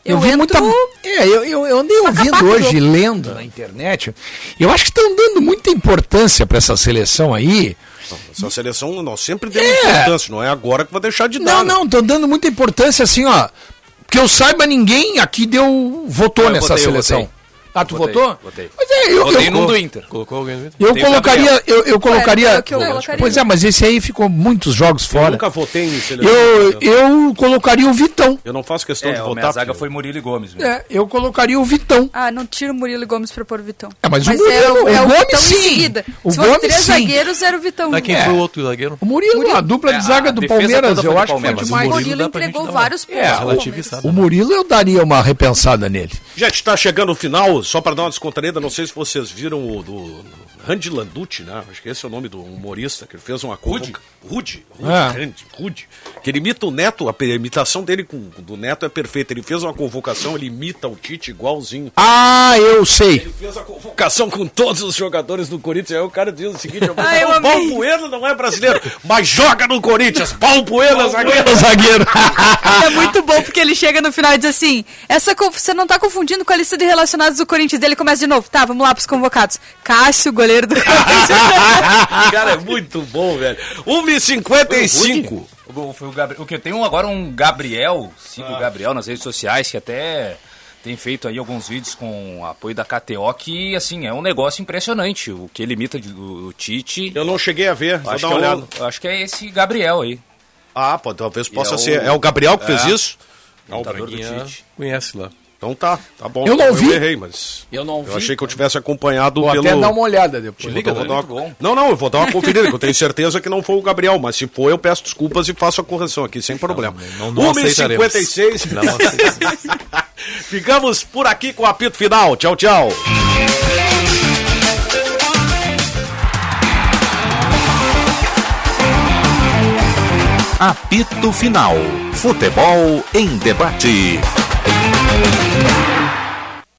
Eu, eu, entro... muita. É, eu, eu, eu andei ouvindo com o hoje, jogo. lendo na internet. Eu acho que estão dando muita importância para essa seleção aí. Essa seleção nós sempre demos É. importância, não é agora que vai deixar de dar. Não, né? não, estão dando muita importância assim, ó. Que eu saiba, ninguém aqui deu votou Ah, nessa seleção. Ah, tu Votei, votou? Votei. Mas é, eu, Votei eu, num do Inter. Colocou alguém no Inter? eu Tem colocaria, eu, eu colocaria. é eu colocaria. Pois é, mas esse aí ficou muitos jogos Eu fora. nunca votei em seleção. Eu, eu colocaria o Vitão. Eu não faço questão É, de a votar. minha zaga porque- foi Murilo e Gomes. mesmo. É, eu colocaria o Vitão. Ah, não tira o Murilo Gomes pra pôr o Vitão. É, mas o é Murilo, o, é o o Gomes Vitão sim. em seguida. O Se fosse Gomes três sim. zagueiros, era o Vitão. Mas quem É. foi o outro zagueiro? O Murilo, a dupla É, de zaga a do Palmeiras, eu acho que foi demais. O Murilo entregou vários pontos. É. O Murilo eu daria uma repensada nele. Gente, está chegando o final, só para dar uma descontraída, não sei se vocês viram o do Randy Landucci, né? Acho que esse é o nome do humorista, que ele fez uma Rude. Rude, Rude, É. Randy, Rude. Que ele imita o Neto, a imitação dele com, do Neto é perfeita. Ele fez uma convocação, ele imita o Tite igualzinho. Ah, eu sei. Ele fez a convocação com todos os jogadores do Corinthians. Aí o cara diz o seguinte: eu Ah, eu o Paulo. Bueno não é brasileiro, mas joga no Corinthians. Paulo é zagueiro. zagueiro. É muito bom porque ele chega no final e diz assim: essa você não tá confundindo com a lista de relacionados do Corinthians. Dele começa de novo. Tá, vamos lá pros convocados. Cássio, goleiro do Corinthians. cara, é muito bom, velho. 1h55. O, foi o, Gabriel, o que eu tenho agora um Gabriel, sigo o Gabriel nas redes sociais, que até tem feito aí alguns vídeos com apoio da KTO, que assim, é um negócio impressionante. O que ele imita do, do Tite. Eu não cheguei a ver, vou Acho dar que, uma é olhada. o, acho que é esse Gabriel aí. Ah, pô, talvez possa é o- ser. É o Gabriel que fez É. isso? Imitador do Braguinha Tite. Conhece lá. Então tá, tá bom. Eu não Então vi. Eu errei, mas. Eu não Eu achei que eu tivesse acompanhado Vou pelo. até dar uma olhada depois. Te liga, vou dar uma- Muito bom. Não, não, eu vou dar uma conferida, que eu tenho certeza que não foi o Gabriel, mas se for, eu peço desculpas e faço a correção aqui, sem problema. não- não. 1h56. Não aceitaremos. Ficamos por aqui com o apito final. Tchau, tchau. Apito Final. Futebol em debate. Yeah.